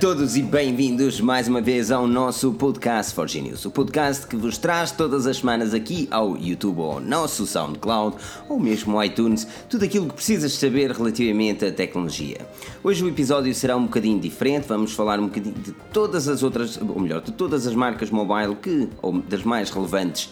todos e bem-vindos mais uma vez ao nosso podcast For Genius, o podcast que vos traz todas as semanas aqui ao YouTube ou ao nosso SoundCloud ou mesmo ao iTunes tudo aquilo que precisas saber relativamente à tecnologia. Hoje o episódio será um bocadinho diferente, vamos falar um bocadinho de todas as outras, ou melhor, de todas as marcas mobile que, ou das mais relevantes,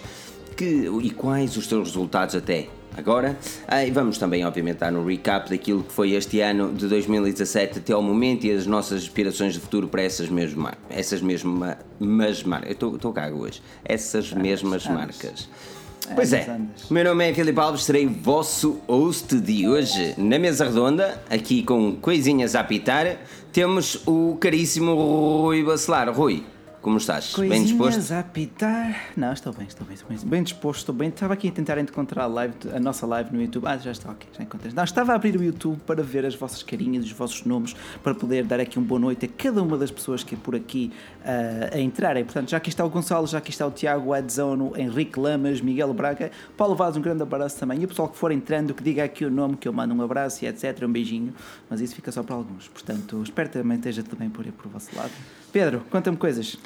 que, e quais os seus resultados até agora. Ah, e vamos também, obviamente, dar no recap daquilo que foi este ano de 2017 até ao momento e as nossas aspirações de futuro para essas mesmas marcas. Essas mesmas marcas. Eu estou cá hoje. Essas mesmas marcas. Pois é, o meu nome é Filipe Alves, serei vosso host de hoje. Na mesa redonda, aqui com coisinhas a apitar, temos o caríssimo Rui Bacelar. Rui, como estás? Coisinhas bem disposto? a apitar. Não, estou bem, estou bem, estou bem, bem disposto, estou bem. Estava aqui a tentar encontrar a, live, a nossa live no YouTube. Ah, já está, ok, já encontrei. Não, estava a abrir o YouTube para ver as vossas carinhas, os vossos nomes, para poder dar aqui uma boa noite a cada uma das pessoas que é por aqui uh, a entrarem. Portanto, já aqui está o Gonçalo, já aqui está o Tiago, o Edzono, Henrique Lamas, Miguel Braga, Paulo Vaz, um grande abraço também. E o pessoal que for entrando, que diga aqui o nome, que eu mando um abraço e etc, um beijinho. Mas isso fica só para alguns. Portanto, espero que também esteja também por aí por vosso lado. Pedro, conta-me coisas.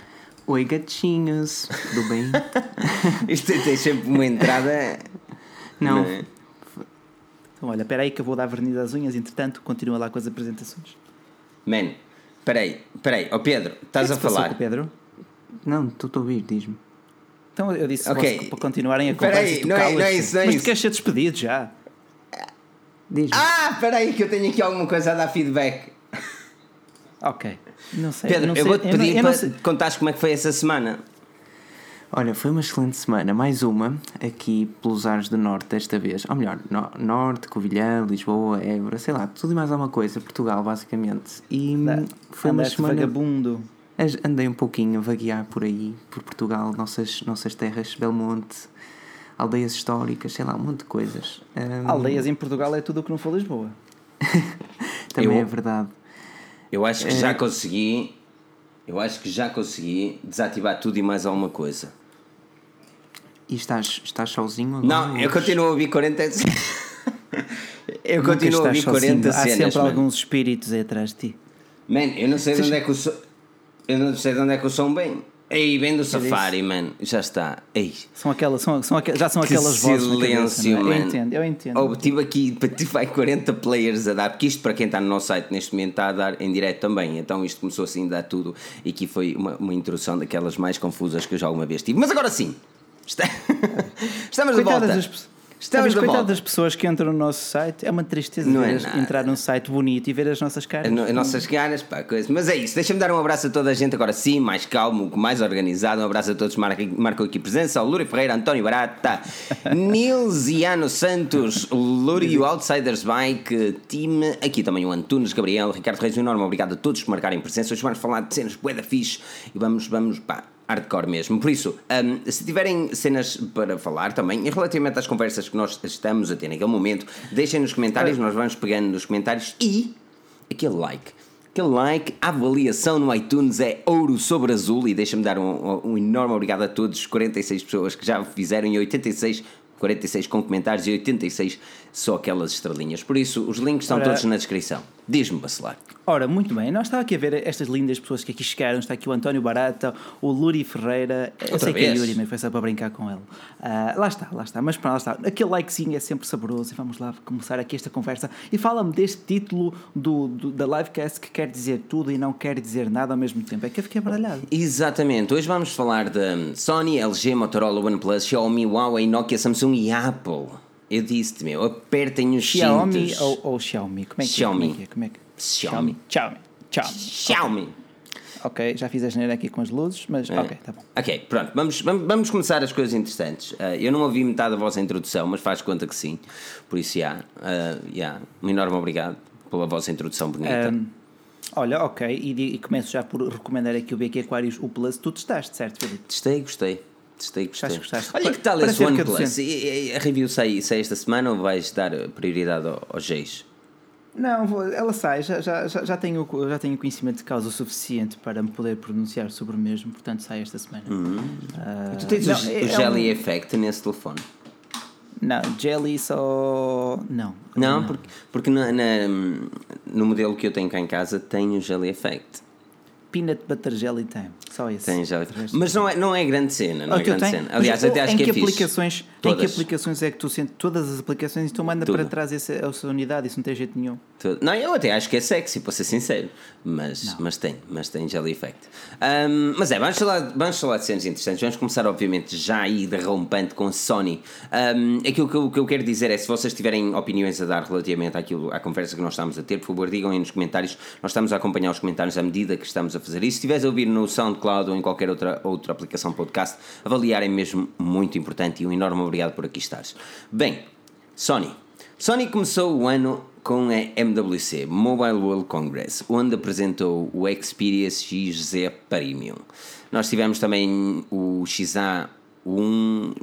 Oi gatinhos, tudo bem? Isto tem sempre uma entrada. Não. Não é? Então, olha, espera aí que eu vou dar verniz às unhas, entretanto, continua lá com as apresentações. Man, peraí, peraí, ó Pedro, estás O a que é que passou falar. Pedro? Não, estou a ouvir, diz-me. Então eu disse Ok. vosso- para continuarem a Espera conversa. aí, tu não é- não é isso, não é Mas tu isso. queres ser despedido já? Diz-me. Ah, peraí, que eu tenho aqui alguma coisa a dar feedback. Ok. Não sei. Pedro, não eu sei, vou-te pedir eu não para contares como é que foi essa semana. Olha, foi uma excelente semana, mais uma, aqui pelos ares do Norte desta vez. Ou melhor, no- Norte, Covilhã, Lisboa, Évora, sei lá, tudo e mais alguma coisa, Portugal, basicamente. E hum, foi uma semana. vagabundo. Andei um pouquinho a vaguear por aí, por Portugal, nossas, nossas terras, Belmonte, aldeias históricas, sei lá, um monte de coisas. Hum, Aldeias em Portugal é tudo o que não for Lisboa. Também Eu- é verdade. Eu acho que É. já consegui. Eu acho que já consegui desativar tudo e mais alguma coisa. E estás, estás sozinho? Não, eu continuo a ouvir 40. eu Nunca continuo a ouvir sozinho. 40 Há cenas. sempre man. alguns espíritos aí atrás de ti. Man, eu não sei de onde é que o som. Eu não sei de onde é que o som vem. Ei, vem do Safari, man. Já está. Ei. São aquelas, são, são, já são Que aquelas vozes cabeça, silêncio, não é? man. Eu entendo, eu entendo. Oh, tive aqui aí 40 players a dar, porque isto para quem está no nosso site neste momento está a dar em direto também. Então isto começou assim a dar tudo e aqui foi uma, uma introdução daquelas mais confusas que eu já alguma vez tive. Mas agora sim, está- estamos de volta. Pessoas. Estamos Mas coitado das pessoas que entram no nosso site, é uma tristeza Não ver é as- entrar num site bonito e ver as nossas caras. No- nossas caras, pá, coisa. Mas é isso, deixa-me dar um abraço a toda a gente agora sim, mais calmo, mais organizado. Um abraço a todos que marcam, marcam aqui presença: ao Lúrio Ferreira, António Barata, Nilziano Santos, Lúrio Outsiders Bike, time. Aqui também o Antunes Gabriel, Ricardo Reis, um enorme obrigado a todos por marcarem presença. Hoje vamos falar de cenas bué da fixe e vamos, vamos, pá. Hardcore mesmo. Por isso, hum, se tiverem cenas para falar também, e relativamente às conversas que nós estamos a ter naquele momento, deixem nos comentários, nós vamos pegando nos comentários e aquele like. Aquele like, a avaliação no iTunes é ouro sobre azul e deixa-me dar um, um enorme obrigado a todos, 46 pessoas que já fizeram e 86, 46 com comentários e 86 só aquelas estrelinhas. Por isso, os links estão Ora- todos na descrição. Diz-me, Bacelar. Ora, muito bem, nós estava aqui a ver estas lindas pessoas que aqui chegaram. Está aqui o António Barata, o Luri Ferreira. Eu Outra sei que é vez? Yuri, mas foi só para brincar com ele. Ah, lá está, lá está. Mas pronto, lá está. Aquele likezinho é sempre saboroso. E vamos lá começar aqui esta conversa. E fala-me deste título do, do- da livecast que quer dizer tudo e não quer dizer nada ao mesmo tempo. É que eu fiquei baralhado. Exatamente, hoje vamos falar de Sony, LG, Motorola, OnePlus, Xiaomi, Huawei, Nokia, Samsung e Apple. Eu disse-te, meu, apertem os Xiaomi cintos. ou, ou Xiaomi? Como é que Xiaomi. é? Como é que é? Como é que é? Xiaomi. Xiaomi. Xiaomi. Xiaomi. Ok, já fiz a geneira aqui com as luzes, mas É. ok, tá bom. Ok, pronto, vamos, vamos, vamos começar as coisas interessantes. Ah, eu não ouvi metade da vossa introdução, mas faz conta que sim. Por isso, já, ah, já, um enorme obrigado pela vossa introdução bonita. Ahm, olha, ok, e, e começo já por recomendar aqui o BQ Aquarius, o Plus. Tu testaste, certo, Filipe? Testei, gostei. Testei, gostei. Gostaste, gostaste? Olha que tal esse OnePlus? 200. A review sai, sai esta semana ou vais dar prioridade ao- aos Gs? Não, vou- ela sai, já, já, já, tenho, já tenho conhecimento de causa o suficiente para me poder pronunciar sobre o mesmo, portanto sai esta semana. Ah, Tu tens não, o, é- o é Jelly um- Effect nesse telefone? Não, Jelly só. Não. Não, porque, porque na- na- no modelo que eu tenho cá em casa tem o Jelly Effect. Peanut Butter Jelly tem. Só esse. Tem resto- Mas não é, não é grande cena, não Oh, é que eu grande tenho. cena. Aliás, Mas, até oh, acho em que é que fixe. Aplicações, Em que Todas. aplicações é que tu sentes todas as aplicações então manda Tudo. para trás essa, essa unidade, isso não tem jeito nenhum. Tudo. Não, eu até acho que é sexy, para ser sincero. Mas, mas tem, mas tem Jelly Effect. Ahm, mas é, vamos falar, vamos falar de cenas interessantes. Vamos começar, obviamente, já aí derrompante com Sony. Ahm, aquilo que eu, que eu quero dizer é: se vocês tiverem opiniões a dar relativamente àquilo, à conversa que nós estamos a ter, por favor, digam aí nos comentários. Nós estamos a acompanhar os comentários à medida que estamos a fazer isso. Se estiveres a ouvir no SoundCloud ou em qualquer outra, outra aplicação podcast, avaliarem mesmo muito importante e um enorme obrigado por aqui estares. Bem, Sony. Sony começou o ano com a MWC, Mobile World Congress, onde apresentou o Xperia XZ Premium. Nós tivemos também o XA1,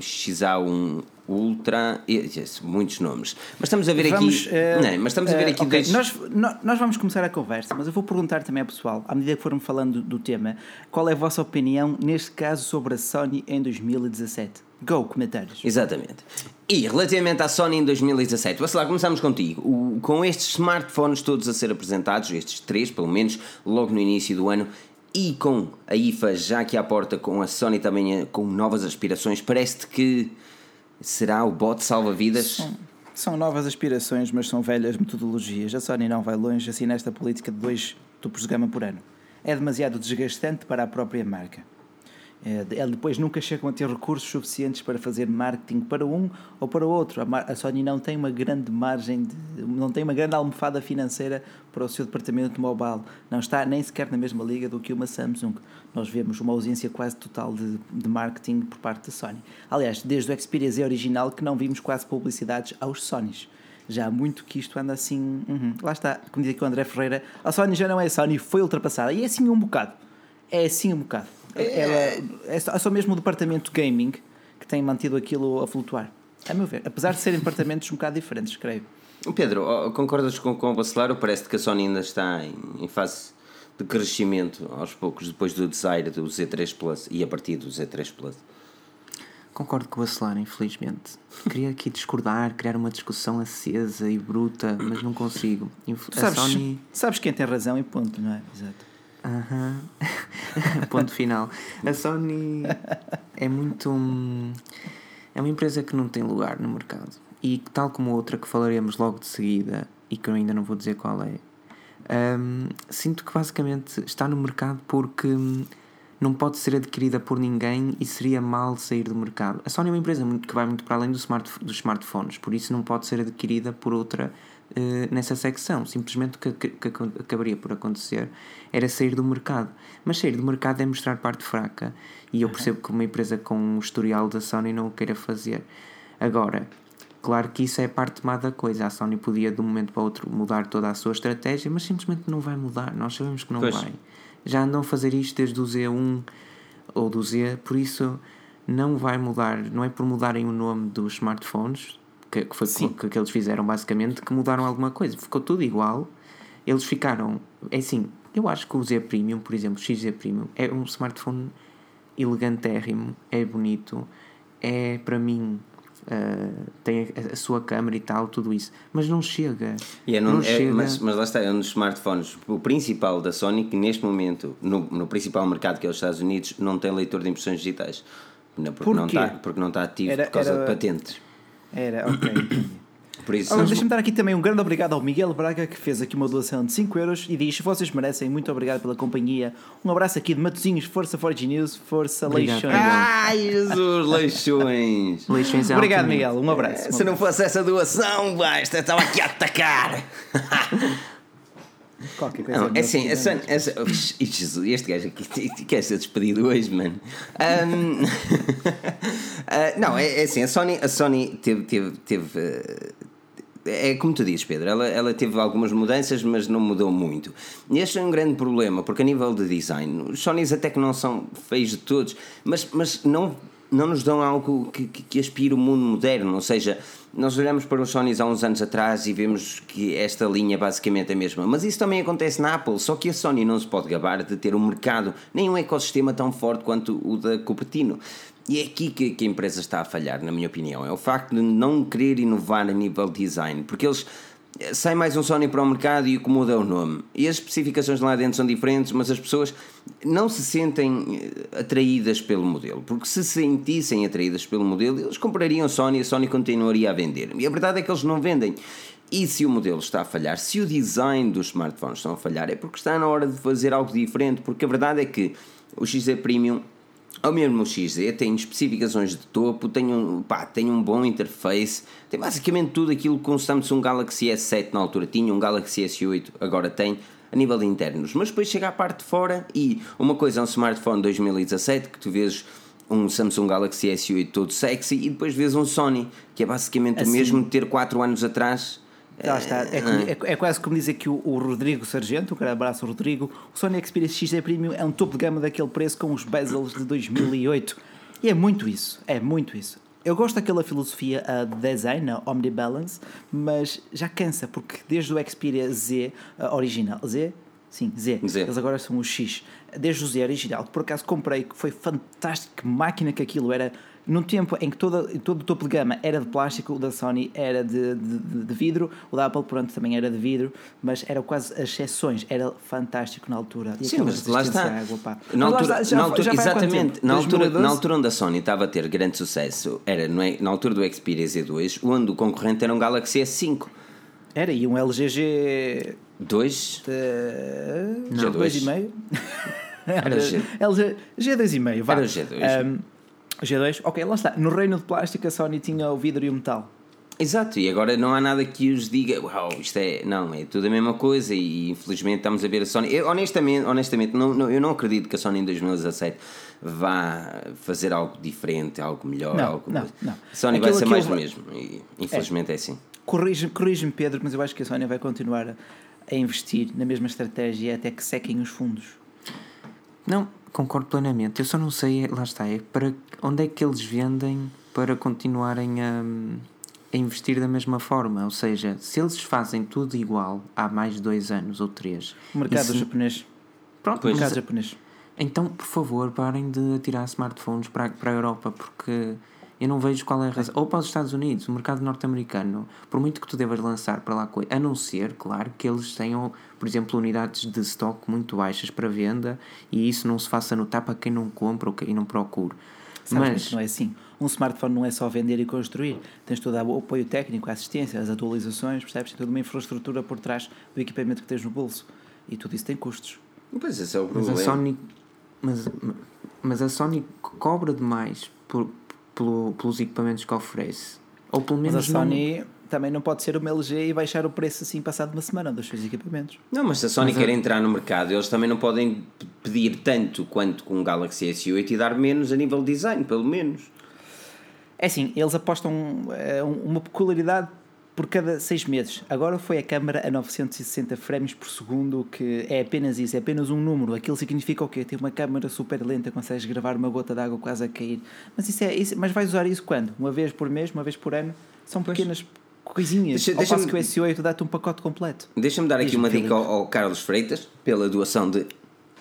XA1 Ultra, muitos nomes. Mas estamos a ver Vamos, aqui. eh, não, mas estamos a ver eh, aqui ok, dois. nós, nó- nós vamos começar a conversa, mas eu vou perguntar também ao pessoal, à medida que formos falando do, do tema, qual é a vossa opinião, neste caso, sobre a Sony em 2017? Go, comentários. Exatamente. E relativamente à Sony em 2017, vamos lá, começamos contigo. O- com estes smartphones todos a ser apresentados, estes três pelo menos, logo no início do ano, e com a IFA já aqui à porta, com a Sony também eh, com novas aspirações, parece-te que será o bote salva-vidas? São novas aspirações, mas são velhas metodologias. A Sony não vai longe assim nesta política de dois topos de gama por ano. É demasiado desgastante para a própria marca. Eles depois nunca chegam a ter recursos suficientes para fazer marketing para um ou para o outro. A, Sony não tem uma grande margem, de, não tem uma grande almofada financeira para o seu departamento de mobile. Não está nem sequer na mesma liga do que uma Samsung. Nós vemos uma ausência quase total de, de marketing por parte da Sony. Aliás, desde o Xperia Z original que não vimos quase publicidades aos Sonys. Já há muito que isto anda assim. uhum. Lá está, como diz aqui o André Ferreira, a Sony já não é Sony, foi ultrapassada. E é assim um bocado. É assim um bocado. Ela, é, só, é só mesmo o departamento gaming que tem mantido aquilo a flutuar. A meu ver. Apesar de serem departamentos um bocado diferentes, creio. Pedro, concordas com, com o Bacelar ou parece que a Sony ainda está em, em fase de crescimento aos poucos depois do Desire do Z3 Plus e a partir do Z3 Plus? Concordo com o Bacelar, infelizmente. Queria aqui discordar, criar uma discussão acesa e bruta, mas não consigo. Inf- Tu A sabes, Sony. sabes quem tem razão e ponto, não é? Exato. Aham. Ponto final. A Sony é muito. hum, É uma empresa que não tem lugar no mercado. E tal como outra que falaremos logo de seguida, e que eu ainda não vou dizer qual é, hum, sinto que basicamente está no mercado porque não pode ser adquirida por ninguém e seria mal sair do mercado. A Sony é uma empresa muito, que vai muito para além do smart, dos smartphones, por isso não pode ser adquirida por outra nessa secção. Simplesmente o que, que, que acabaria por acontecer era sair do mercado. Mas sair do mercado é mostrar parte fraca e eu percebo que uma empresa com o historial da Sony não o queira fazer. Agora, claro que isso é parte má da coisa. A Sony podia de um momento para outro mudar toda a sua estratégia, mas simplesmente não vai mudar. Nós sabemos que não Pois. vai. Já andam a fazer isto desde o Z1 ou do Z, por isso não vai mudar. Não é por mudarem o nome dos smartphones, que, que foi Sim. que, que eles fizeram basicamente, que mudaram alguma coisa. Ficou tudo igual. Eles ficaram. É assim, eu acho que o Z Premium, por exemplo, o XZ Premium, é um smartphone elegantérrimo, é bonito, é para mim. ah, tem a, a sua câmera e tal, tudo isso, mas não chega. E é num- não é- chega. mas, mas lá está, é um dos smartphones, o principal da Sony, que neste momento, no, no principal mercado que é os Estados Unidos, não tem leitor de impressões digitais. Não, porque, não Porquê? está, porque não está ativo Era- por causa era- de patentes. Era, ok. Por isso, Ora, Deixa-me dar aqui também um grande obrigado ao Miguel Braga que fez aqui uma doação de 5 euros e diz: Vocês merecem, muito obrigado pela companhia. Um abraço aqui de Matozinhos, Força Forge News, Força Obrigado, Leixões. Ai, Jesus, leixões! Leixões é Obrigado. Miguel. Um abraço. Um Se não fosse essa doação, basta, estava aqui a atacar! Qualquer coisa. Não, é melhor assim, a Sony, a, Ux, Jesus, este gajo aqui quer ser despedido hoje, mano. Ahm, ah, não, é, é assim, a Sony, a Sony teve. teve, teve eh, é como tu dizes, Pedro, ela, ela teve algumas mudanças, mas não mudou muito. E este é um grande problema, porque a nível de design, os Sonys até que não são feios de todos, mas, mas não, não nos dão algo que, que, que aspire o mundo moderno. Ou seja, nós olhamos para os Sonys há uns anos atrás e vemos que esta linha é basicamente a mesma. Mas isso também acontece na Apple, só que a Sony não se pode gabar de ter um mercado, nem um ecossistema tão forte quanto o da Cupertino. E é aqui que, a empresa está a falhar, na minha opinião. É o facto de não querer inovar a nível design, porque eles sai mais um Sony para o mercado e o que muda é o nome. E as especificações lá dentro são diferentes, mas as pessoas não se sentem eh, atraídas pelo modelo. Porque se sentissem atraídas pelo modelo, eles comprariam Sony e a Sony continuaria a vender. E a verdade é que eles não vendem. E se o modelo está a falhar, se o design dos smartphones estão a falhar, é porque está na hora de fazer algo diferente. Porque a verdade é que o XZ Premium ou mesmo o XZ tem especificações de topo, tem um, pá, tem um bom interface, tem basicamente tudo aquilo que um Samsung Galaxy S7 na altura tinha, um Galaxy S8 agora tem, a nível de internos. Mas depois chega à parte de fora e uma coisa é um smartphone 2017 que tu vês um Samsung Galaxy S8 todo sexy e depois vês um Sony, que é basicamente assim. o mesmo de ter 4 anos atrás está. É, é, é, quase como dizer que o, o Rodrigo Sargento, o cara abraço Rodrigo, o Sony Xperia XZ Premium é um topo de gama daquele preço com os bezels de 2008. E é muito isso, é muito isso. Eu gosto daquela filosofia uh, de design, a Omnibalance, mas já cansa, porque desde o Xperia Z uh, original, Z? Sim, Z. Z. Eles agora são o X. Desde o Z original, que por acaso comprei, que foi fantástico, que máquina que aquilo era num tempo em que toda, todo o topo de gama era de plástico, o da Sony era de, de, de vidro, o da Apple, pronto, também era de vidro, mas eram quase as exceções, era fantástico na altura. E Sim, mas lá está. Água, na altura, já, na altura já exatamente, na altura, na altura onde a Sony estava a ter grande sucesso, era não é, na altura do Xperia Z2, onde o concorrente era um Galaxy S5. Era, e um LG G... 2? De... G2. 2,5? Era G... LG G2,5, Era G2. Um, G2, ok, lá está. No reino de plástico a Sony tinha o vidro e o metal. Exato, e agora não há nada que os diga, uau, isto é. Não, é tudo a mesma coisa e infelizmente estamos a ver a Sony. Eu, honestamente, honestamente não, não, eu não acredito que a Sony em 2017 vá fazer algo diferente, algo melhor. Não, algo... não, não. A Sony Aquilo vai ser mais do mesmo e infelizmente é, é assim. Corrige-me, corrige Pedro, mas eu acho que a Sony vai continuar a investir na mesma estratégia até que sequem os fundos. Não, Concordo plenamente. Eu só não sei, lá está, é para onde é que eles vendem para continuarem a, a investir da mesma forma. Ou seja, se eles fazem tudo igual há mais de dois anos ou três. O mercado se... japonês. Pronto, o mercado japonês. Então, por favor, parem de atirar smartphones para, para a Europa, porque eu não vejo qual é a razão. Ou para os Estados Unidos, o mercado norte-americano, por muito que tu devas lançar para lá coisa, a não ser, claro, que eles tenham, por exemplo, unidades de estoque muito baixas para venda e isso não se faça notar para quem não compra ou quem não procura. Sabes Mas não é assim. Um smartphone não é só vender e construir. Tens todo o apoio técnico, a assistência, as atualizações, percebes? Tem toda uma infraestrutura por trás do equipamento que tens no bolso. E tudo isso tem custos. Pois esse é o problema. Mas a Sony, mas, mas a Sony cobra demais por, pelo, pelos equipamentos que oferece. Ou pelo menos mas a Sony não... também não pode ser uma LG e baixar o preço assim passado uma semana dos seus equipamentos. Não, mas se a Sony mas quer a... entrar no mercado, eles também não podem pedir tanto quanto com o Galaxy S8 e dar menos a nível de design, pelo menos. É assim, eles apostam é, uma peculiaridade por cada 6 meses. Agora foi a câmara a 960 frames por segundo, que é apenas isso, é apenas um número. Aquilo significa o quê? Ter uma câmara super lenta, consegues gravar uma gota de água quase a cair. Mas, isso é, isso, mas vais usar isso quando? Uma vez por mês, uma vez por ano? São pequenas coisinhas. Deixa, deixa que o S8 dá-te um pacote completo. Deixa-me dar aqui uma dica ao, ao Carlos Freitas, pela doação de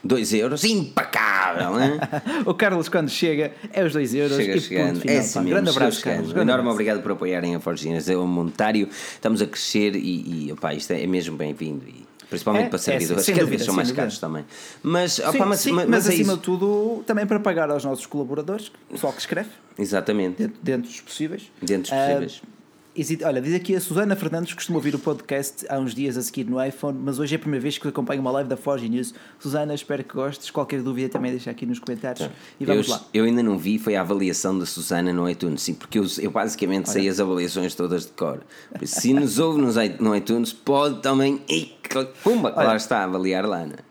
2 euros, impecável, hein? o Carlos, quando chega, é os 2 euros chega e chegando. Final, é assim mesmo, grande abraço, Carlos. Grande enorme obrigado por apoiarem a Forginas. É um montário, estamos a crescer e, e opa, isto é mesmo bem-vindo. Principalmente é, para servidores, é, que às vezes são mais caros também. Mas, sim, opa, mas, sim, mas, mas, é acima de tudo, também para pagar aos nossos colaboradores, pessoal que escreve. Exatamente. Dentro, dentro dos possíveis. Dentro dos possíveis. Uh, Olha, diz aqui a Susana Fernandes, costuma ouvir o podcast há uns dias a seguir no iPhone, mas hoje é a primeira vez que acompanho uma live da Forge News. Susana, espero que gostes. Qualquer dúvida também deixa aqui nos comentários. Tá. E vamos eu, lá. Eu ainda não vi, foi a avaliação da Susana no iTunes, sim, porque eu, eu basicamente Olha. sei as avaliações todas de cor. Se nos ouve no iTunes, pode também. Pumba, Olha. lá está, avaliar lá, não é?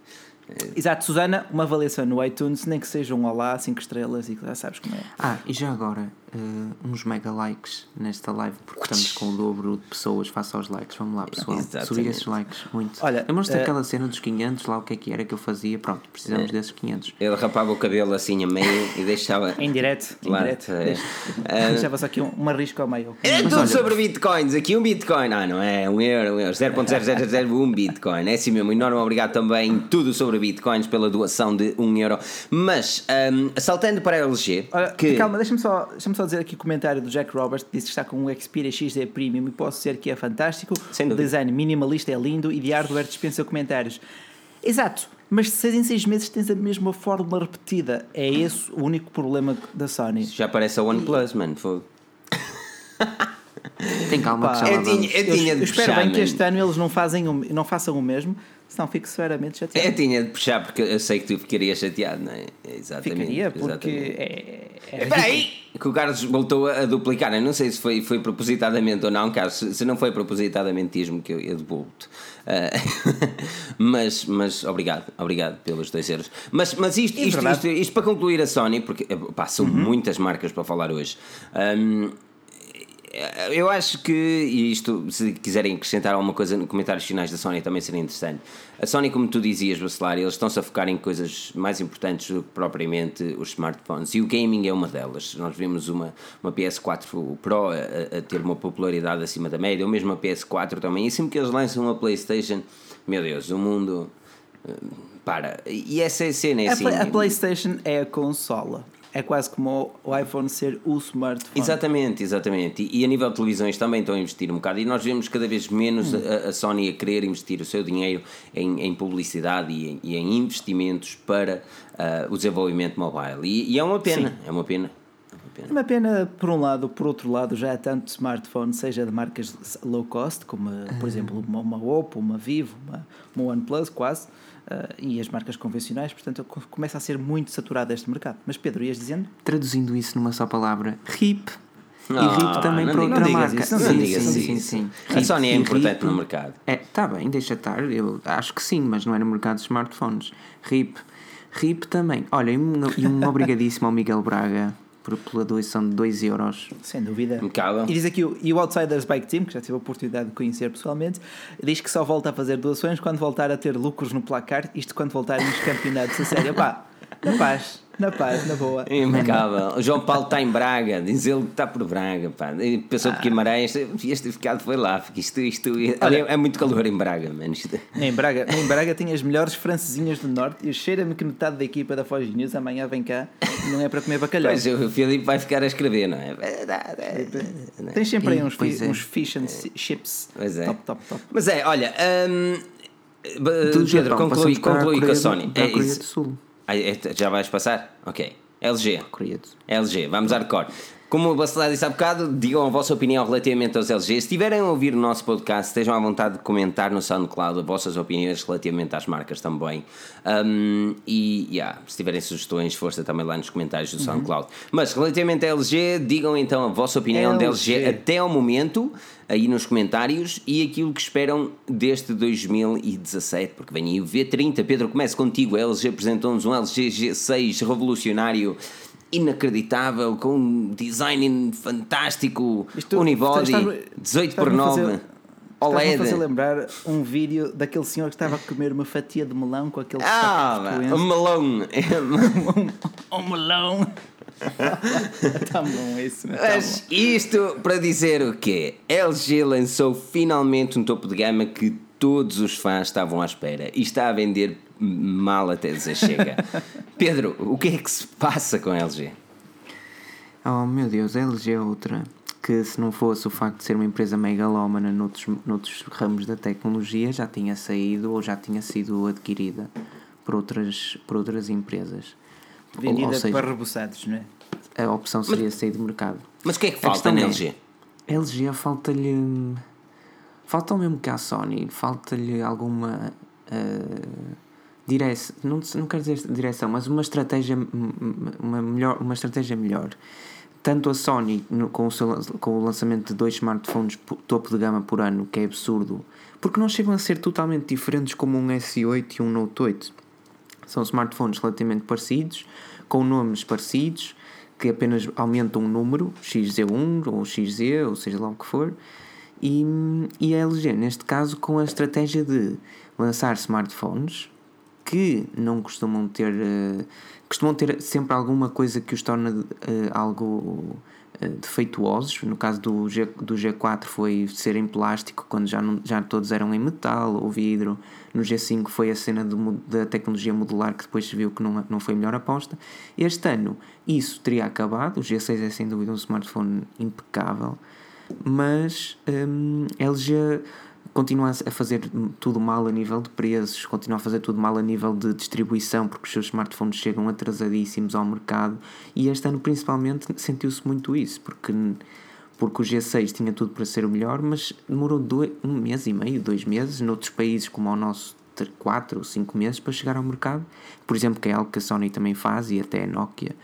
Exato, Susana, uma avaliação no iTunes, nem que seja um olá, 5 estrelas e já sabes como é. Ah, e já agora, uh, uns mega likes nesta live, porque estamos com o dobro de pessoas face aos likes. Vamos lá, pessoal. Subir esses likes, muito. Olha, lembras-te uh, daquela cena dos 500, lá o que é que era que eu fazia? Pronto, precisamos uh, desses 500. Ele rapava o cabelo assim a meio e deixava. em direto, em direto. Uh, deixava só aqui um, uma risca ao meio. É tudo olha, sobre bitcoins, aqui um bitcoin. Ah, não é? Um euro, um euro, 0.0001 bitcoin. É assim mesmo. Enorme obrigado também, tudo sobre bitcoins pela doação de 1 euro. Mas, um, saltando para a LG. Olha, que... Calma, deixa-me só, deixa só dizer aqui o comentário do Jack Roberts que disse que está com um Xperia XZ Premium e posso dizer que é fantástico. Sem o design minimalista é lindo e de hardware dispensa comentários. Exato, mas de 6 em 6 meses tens a mesma fórmula repetida. É esse o único problema da Sony. Já parece a OnePlus, mano. Fogo. Tem calma Pá, que já lá eu tinha- eu Eu, espero bem que mano. este ano eles não, fazem o, não façam o mesmo, senão fico severamente chateado. Eu tinha de puxar porque eu sei que tu ficarias chateado, não é? Exatamente. Ficaria, porque exatamente. é, é Espera aí! Que o Carlos voltou a duplicar. Eu não sei se foi, foi propositadamente ou não, Carlos. Se, se não foi propositadamente, diz-me que eu, eu devolvo-te. Ah, mas, mas obrigado, obrigado pelos dois euros. Mas, mas isto, É isto, verdade. isto, isto para concluir a Sony, porque eh, pá, são muitas marcas para falar hoje. Ahm, eu acho que, e isto, se quiserem acrescentar alguma coisa nos comentários finais da Sony, também seria interessante. A Sony, como tu dizias, Bacelar, eles estão-se a focar em coisas mais importantes do que propriamente os smartphones. E o gaming é uma delas. Nós vimos uma, uma PS4 Pro a, a ter uma popularidade acima da média, ou mesmo a PS4 também. E sempre que eles lançam uma PlayStation, meu Deus, o mundo. eh, Para. E essa é a cena, é A, assim. Play- a PlayStation é a consola. É quase como o iPhone ser o smartphone. Exatamente, exatamente. E, e a nível de televisões também estão a investir um bocado. E nós vemos cada vez menos a, a Sony a querer investir o seu dinheiro em, em publicidade e em, e em investimentos para ah, o desenvolvimento mobile. E, e é uma pena, é uma pena. É uma pena. É uma pena, por um lado, por outro lado, já há tanto smartphone, seja de marcas low cost, como, por exemplo, uma, uma Oppo, uma Vivo, uma, uma OnePlus, quase, eh, e as marcas convencionais, portanto, co- começa a ser muito saturado este mercado. Mas, Pedro, ias dizendo? Traduzindo isso numa só palavra, RIP. E Ah, RIP também não para outra não marca. isso, não sim, digas sim, sim, isso. sim. A Sony é importante no mercado. É, tá bem, deixa estar. Eu acho que sim, mas não é no mercado de smartphones. RIP. RIP também. Olha, e um, e um obrigadíssimo ao Miguel Braga por, pela doação de 2 euros. Sem dúvida. Impecável. E diz aqui, o- e o Outsiders Bike Team, que já tive a oportunidade de conhecer pessoalmente, diz que só volta a fazer doações quando voltar a ter lucros no placar, isto quando voltarem nos campeonatos a sério. Pá, na paz, na paz, na boa. Impecável. O João Paulo está em Braga, diz ele que está por Braga. Pá. E Pensou por Guimarães, devias ter ficado, foi lá. Isto, isto, olha, é muito calor em Braga, mano. Isto- Em Braga, em Braga tem as melhores francesinhas do Norte e cheira-me que metade da equipa da Foz News amanhã vem cá e não é para comer bacalhau. Pois, o Filipe vai ficar a escrever, não é? Tens sempre aí Ih, uns, fi- é. uns fish and chips. Pois é. Top, top, top. Mas é, olha, hum, Do Pedro, conclui, conclui com a do- Sony. para a É isso. do Sul. Ah, já vais passar? Ok. LG. LG, vamos hardcore. Como o Bacelar disse há bocado, digam a vossa opinião relativamente aos LG. Se estiverem a ouvir o nosso podcast, estejam à vontade de comentar no SoundCloud as vossas opiniões relativamente às marcas também. Um, e yeah, se tiverem sugestões, força também lá nos comentários do SoundCloud. Mas relativamente à LG, digam então a vossa opinião da LG LG. até ao momento, aí nos comentários, e aquilo que esperam deste 2017, porque vem aí o V30. Pedro, começo contigo. A LG apresentou-nos um LG G6 revolucionário. Inacreditável, com um design fantástico, Isto- unibody, estás-me- 18 por estás-me a 9, fazer- Estás-me a OLED. fazer lembrar um vídeo daquele senhor que estava a comer uma fatia de melão com aquele Ah, sotaque o melão. Um melão. Está bom isso, mas tá Mas isto para dizer o quê? LG lançou finalmente um topo de gama que todos os fãs estavam à espera e está a vender mal até dizer chega. Pedro, o que é que se passa com a LG? Oh meu Deus, a LG é outra que se não fosse o facto de ser uma empresa megalómana noutros, noutros ramos da tecnologia já tinha saído ou já tinha sido adquirida por outras, por outras empresas. Bom. Ou- ou Vendida seja, para rebuçados, não é? a opção seria sair do mercado. Mas o que é que A falta na é- LG? A LG falta-lhe. Falta o mesmo que à Sony, falta-lhe alguma. Uh, direção, não, não quero dizer direção, mas uma estratégia, uma, melhor, uma estratégia melhor. Tanto a Sony, no- com, o seu, com o lançamento de dois smartphones po- topo de gama por ano, que é absurdo, porque não chegam a ser totalmente diferentes como um S8 e um Note 8. São smartphones relativamente parecidos, com nomes parecidos, que apenas aumentam um número, XZ1 ou XZ, ou seja lá o que for, e, e a LG, neste caso, com a estratégia de lançar smartphones que não costumam ter. eh, costumam ter sempre alguma coisa que os torna eh, algo uh, defeituosos. No caso do, G, do G4 foi ser em plástico, quando já, não, já todos eram em metal ou vidro. No G5 foi a cena do, da tecnologia modular que depois se viu que não, não foi a melhor aposta. Este ano isso teria acabado. O G6 é sem dúvida um smartphone impecável, mas um, LG continua a fazer tudo mal a nível de preços, continua a fazer tudo mal a nível de distribuição, porque os seus smartphones chegam atrasadíssimos ao mercado e este ano principalmente sentiu-se muito isso, porque, porque o G6 tinha tudo para ser o melhor, mas demorou dois, um mês e meio, dois meses, noutros países como o nosso, quatro ou cinco meses para chegar ao mercado, por exemplo, que é algo que a Sony também faz e até a Nokia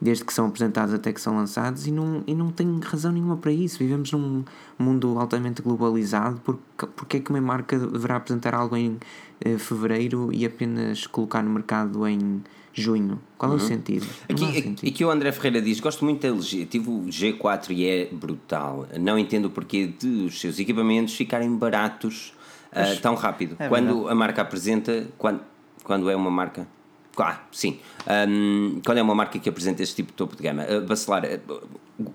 desde que são apresentados até que são lançados, e não, e não tem razão nenhuma para isso. Vivemos num mundo altamente globalizado, porque, porque é que uma marca deverá apresentar algo em eh, fevereiro e apenas colocar no mercado em junho? Qual uhum. é o uhum. sentido? Aqui, sentido. aqui o André Ferreira diz: Gosto muito da LG, tive o G4 e é brutal. Não entendo o porquê de os seus equipamentos ficarem baratos uh, tão rápido. É quando a marca apresenta, quando, quando é uma marca ah, sim. Um, quando é uma marca que apresenta este tipo de topo de gama, uh, Bacelar, uh,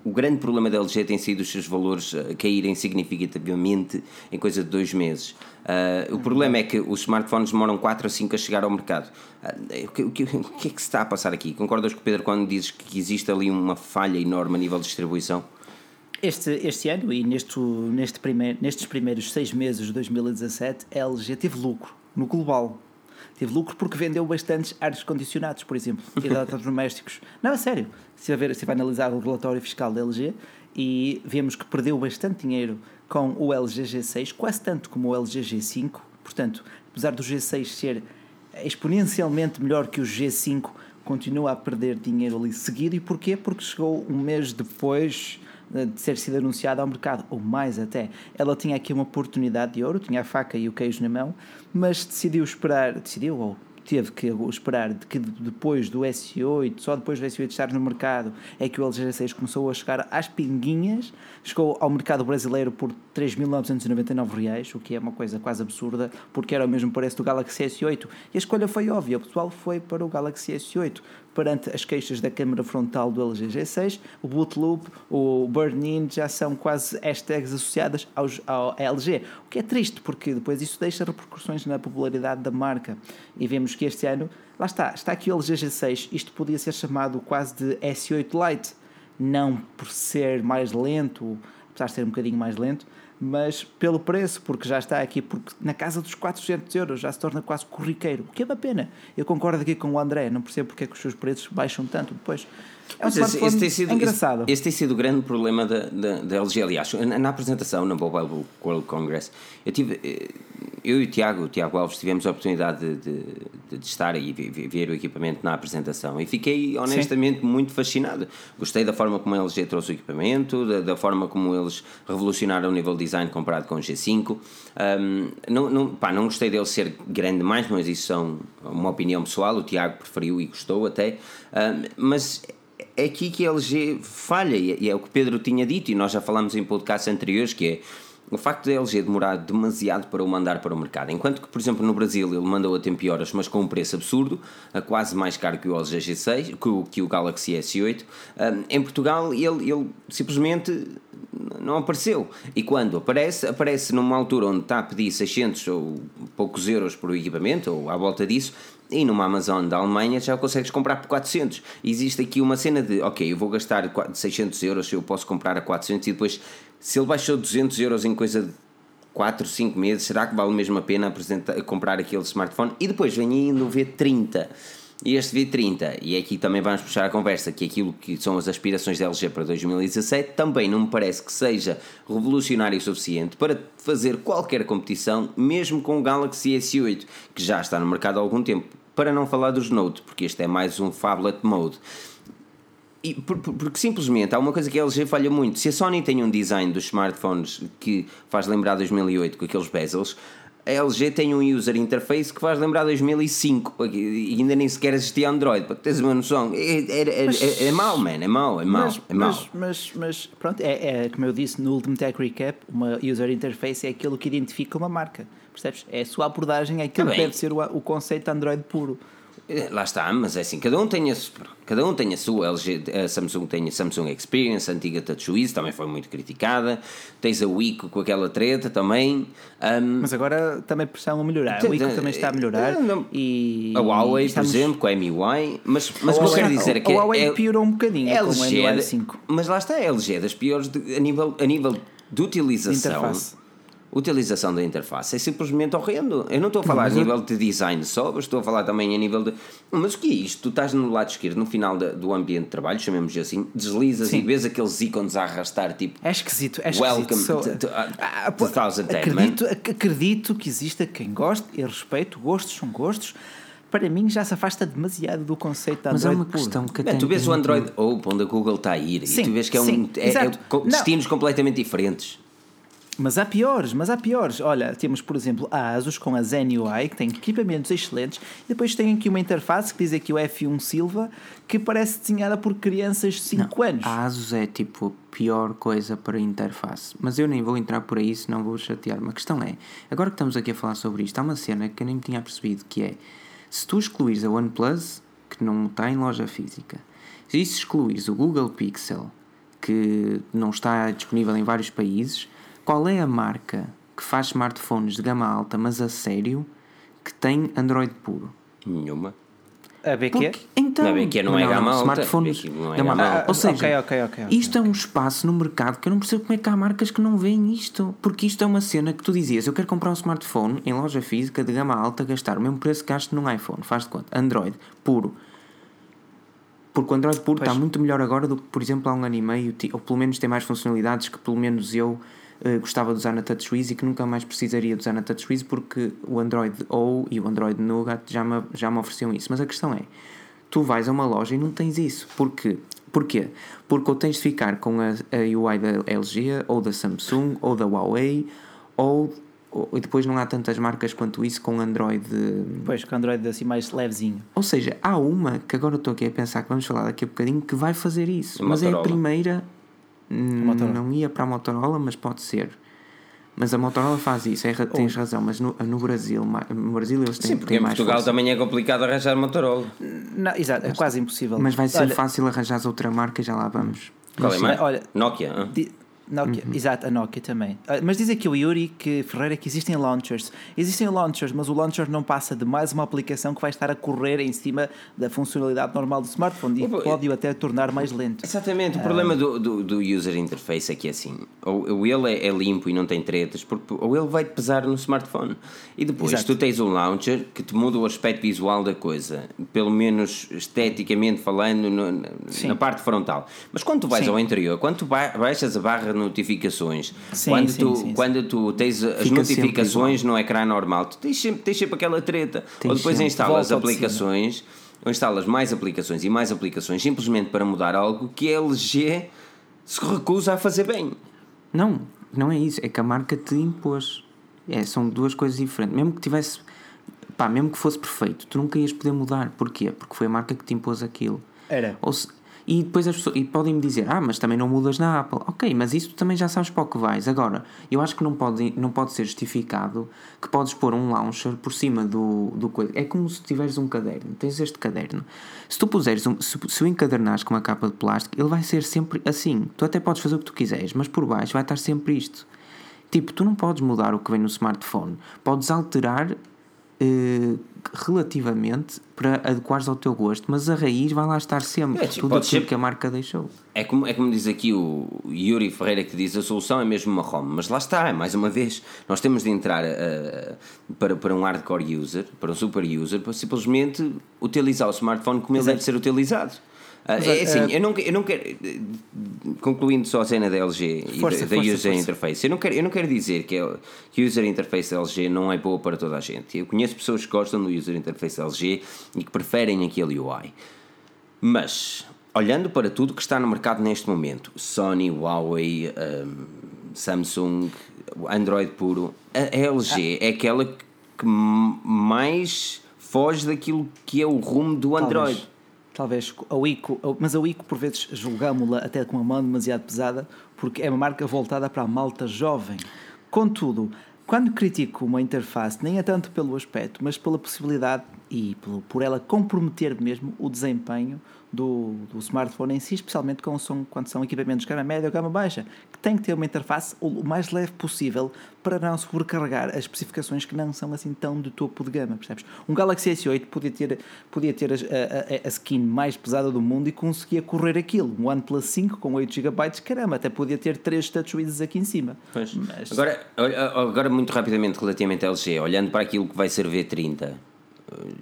o grande problema da LG tem sido os seus valores uh, caírem significativamente em coisa de dois meses. Uh, o problema é que os smartphones demoram 4 a 5 a chegar ao mercado. Uh, o, que, o, que, o, que, é que se está a passar aqui? Concordas com o Pedro quando dizes que existe ali uma falha enorme a nível de distribuição? Este, este ano e neste, neste primeir, nestes primeiros seis meses de 2017, a LG teve lucro no global teve lucro porque vendeu bastantes ares condicionados, por exemplo, e eletrodomésticos. Não, é sério. Se vai, ver, se vai analisar o relatório fiscal da LG e vemos que perdeu bastante dinheiro com o LG G6, quase tanto como o LG G5. Portanto, apesar do G6 ser exponencialmente melhor que o G5, continua a perder dinheiro ali seguido. E porquê? Porque chegou um mês depois de ter sido anunciada ao mercado, ou mais até. Ela tinha aqui uma oportunidade de ouro, tinha a faca e o queijo na mão, mas decidiu esperar, decidiu ou teve que esperar de que depois do S8, só depois do S8 estar no mercado, é que o LG G6 começou a chegar às pinguinhas, chegou ao mercado brasileiro por 3.999 reais, o que é uma coisa quase absurda, porque era o mesmo preço do Galaxy S8. E a escolha foi óbvia, o pessoal foi para o Galaxy S8 perante as queixas da câmara frontal do LG G6, o Bootloop, o Burn-In já são quase hashtags associadas aos, ao LG, o que é triste porque depois isso deixa repercussões na popularidade da marca. E vemos que este ano, lá está, está aqui o LG G6, isto podia ser chamado quase de S8 Lite, não por ser mais lento, apesar de ser um bocadinho mais lento, mas pelo preço, porque já está aqui porque na casa dos 400 euros, já se torna quase corriqueiro, o que é uma pena. Eu concordo aqui com o André, não percebo porque é que os seus preços baixam tanto depois. É um esse, esse, tem sido, engraçado. Esse, esse, tem sido o grande problema da, da, da LG. Aliás, na, na apresentação na Mobile World Congress, eu tive eh, eu e o Tiago, o Tiago Alves, tivemos a oportunidade de, de, de estar e ver o equipamento na apresentação e fiquei honestamente Sim. muito fascinado. Gostei da forma como a LG trouxe o equipamento, da, da, forma como eles revolucionaram o nível de design comparado com o G5. Um, não, não, pá, não gostei dele ser grande demais, mas isso são uma opinião pessoal. O Tiago preferiu e gostou até. Um, mas é aqui que a LG falha e é o que Pedro tinha dito e nós já falámos em podcasts anteriores que é o facto da LG demorar demasiado para o mandar para o mercado, enquanto que, por exemplo, no Brasil ele mandou a tempo e horas, mas com um preço absurdo, a quase mais caro que o LG G6, que o, que o Galaxy S8, um, em Portugal ele, ele simplesmente não apareceu. E quando aparece, aparece numa altura onde está a pedir 600 ou poucos euros por equipamento, ou à volta disso, e numa Amazon da Alemanha já consegues comprar por 400. Existe aqui uma cena de, ok, eu vou gastar 600 euros, eu posso comprar a 400 e depois se ele baixou 200 euros em coisa de 4, 5 meses, será que vale mesmo a pena comprar aquele smartphone? E depois vem ainda o V30. E este V30, e aqui também vamos puxar a conversa, que aquilo que são as aspirações da LG para 2017 também não me parece que seja revolucionário o suficiente para fazer qualquer competição, mesmo com o Galaxy S8, que já está no mercado há algum tempo. Para não falar dos Note, porque este é mais um phablet mode. E, porque simplesmente há uma coisa que a LG falha muito. Se a Sony tem um design dos smartphones que faz lembrar 2008 com aqueles bezels, a LG tem um user interface que faz lembrar 2005 e ainda nem sequer existia Android. Para teres uma noção, é, é, é, mas, é, é mau, man, é mau, é mau. Mas, é mau. Mas, mas, mas, pronto, é, é como eu disse no último Tech Recap: uma user interface é aquilo que identifica uma marca. Percebes? É a sua abordagem, é aquilo tá que deve ser o, o conceito Android puro. Eh, Lá está, mas é assim, cada um tem a, cada um tem a sua LG, a Samsung tem a Samsung Experience, a antiga TouchWiz, também foi muito criticada. Tens a Wii com aquela treta também. Ahm, Mas agora também precisam melhorar. Tem- O Ico tem- também está a melhorar. Eh, não. E a Huawei, estamos- por exemplo, com a MIUI, mas, mas A o que eu quero dizer é que a Huawei é, piorou um bocadinho é com LG, MIUI da- 5. mas lá está, a LG é das piores de- a, nível, a nível de utilização. Interface. Utilização da interface é simplesmente horrendo. Eu não estou a falar a mas eu- nível de design só, mas estou a falar também a nível de. Mas o que é isto? Tu estás no lado esquerdo, no final da- do ambiente de trabalho, chamemos assim, deslizas Sim. e vês aqueles ícones a arrastar, tipo. É esquisito, é esquisito. Welcome Só- to- to- Ah, to pô, 2010, acredito, ac- acredito que exista quem goste e respeito, gostos são gostos. Para mim já se afasta demasiado do conceito da Mas há Android uma puro. questão que Não, até tu vês o Android Open onde a Google está a ir Sim, e tu vês que é um. sim, É, é Não. destinos completamente diferentes. Mas há piores, mas há piores. Olha, temos por exemplo a Asus com a Zen UI, que tem equipamentos excelentes, e depois tem aqui uma interface que diz aqui o F1 Silva, que parece desenhada por crianças de 5 anos. A ASUS é tipo a pior coisa para a interface. Mas eu nem vou entrar por aí, senão vou chatear. Uma questão é: agora que estamos aqui a falar sobre isto, há uma cena que eu nem me tinha percebido que é se tu excluires a OnePlus, que não está em loja física, e se excluires o Google Pixel, que não está disponível em vários países, qual é a marca que faz smartphones de gama alta, mas a sério, que tem Android puro? Nenhuma. A BQ? Porque, então, Não, BQ não é gama alta, Smartphones, não é gama gama alta. alta. Ou seja, Ok, ok, ok, ok, isto é um espaço no mercado que eu não percebo como é que há marcas que não veem isto. Porque isto é uma cena que tu dizias: eu quero comprar um smartphone em loja física de gama alta, gastar o mesmo preço que gasto num iPhone. Faz de conta. Android, puro. Porque o Android puro Pois. está muito melhor agora do que, por exemplo, há um ano e meio, ou pelo menos tem mais funcionalidades que pelo menos eu eh, gostava de usar na TouchWiz e que nunca mais precisaria de usar na TouchWiz porque o Android O e o Android Nougat já me, já me ofereciam isso. Mas a questão é, tu vais a uma loja e não tens isso. Porquê? Porquê? Porque ou tens de ficar com a, a UI da LG, ou da Samsung, ou da Huawei, ou, e depois não há tantas marcas quanto isso com Android... eh, Pois, com o Android assim mais levezinho. ou seja, há uma que agora estou aqui a pensar que vamos falar daqui a bocadinho que vai fazer isso. Mas é a Motorola. primeira. Hum, Motorola. Não ia para a Motorola, mas pode ser. Mas a Motorola faz isso, é, ra- tens razão. Mas no, no Brasil, no Brasil eles têm, Sim, porque têm em mais Portugal força. também é complicado arranjar Motorola. Não, exato, é quase impossível. Mas vai ser Olha, fácil arranjar outra marca e já lá vamos. Qual é mais? olha, Nokia. hã? Di- Nokia, Uhum. exato, a Nokia também. Ah, Mas diz aqui o Yuri que Ferreira que existem launchers. Existem launchers, mas o launcher não passa de mais uma aplicação que vai estar a correr em cima da funcionalidade normal do smartphone e Opa, pode-o até tornar mais lento. Exatamente, Ah. o problema do, do, do user interface é que é assim, ou, ou ele é, é limpo e não tem tretas, porque, ou ele vai pesar no smartphone. E depois Exato. tu tens um launcher que te muda o aspecto visual da coisa, pelo menos esteticamente falando, no- na, parte frontal. Mas quando tu vais Sim. ao interior, quando tu ba- baixas a barra notificações, Sim, quando, sim, tu, sim, quando tu tens as Fica notificações no ecrã normal, tu tens sempre, tens sempre aquela treta. Tens ou depois sempre. instalas Volta aplicações ou instalas mais aplicações e mais aplicações simplesmente para mudar algo que a LG se recusa a fazer bem. Não, não é isso. É que a marca te impôs. É, são duas coisas diferentes. Mesmo que tivesse. Pá, mesmo que fosse perfeito, tu nunca ias poder mudar. Porquê? Porque foi a marca que te impôs aquilo. Era. Ou se- e depois as pessoas e podem-me dizer, ah, mas também não mudas na Apple. Ok, mas isso também já sabes para o que vais. Agora, eu acho que não pode, não pode ser justificado que podes pôr um launcher por cima do, do coisa. É como se tiveres um caderno. Tens este caderno. Se tu puseres um, se, se o encadernares com uma capa de plástico, ele vai ser sempre assim. Tu até podes fazer o que tu quiseres, mas por baixo vai estar sempre isto. Tipo, tu não podes mudar o que vem no smartphone. Podes alterar eh, relativamente para adequares ao teu gosto, mas a raiz vai lá estar sempre. É, tipo, tudo aquilo ser- que a marca deixou. É como, é como diz aqui o Yuri Ferreira que diz a solução é mesmo uma ROM, mas lá está, mais uma vez, nós temos de entrar eh, para, para um hardcore user, para um super user, para simplesmente utilizar o smartphone como ele Exato. deve ser utilizado. Ah, Mas, é eh, assim, eu não, eu não quero, concluindo só a cena da LG e Força, da, da força, user força. interface, eu não, quero, eu não quero dizer que, é- a user interface da LG não é boa para toda a gente. Eu conheço pessoas que gostam do user interface da LG e que preferem aquele UI. Mas, olhando para tudo que está no mercado neste momento, Sony, Huawei, hum, Samsung, Android puro, a LG é aquela que mais foge daquilo que é o rumo do Android. Talvez a Wico, mas a Wico por vezes julgámos-la até com uma mão demasiado pesada, porque é uma marca voltada para a malta jovem. Contudo, quando critico uma interface, nem é tanto pelo aspecto, mas pela possibilidade e por ela comprometer mesmo o desempenho do, do smartphone em si, especialmente com, são, quando são equipamentos de gama média ou gama baixa, que tem que ter uma interface o mais leve possível para não sobrecarregar as especificações que não são assim tão de topo de gama, percebes? Um Galaxy S8 podia ter, podia ter a, a, a skin mais pesada do mundo e conseguia correr aquilo. Um OnePlus 5 com 8 GB, caramba, até podia ter 3 TouchWiz aqui em cima. Mas... Agora, agora, muito rapidamente, relativamente ao LG, olhando para aquilo que vai ser V30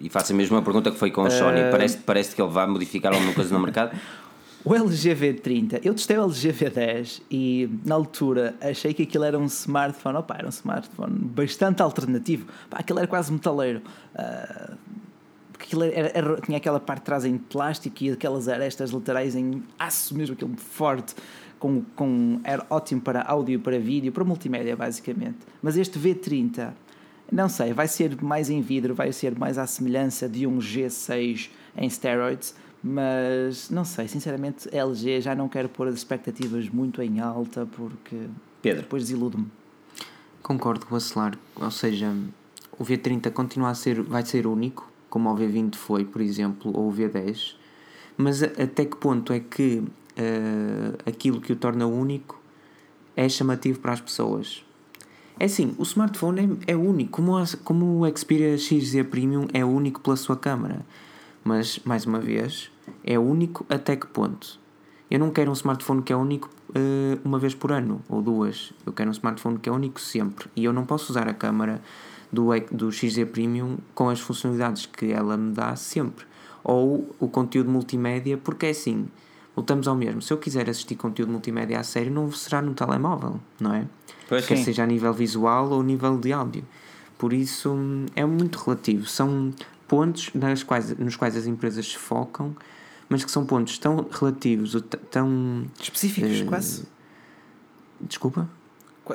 e faço a mesma pergunta que foi com o Sony. Uh... Parece, parece que ele vai modificar alguma coisa no mercado? O LG V30, eu testei o LG V10 e na altura achei que aquilo era um smartphone, opa, era um smartphone bastante alternativo. Pá, aquilo era quase metaleiro. Uh, aquilo era, era, tinha aquela parte de trás em plástico e aquelas arestas laterais em aço mesmo, aquilo forte. Com, com, era ótimo para áudio, para vídeo, para multimédia, basicamente. Mas este V30 não sei, vai ser mais em vidro, vai ser mais à semelhança de um G6 em steroids, mas não sei, sinceramente, LG já não quero pôr as expectativas muito em alta porque Pedro. depois desiludo-me. Concordo com o Acelar, ou seja, o V30 continua a ser, vai ser único, como o V20 foi, por exemplo, ou o V10, mas até que ponto é que uh, aquilo que o torna único é chamativo para as pessoas? É assim, o smartphone é, é único, como, como o Xperia XZ Premium é único pela sua câmera. Mas, mais uma vez, é único até que ponto? Eu não quero um smartphone que é único uh, uma vez por ano ou duas. Eu quero um smartphone que é único sempre. E eu não posso usar a câmera do, do XZ Premium com as funcionalidades que ela me dá sempre. Ou o conteúdo multimédia, porque é assim, voltamos ao mesmo. Se eu quiser assistir conteúdo multimédia a sério, não será no telemóvel, não é? Pois quer sim. seja a nível visual ou nível de áudio. Por isso é muito relativo. São pontos nas quais, nos quais as empresas se focam, mas que são pontos tão relativos, tão específicos, uh, quase. Desculpa?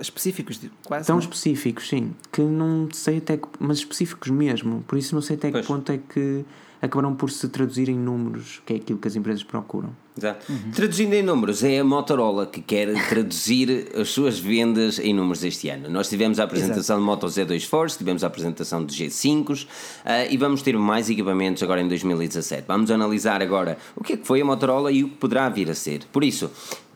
Específicos, quase. Tão não? específicos, sim, que não sei até que. Mas específicos mesmo. Por isso não sei até pois. que ponto é que acabaram por se traduzir em números, que é aquilo que as empresas procuram. Exato. Uhum. Traduzindo em números, é a Motorola que quer traduzir as suas vendas em números este ano. Nós tivemos a apresentação Exato. de Moto Z2 Force, tivemos a apresentação de G5s uh, e vamos ter mais equipamentos agora em 2017. Vamos analisar agora o que é que foi a Motorola e o que poderá vir a ser. Por isso,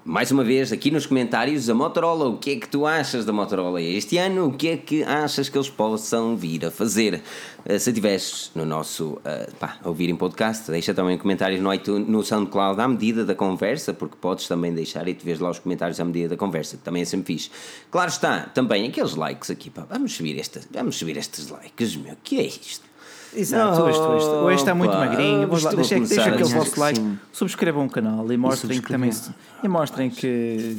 mais uma vez, aqui nos comentários, a Motorola, o que é que tu achas da Motorola este ano? O que é que achas que eles possam vir a fazer? Eh, se estiveres no nosso, uh, pá, ouvir em podcast, deixa também comentários no, no SoundCloud à medida da conversa, porque podes também deixar e tu vês lá os comentários à medida da conversa, que também é sempre fixe. Claro está, também aqueles likes aqui, pá, vamos subir, esta, vamos subir estes likes, meu, que é isto? Exato, hoje, hoje, hoje está muito magrinho. Vamos lá, deixa, deixa aquele vosso like, subscrevam o canal e mostrem, que, também, e mostrem que,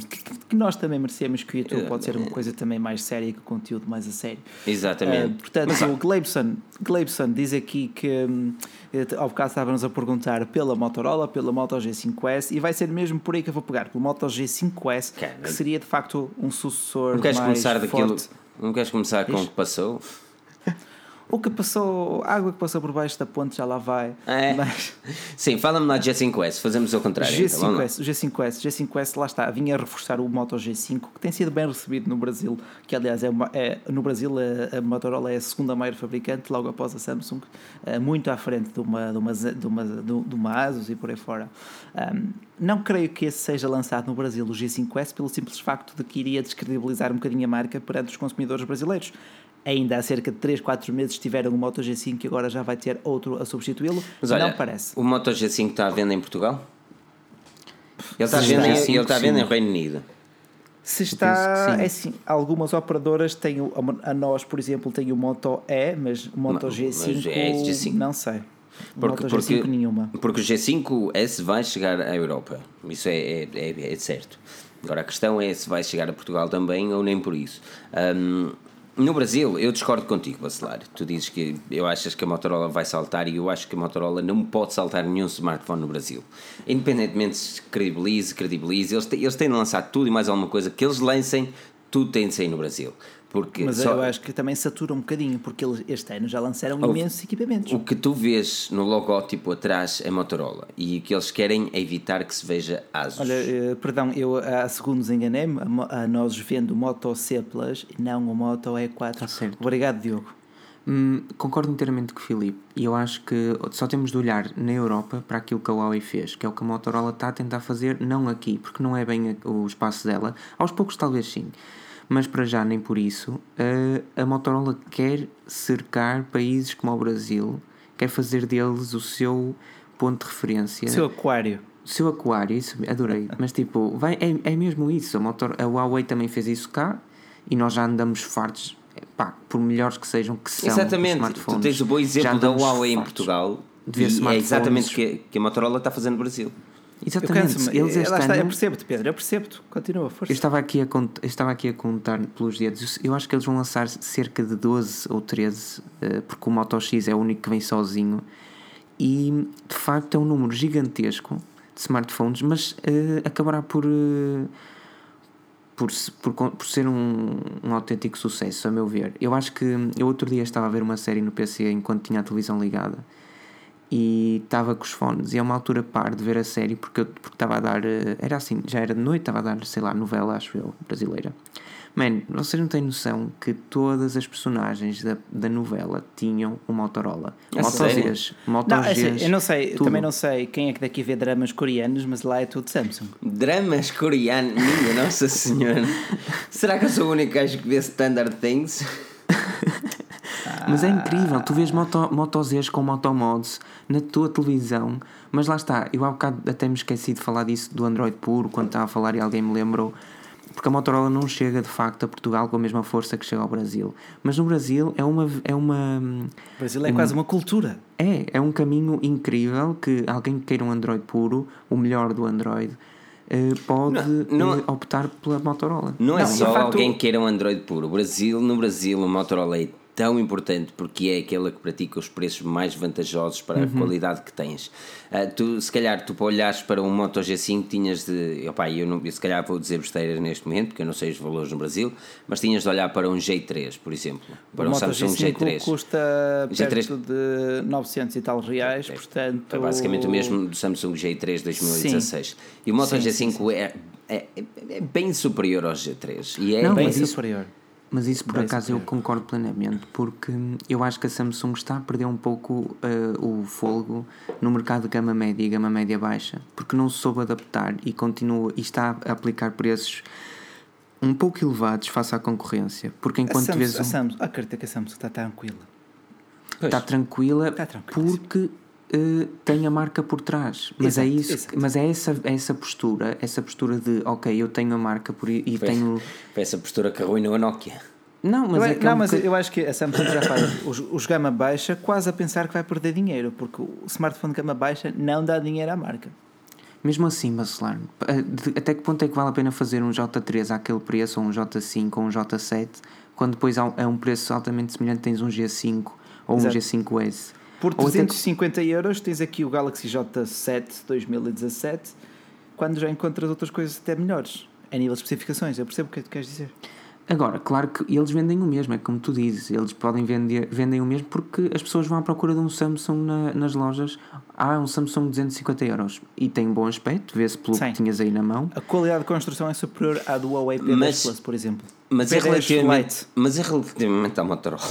que, nós também merecemos que o YouTube pode ser uma coisa também mais séria e que o conteúdo mais a sério. Exatamente. Uh, portanto, o Glebson, Glebson diz aqui que um, ao bocado estávamos a perguntar pela Motorola, pela Moto G5S e vai ser mesmo por aí que eu vou pegar, pelo Moto G5S, que seria de facto um sucessor. Não queres mais começar daquilo? Não queres começar com o que passou? O que passou, a água que passou por baixo da ponte já lá vai. É. Mas... Sim, fala-me lá de G5S, fazemos o contrário. G5S, então, G5S, G5S, lá está, vinha reforçar o Moto G5, que tem sido bem recebido no Brasil, que aliás é, uma, é no Brasil a, a, Motorola é a segunda maior fabricante, logo após a Samsung, é, muito à frente de uma, de uma, de uma, de uma Asus e por aí fora. Um, não creio que esse seja lançado no Brasil, o G5S, pelo simples facto de que iria descredibilizar um bocadinho a marca perante os consumidores brasileiros ainda há cerca de 3, 4 meses tiveram o Moto G5 e agora já vai ter outro a substituí-lo. Mas olha, não parece. O Moto G5 está à venda em Portugal? Ele está, à venda, em, ele está à venda em Reino Unido. Se está, é assim, algumas operadoras têm, a nós, por exemplo, tem o Moto E, mas o Moto G5, mas é G5. não sei. Porque, Moto G5 porque, nenhuma. Porque o G5S vai chegar à Europa, isso é, é, é, é, certo. Agora a questão é se vai chegar a Portugal também ou nem por isso. Um, no Brasil, eu discordo contigo, Bacelar. Tu dizes que eu achas que a Motorola vai saltar e eu acho que a Motorola não pode saltar nenhum smartphone no Brasil. Independentemente se credibilize, credibilize, eles, eles têm de lançar tudo e mais alguma coisa que eles lancem, tudo tem de sair no Brasil. Porque Mas só... eu acho que também satura um bocadinho, porque eles este ano já lançaram o, imensos equipamentos. O que tu vês no logótipo atrás é Motorola e o que eles querem é evitar que se veja Asus. Olha, eh, perdão, eu há segundos enganei-me, a, a nós vendo o Moto C Plus, não o Moto E4. Tá certo. Obrigado, Diogo. Hum, concordo inteiramente com o Filipe e eu acho que só temos de olhar na Europa para aquilo que a Huawei fez, que é o que a Motorola está a tentar fazer, não aqui, porque não é bem o espaço dela, aos poucos talvez sim, mas para já nem por isso. A, a Motorola quer cercar países como o Brasil, quer fazer deles o seu ponto de referência. O seu aquário. O seu aquário, isso, adorei. Mas tipo, vai, é, é mesmo isso. A, motor, a Huawei também fez isso cá e nós já andamos fartos pá, por melhores que sejam, que são Exatamente, tu tens o bom exemplo da Huawei em Portugal e é exatamente o que, que a Motorola está fazendo no Brasil. Exatamente. Eu, Eles este ano, eu percebo-te, Pedro, eu percebo-te. Continua, força. Eu estava, aqui a contar, estava aqui a contar pelos dedos. Eu acho que eles vão lançar cerca de 12 ou 13, eh, porque o Moto X é o único que vem sozinho. E de facto é um número gigantesco de smartphones, mas uh, acabará por. Uh, por, por, por ser um, um autêntico sucesso, a meu ver. Eu acho que eu outro dia estava a ver uma série no PC enquanto tinha a televisão ligada e estava com os fones. E é uma altura par de ver a série porque, eu, porque estava a dar. Eh, era assim, já era de noite, estava a dar, sei lá, novela, acho eu, brasileira. Man, vocês não têm noção que todas as personagens da, da novela tinham um Motorola. É Moto Zs, Moto não, é assim, Eu não sei, tudo. também não sei quem é que daqui vê dramas coreanos, mas lá é tudo Samsung. Dramas coreanos? Minha Nossa Senhora. Será que eu sou o único gajo que vê Standard Things? Mas é incrível, tu vês moto, Moto Zs com Motomods na tua televisão, mas lá está, eu há bocado até me esqueci de falar disso do Android puro, quando estava a falar e alguém me lembrou porque a Motorola não chega de facto a Portugal com a mesma força que chega ao Brasil. Mas no Brasil é uma. É uma o Brasil é um, quase uma cultura. É, é um caminho incrível que alguém que queira um Android puro, o melhor do Android. Eh, pode não, não, eh, optar pela Motorola. Não é não, só facto, alguém que queira um Android puro. O Brasil, no Brasil, o Motorola é tão importante porque é aquela que pratica os preços mais vantajosos para uhum. a qualidade que tens. Uh, tu, se calhar, tu para olhares para um Moto G5 tinhas de. Opa, eu, não, eu se calhar vou dizer besteiras neste momento, porque eu não sei os valores no Brasil, mas tinhas de olhar para um G3, por exemplo. Para o um Moto Samsung G5 G3. custa G3, perto de 900 e tal reais, é, portanto. É basicamente o mesmo do Samsung G3 2016. Sim. E o Moto sim, G5 sim. É, é, é, bem superior ao G3. E é não, bem superior. Mas isso por acaso eu concordo plenamente, porque eu acho que a Samsung está a perder um pouco uh, o fogo no mercado de gama média e gama média baixa, porque não soube adaptar e continua e está a aplicar preços um pouco elevados face à concorrência. Porque enquanto a Samsung. Um... A Samsung, acredita que a Samsung está tranquila. Está tranquila, está tranquila porque uh, tem a marca por trás. Mas é exato, é isso, exato. mas é essa, é essa postura, essa postura de ok, eu tenho a marca por, e foi, tenho. Foi essa postura que arruinou a Nokia. Não, mas, eu, é, é não, é um mas eu acho que a Samsung já faz os, os gama baixa quase a pensar que vai perder dinheiro, porque o smartphone de gama baixa não dá dinheiro à marca. Mesmo assim, Bacelar, até que ponto é que vale a pena fazer um J3 àquele preço, ou um J5 ou um J7, quando depois é um preço altamente semelhante tens um G5 ou Exato. um G5S? Por 350 euros tens aqui o Galaxy J7 2017, quando já encontras outras coisas até melhores, a nível de especificações. Eu percebo o que é que tu queres dizer. Agora, claro que eles vendem o mesmo, é como tu dizes, eles podem vender vendem o mesmo porque as pessoas vão à procura de um Samsung na, nas lojas. Há um Samsung de 250 euros e tem um bom aspecto, vê-se pelo Sim. que tinhas aí na mão. A qualidade de construção é superior à do Huawei P10 mas, Plus, por exemplo. Mas, é relativamente, mas é relativamente à Motorola.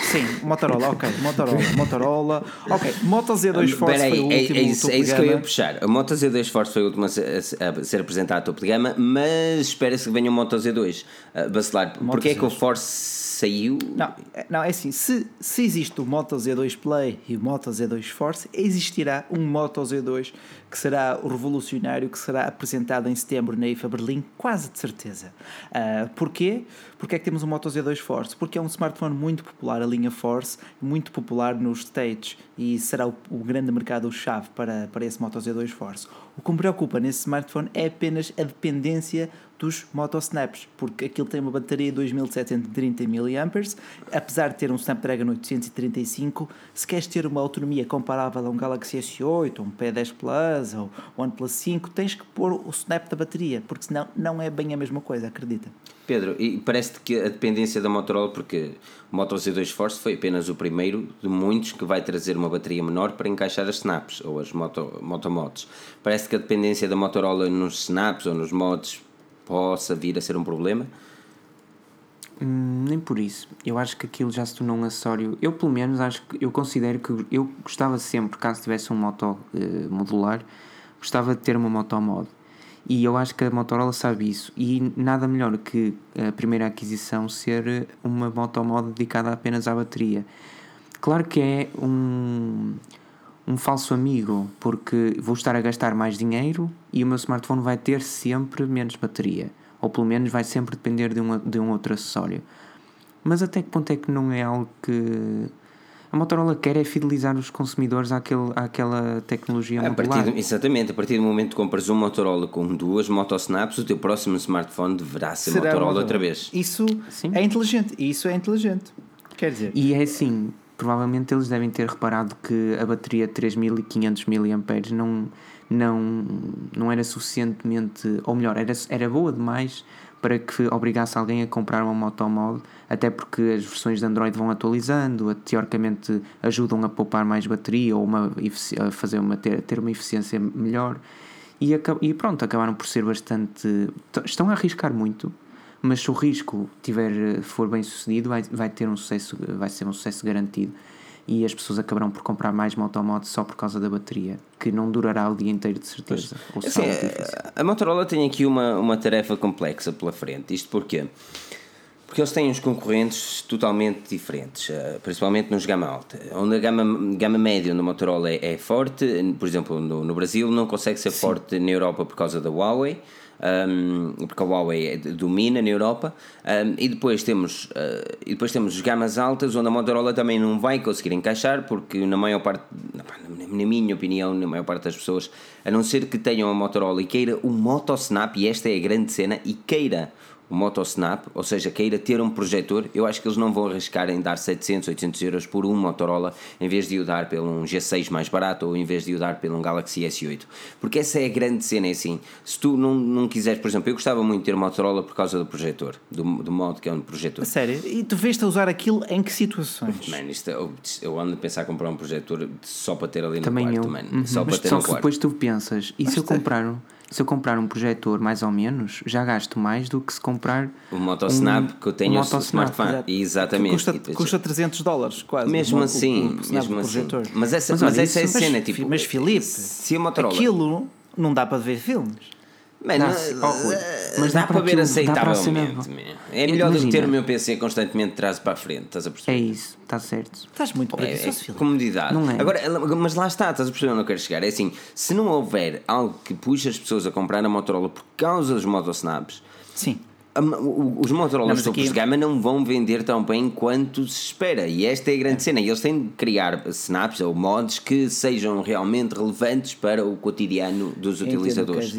Sim, Motorola, ok. Motorola, Motorola. Ok, Moto Z2 Force Peraí, foi o último é, é isso, é isso que eu ia puxar. A Moto Z2 Force foi a última a ser apresentada a topo de gama, mas espera-se que venha o Moto Z2. Uh, Bacelar, porquê é que o Force saiu. Não, é, não, é assim: se, se existe o Moto Z2 Play e o Moto Z2 Force, existirá um Moto Z2 que será o revolucionário, que será apresentado em setembro na IFA Berlim, quase de certeza. Uh, porquê? Porque é que temos o Moto Z2 Force? Porque é um smartphone muito popular, a linha Force, muito popular nos States e será o, o grande mercado-chave para, para esse Moto Z2 Force. O que me preocupa nesse smartphone é apenas a dependência dos Motosnaps, porque aquilo tem uma bateria de 2730 mAh, apesar de ter um Snapdragon 835, se queres ter uma autonomia comparável a um Galaxy S8, um P10 Plus ou OnePlus 5, tens que pôr o Snap da bateria, porque senão não é bem a mesma coisa, acredita. Pedro, e parece-te que a dependência da Motorola, porque o Moto Z2 Force foi apenas o primeiro de muitos que vai trazer uma bateria menor para encaixar as snaps ou as moto, motomods. Parece que a dependência da Motorola nos snaps ou nos mods possa vir a ser um problema? Hum, nem por isso. Eu acho que aquilo já se tornou um acessório. Eu, pelo menos, acho que eu considero que eu gostava sempre, caso tivesse um moto uh, modular, gostava de ter uma moto mod. E eu acho que a Motorola sabe isso. E nada melhor que a primeira aquisição ser uma moto mod dedicada apenas à bateria. Claro que é um, um falso amigo, porque vou estar a gastar mais dinheiro e o meu smartphone vai ter sempre menos bateria. Ou pelo menos vai sempre depender de, uma, de um outro acessório. Mas até que ponto é que não é algo que a Motorola quer é fidelizar os consumidores àquele, àquela tecnologia a partir de, Exatamente, a partir do momento que compras um Motorola com duas motosnaps, o teu próximo smartphone deverá ser Será Motorola, Motorola outra vez. Isso Sim. é inteligente, isso é inteligente. Quer dizer. E é assim, provavelmente eles devem ter reparado que a bateria 3500 mAh não, não, não era suficientemente, ou melhor, era, era boa demais para que obrigasse alguém a comprar uma motomod, até porque as versões de Android vão atualizando, teoricamente ajudam a poupar mais bateria ou uma, a fazer uma, ter, ter uma eficiência melhor. E, e pronto, acabaram por ser bastante. Estão a arriscar muito, mas se o risco tiver, for bem sucedido, vai, vai ter um sucesso, vai ser um sucesso garantido. E as pessoas acabarão por comprar mais motomods só por causa da bateria, que não durará o dia inteiro de certeza. Assim, a, a Motorola tem aqui uma, uma tarefa complexa pela frente. Isto porquê? Porque eles têm uns concorrentes totalmente diferentes, eh, principalmente nos gama alta. Onde a gama, gama média no Motorola é, é forte, por exemplo, no, no Brasil não consegue ser Sim. forte na Europa por causa da Huawei um, porque a Huawei é domina na Europa, um, e depois temos uh, e depois temos gamas altas onde a Motorola também não vai conseguir encaixar, porque na maior parte, na minha opinião, na maior parte das pessoas, a não ser que tenham a Motorola e queira o Motosnap, e esta é a grande cena, e queira o Motosnap, ou seja, queira ter um projetor, eu acho que eles não vão arriscar em dar 700, 800 euros por um Motorola em vez de o dar pelo um G6 mais barato ou em vez de o dar pelo um Galaxy S8. Porque essa é a grande cena, é assim. Se tu não, não quiseres, por exemplo, eu gostava muito de ter Motorola por causa do projetor, do, do modo que é um projetor. Sério? E tu veste a usar aquilo em que situações? Mano, isto, eu, eu ando a pensar em comprar um projetor só para ter ali no Também quarto, eu. mano. Uhum. Só Mas para ter só no quarto. depois tu pensas, e Basta. se eu comprar um se eu comprar um projetor mais ou menos, já gasto mais do que se comprar o Motosnap um, que eu tenho um no smartphone. Exatamente. custa, custa 300 dólares quase. Mesmo o, assim, o, mesmo assim. Mas essa, mas, mas essa é a cena, mas, tipo. Mas Filipe, se a Motorola... aquilo não dá para ver filmes. Mano, mas dá, dá para ver aceitavelmente. É melhor Imagina. do que ter o meu PC constantemente de trás para a frente, estás a perceber? É isso, está certo. Estás muito é, é comodidade. Não é. Agora, mas lá está, estás a perceber onde eu quero chegar. É assim, se não houver algo que puxe as pessoas a comprar a Motorola por causa dos motosnaps, sim. Os Motorola topos aqui... de gama não vão vender tão bem quanto se espera, e esta é a grande é. cena. E eles têm de criar snaps ou mods que sejam realmente relevantes para o cotidiano dos utilizadores.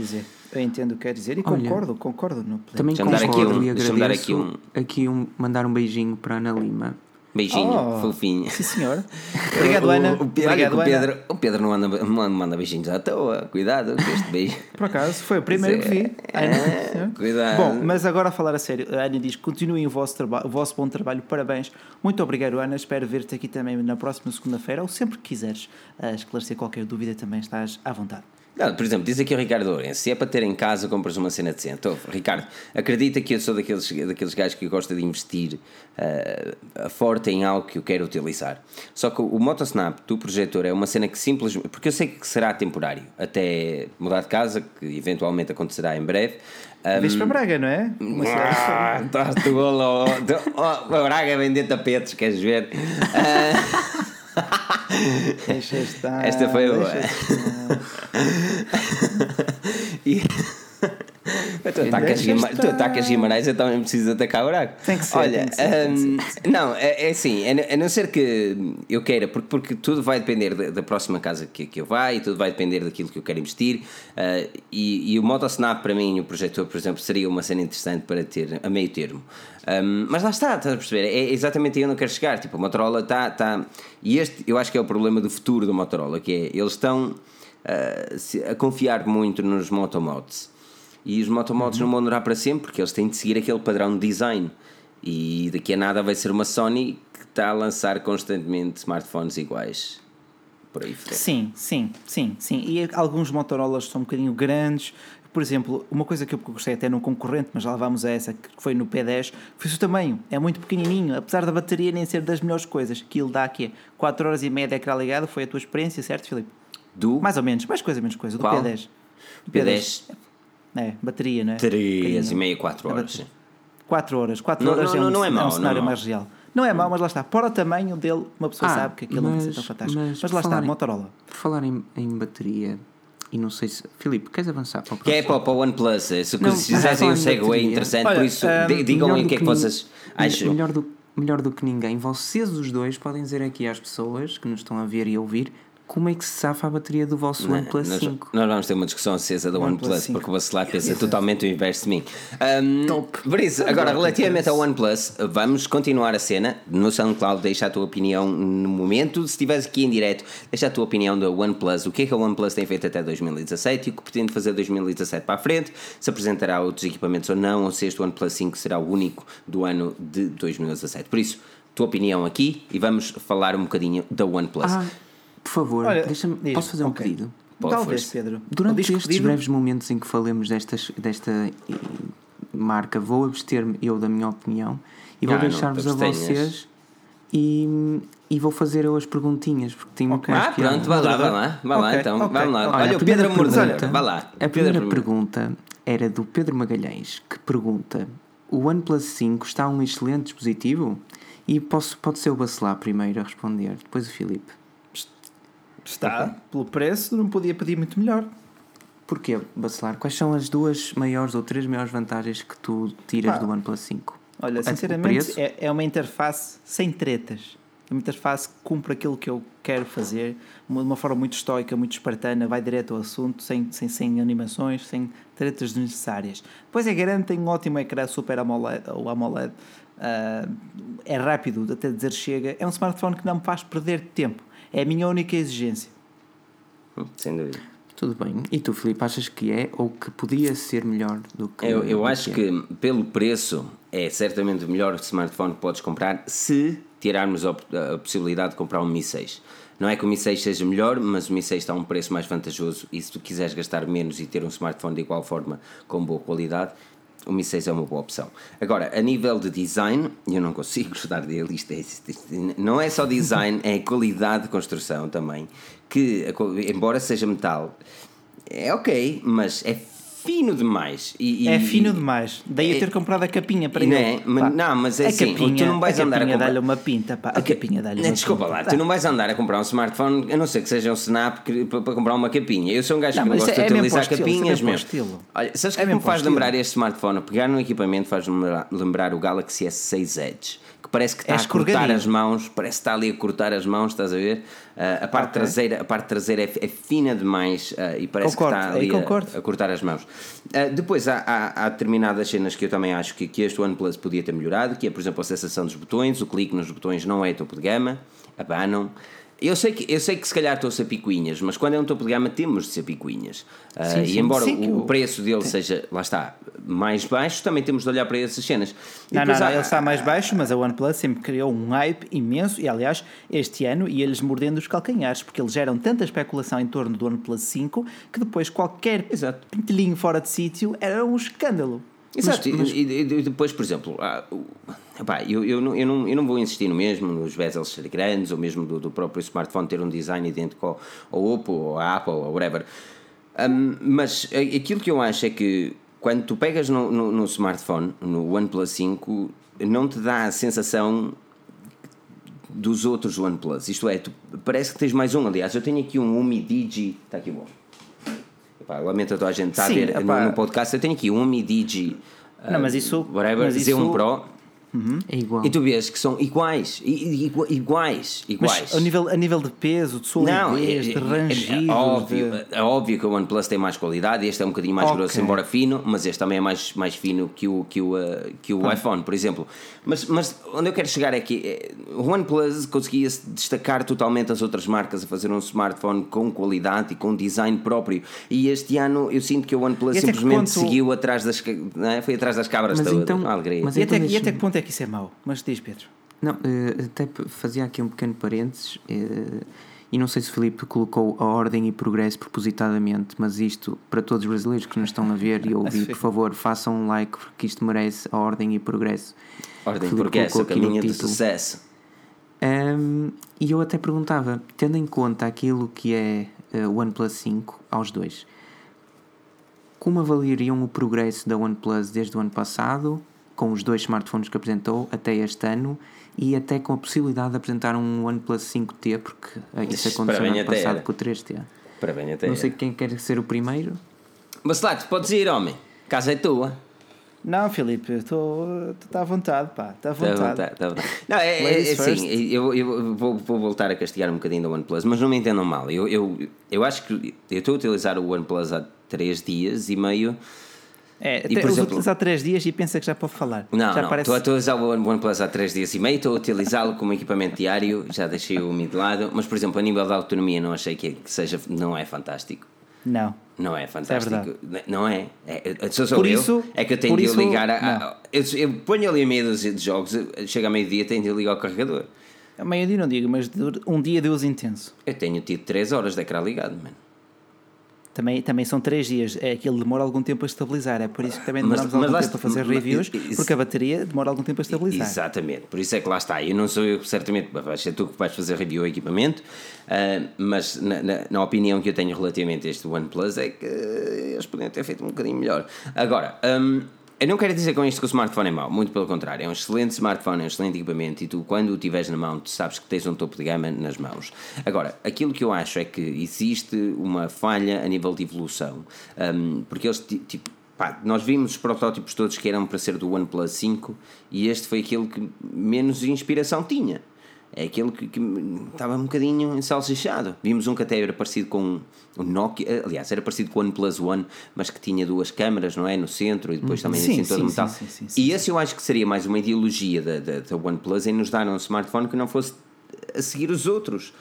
Eu entendo o que quer dizer e Olha, concordo, concordo no Também concordo aqui um, e agradeço dar aqui um, aqui um, mandar um beijinho para a Ana Lima. Beijinho, oh, fofinho. Sim, senhor. Obrigado, Ana. O, o, Obrigado, o, Pedro, Ana. o Pedro não anda, não manda beijinhos à toa. Cuidado com este beijo. Por acaso, foi o primeiro que vi. É, cuidado. Bom, mas agora a falar a sério. A Ana diz: continuem o vosso, o vosso bom trabalho, parabéns. Muito obrigado, Ana. Espero ver-te aqui também na próxima segunda-feira ou sempre que quiseres uh, esclarecer qualquer dúvida, também estás à vontade. Não, por exemplo, diz aqui o Ricardo Lourenço: se é para ter em casa, compras uma cena decente. Então, Ricardo, acredita que eu sou daqueles, daqueles gajos que gosta de investir uh, forte em algo que eu quero utilizar. Só que o Motosnap do projetor é uma cena que simplesmente. Porque eu sei que será temporário, até mudar de casa, que eventualmente acontecerá em breve. Um, Vês para Braga, não é? Ah, estás tu golo. Oh, Braga vender tapetes, queres ver? Uh, Deixa estar. Esta foi boa. e... Tu atacas, Guimarães, tu atacas Guimarães, eu também preciso atacar o buraco. Tem que ser. Olha, que ser, um, não, é, é assim, a não ser que eu queira, porque, porque tudo vai depender da, da próxima casa que, que eu vá e tudo vai depender daquilo que eu quero investir. Uh, e, e o Motosnap, para mim, o projetor, por exemplo, seria uma cena interessante para ter a meio termo. Um, mas lá está, estás a perceber? É exatamente aí onde eu quero chegar. Tipo, a Motorola está. Tá, e este eu acho que é o problema do futuro do Motorola, que é eles estão uh, a confiar muito nos motomods. E os motomods uhum. não vão durar para sempre, porque eles têm de seguir aquele padrão de design. E daqui a nada vai ser uma Sony que está a lançar constantemente smartphones iguais. Por aí Sim, sim, sim, sim. E alguns Motorolas são um bocadinho grandes, por exemplo, uma coisa que eu gostei até num concorrente, mas já lá vamos a essa, que foi no P10, foi o tamanho. É muito pequenininho, apesar da bateria nem ser das melhores coisas. Aquilo dá aqui 4 horas e meia de ecrã ligado, foi a tua experiência, certo, Filipe? Do Mais ou menos, mais coisa, menos coisa, do Qual? P10. Do P10, É, bateria, não é? 3 e meia, 4 A horas. bateria. 4 horas, 4 Não- horas não- é um, não é mau, um não cenário é mau. mais real. Não é mau, mas lá está. Para o tamanho dele, uma pessoa Ah, sabe que aquilo não vai ser mas- tão fantástico. mas Mas, lá está, em- Motorola. Por falar em, em bateria, e não sei se. Filipe, queres avançar para o Que é para, para o OnePlus, se, se Não, fizessem um em segue interessante, Olha, por isso ah, di- digam Melhor aí o do que é que vocês acham. Melhor do, melhor do que ninguém, vocês os dois podem dizer aqui às pessoas que nos estão a ver e a ouvir como é que se safa a bateria do vosso OnePlus nós, 5. nós vamos ter uma discussão acesa da OnePlus OnePlus, 5. porque o Bacelar pensa totalmente o inverso de mim. Um, Top. Por isso, agora, relativamente ao OnePlus, vamos continuar a cena. No SoundCloud, deixa a tua opinião no momento. Se estiveres aqui em direto, deixa a tua opinião da OnePlus. O que é que a OnePlus tem feito até 2017 e o que pretende fazer 2017 para a frente. Se apresentará outros equipamentos ou não, ou se este OnePlus 5 será o único do ano de 2017. Por isso, tua opinião aqui e vamos falar um bocadinho da OnePlus. Ah, por favor, Olha, diz, Posso fazer um ok. pedido? Talvez, força. Pedro. Durante estes pedido- breves momentos em que falemos destas, desta eh, marca, vou abster-me eu da minha opinião e vou Ah, deixar-vos a vocês e, e vou fazer eu as perguntinhas porque tenho muito Ok. mais Ah, que pronto, vai lá, vai lá, vai lá Ok, então, ok. vamos lá. Olha, Olha, a o primeira Pedro pergunta- vai lá. A Pedro primeira Mordeira. pergunta era do Pedro Magalhães, que pergunta: O OnePlus 5 está um excelente dispositivo? E posso, pode ser o Bacelar primeiro a responder, depois o Filipe. Está, pelo preço, não podia pedir muito melhor. Porquê, Bacelar? Quais são as duas maiores ou três maiores vantagens que tu tiras Pá, do OnePlus 5? Olha, sinceramente, é, é uma interface sem tretas. É uma interface que cumpre aquilo que eu quero fazer, de uma forma muito estoica, muito espartana, vai direto ao assunto, sem, sem, sem animações, sem tretas desnecessárias. Depois é garante, tem um ótimo ecrã Super AMOLED, ou AMOLED ah, é rápido, até dizer chega. É um smartphone que não me faz perder tempo. É a minha única exigência. Hum, Sem dúvida. Tudo bem. E tu, Filipe, achas que é ou que podia ser melhor do que. Eu, eu acho é? que pelo preço é certamente o melhor smartphone que podes comprar se tirarmos a, a possibilidade de comprar um Mi 6. Não é que o Mi 6 seja melhor, mas o Mi 6 está a um preço mais vantajoso e se tu quiseres gastar menos e ter um smartphone de igual forma com boa qualidade, o Mi 6 é uma boa opção. Agora, a nível de design, eu não consigo gostar dele. Isto é, isto- isto- não é só design, é qualidade de construção também. Que, embora seja metal, é ok, mas é fino demais. E, é e- fino demais. Daí é- eu ter comprado a capinha para Não ele. é? Mas- não, mas é a assim, capinha, tu não vais a andar a comprar- dá-lhe uma pinta, pá. A capinha dá-lhe uma Desculpa pinta. lá, tu não vais andar a comprar um smartphone, a não ser que seja um Snap que- para, para comprar uma capinha. Eu sou um gajo Não, que não gosta é de utilizar o estilo, capinhas é mesmo o estilo. Olha, sabes o que É é que me o faz estilo. lembrar este smartphone? Pegar no equipamento faz lembrar, lembrar o Galaxy S6 Edge. Parece que está É a cortar as mãos, parece que está ali a cortar as mãos, estás a ver? Ah, a, parte Ok. traseira, a parte traseira é, é fina demais ah, e parece Concordo, que está ali a, a cortar as mãos. Ah, depois há, há, há determinadas cenas que eu também acho que, que este OnePlus podia ter melhorado, que é, por exemplo, a sensação dos botões, o clique nos botões não é topo de gama, abanam. Eu sei, que, eu sei que se calhar estou a ser picuinhas, mas quando é um topo de gama temos de ser picuinhas. Ah, Sim, e embora sim, o, o- preço dele seja, lá está, mais baixo, também temos de olhar para essas cenas. E Não, não, não, há- ele está mais baixo, mas a OnePlus sempre criou um hype imenso e, aliás, este ano ia-lhes mordendo os calcanhares, porque eles geram tanta especulação em torno do OnePlus 5 que depois qualquer Exato. pintelinho fora de sítio era um escândalo. Exato, e- e, e depois, por exemplo, ah, o- eu, eu, não, eu, não, eu não vou insistir no mesmo, nos bezels ser grandes, ou mesmo do, do próprio smartphone ter um design idêntico ao, ao Oppo, ou à Apple, ou whatever. Ahm, mas a- aquilo que eu acho é que quando tu pegas no, no, no smartphone, no OnePlus 5, não te dá a sensação dos outros OnePlus. Isto é, tu, parece que tens mais um. Aliás, eu tenho aqui um Umi Digi. Está aqui bom. Epá, lamento a toda a gente está a ver no, epá. no podcast. Eu tenho aqui um Umi Digi. Não, mas isso- Whatever, mas Z1 isso- Pro. É igual. E tu vês que são iguais. Iguais. Iguais. Mas a nível, a nível de peso, de Não, é, solidez, de é- rangidos... é óbvio, de- é óbvio que o OnePlus tem mais qualidade, este é um bocadinho mais Ok. grosso, embora fino, mas este também é mais, mais fino que o, que o, uh, que o iPhone, por exemplo. Mas, mas onde eu quero chegar é que eh, o OnePlus conseguia se destacar totalmente as outras marcas a fazer um smartphone com qualidade e com design próprio. E este ano eu sinto que o OnePlus simplesmente seguiu atrás das, é? foi atrás das cabras Mas todas. então- Uma alegria. mas E até, então e até que ponto é que isso é mau? Mas diz, Pedro. Não, eh, até fazia aqui um pequeno parênteses. eh, E não sei se o Filipe colocou a ordem e progresso propositadamente, mas isto, para todos os brasileiros que nos estão a ver e a ouvir, por favor, façam um like, porque isto merece a ordem e progresso. Ordem e progresso, o colocou aqui no caminho do título. sucesso. Um, e eu até perguntava, tendo em conta aquilo que é uh, o OnePlus 5 aos dois, como avaliariam o progresso da OnePlus desde o ano passado, com os dois smartphones que apresentou, até este ano, e até com a possibilidade de apresentar um OnePlus 5T, porque uh, isso aconteceu no ano passado era. com o 3T. Parabéns até. Não sei quem quer ser o primeiro. Bacelato, podes ir, homem. Casa é tua. Não, Filipe, estou tá à vontade, pá, está à Tá à vontade. tá vontade. Não, é, é, é assim, eu, eu vou, vou voltar a castigar um bocadinho da OnePlus, mas não me entendam mal. Eu, eu, eu acho que eu estou a utilizar o OnePlus há 3 dias e meio. É, E, por exemplo- utilizar três dias e pensa que já pode falar. Não, já não, parece... estou a utilizar o One- OnePlus há 3 dias e meio, estou a utilizá-lo como equipamento diário, já deixei o Mi de lado, mas por exemplo, a nível da autonomia não achei que, que seja, não é fantástico. Não. Não é fantástico. não é? é, é sou só Por eu. isso- é que eu tenho de isso, ligar a. a- eu, eu ponho ali a meia dúzia de jogos, chega a meio-dia, tenho de ligar o carregador. A meio-dia não digo, mas um dia de uso intenso. Eu tenho tido 3 horas de ecrã ligado, mano. Também, também são três dias. É que ele demora algum tempo a estabilizar. É por isso que também Mas- demoramos mas algum lá tempo a está- fazer mas- reviews, isso- porque a bateria demora algum tempo a estabilizar. Exatamente, por isso é que lá está. Eu não sou eu, certamente, vais ser tu que vais fazer review ao equipamento, ah, mas na, na- na opinião que eu tenho relativamente a este OnePlus é que eles podiam ter feito um bocadinho melhor. Agora, hum, eu não quero dizer com isto que o smartphone é mau, muito pelo contrário, é um excelente smartphone, é um excelente equipamento e tu, quando o tiveres na mão, tu sabes que tens um topo de gama nas mãos. Agora, aquilo que eu acho é que existe uma falha a nível de evolução, hum, porque eles, ti- tipo, Pá, nós vimos os protótipos todos que eram para ser do OnePlus 5 e este foi aquele que menos inspiração tinha. É aquele que, que estava um bocadinho ensalsichado. Vimos um que até era parecido com o Nokia, aliás, era parecido com o OnePlus One, mas que tinha duas câmaras, não é? No centro e depois também Sim, assim todo metal. sim, sim, sim, e esse eu acho que seria mais uma ideologia da, da, da OnePlus em nos dar um smartphone que não fosse a seguir os outros.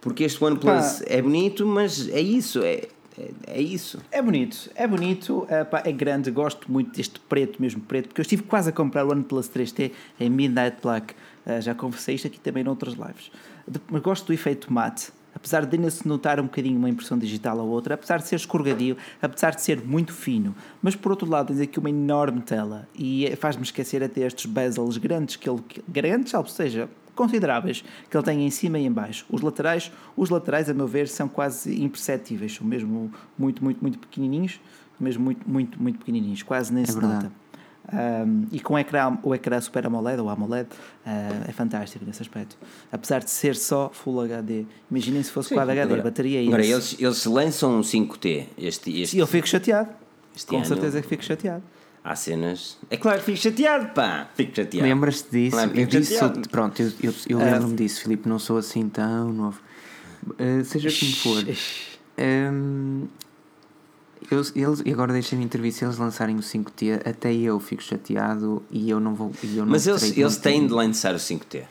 Porque este OnePlus Pá. é bonito, mas é isso, é, é, é isso. É bonito, é bonito, é, pá, é grande, gosto muito deste preto, mesmo preto, porque eu estive quase a comprar o OnePlus 3T em Midnight Black, já conversei isto aqui também noutras lives. Mas gosto do efeito mate, apesar de ainda se notar um bocadinho uma impressão digital ou outra, apesar de ser escorregadio, apesar de ser muito fino, mas por outro lado tens aqui uma enorme tela e é- faz-me esquecer até estes bezels grandes, que ele, grandes, ou seja, consideráveis que ele tem em cima e em baixo. Os laterais, os laterais a meu ver são quase imperceptíveis, são mesmo muito, muito, muito pequenininhos, mesmo muito, muito, muito pequenininhos, quase nem se verdade. nota. Um, e com o ecrã, o ecrã Super AMOLED ou AMOLED uh, é fantástico nesse aspecto. Apesar de ser só Full HD. Imaginem se fosse Quad HD, a bateria é Agora, isso. eles, eles lançam um 5T. Este, este, E eu fico chateado. Este com ano- certeza que fico chateado. Há cenas. É claro que fico chateado, pá! Fico chateado. Lembras-te disso? Claro, eu disse, chateado. pronto, eu, eu, eu Ah. lembro-me disso, Filipe, não sou assim tão novo. Uh, seja como for. Um, eles, eles, e agora deixem-me intervir, se eles lançarem o 5T, até eu fico chateado e eu não vou. e eu não Mas eles, eles não têm de lançar o 5T.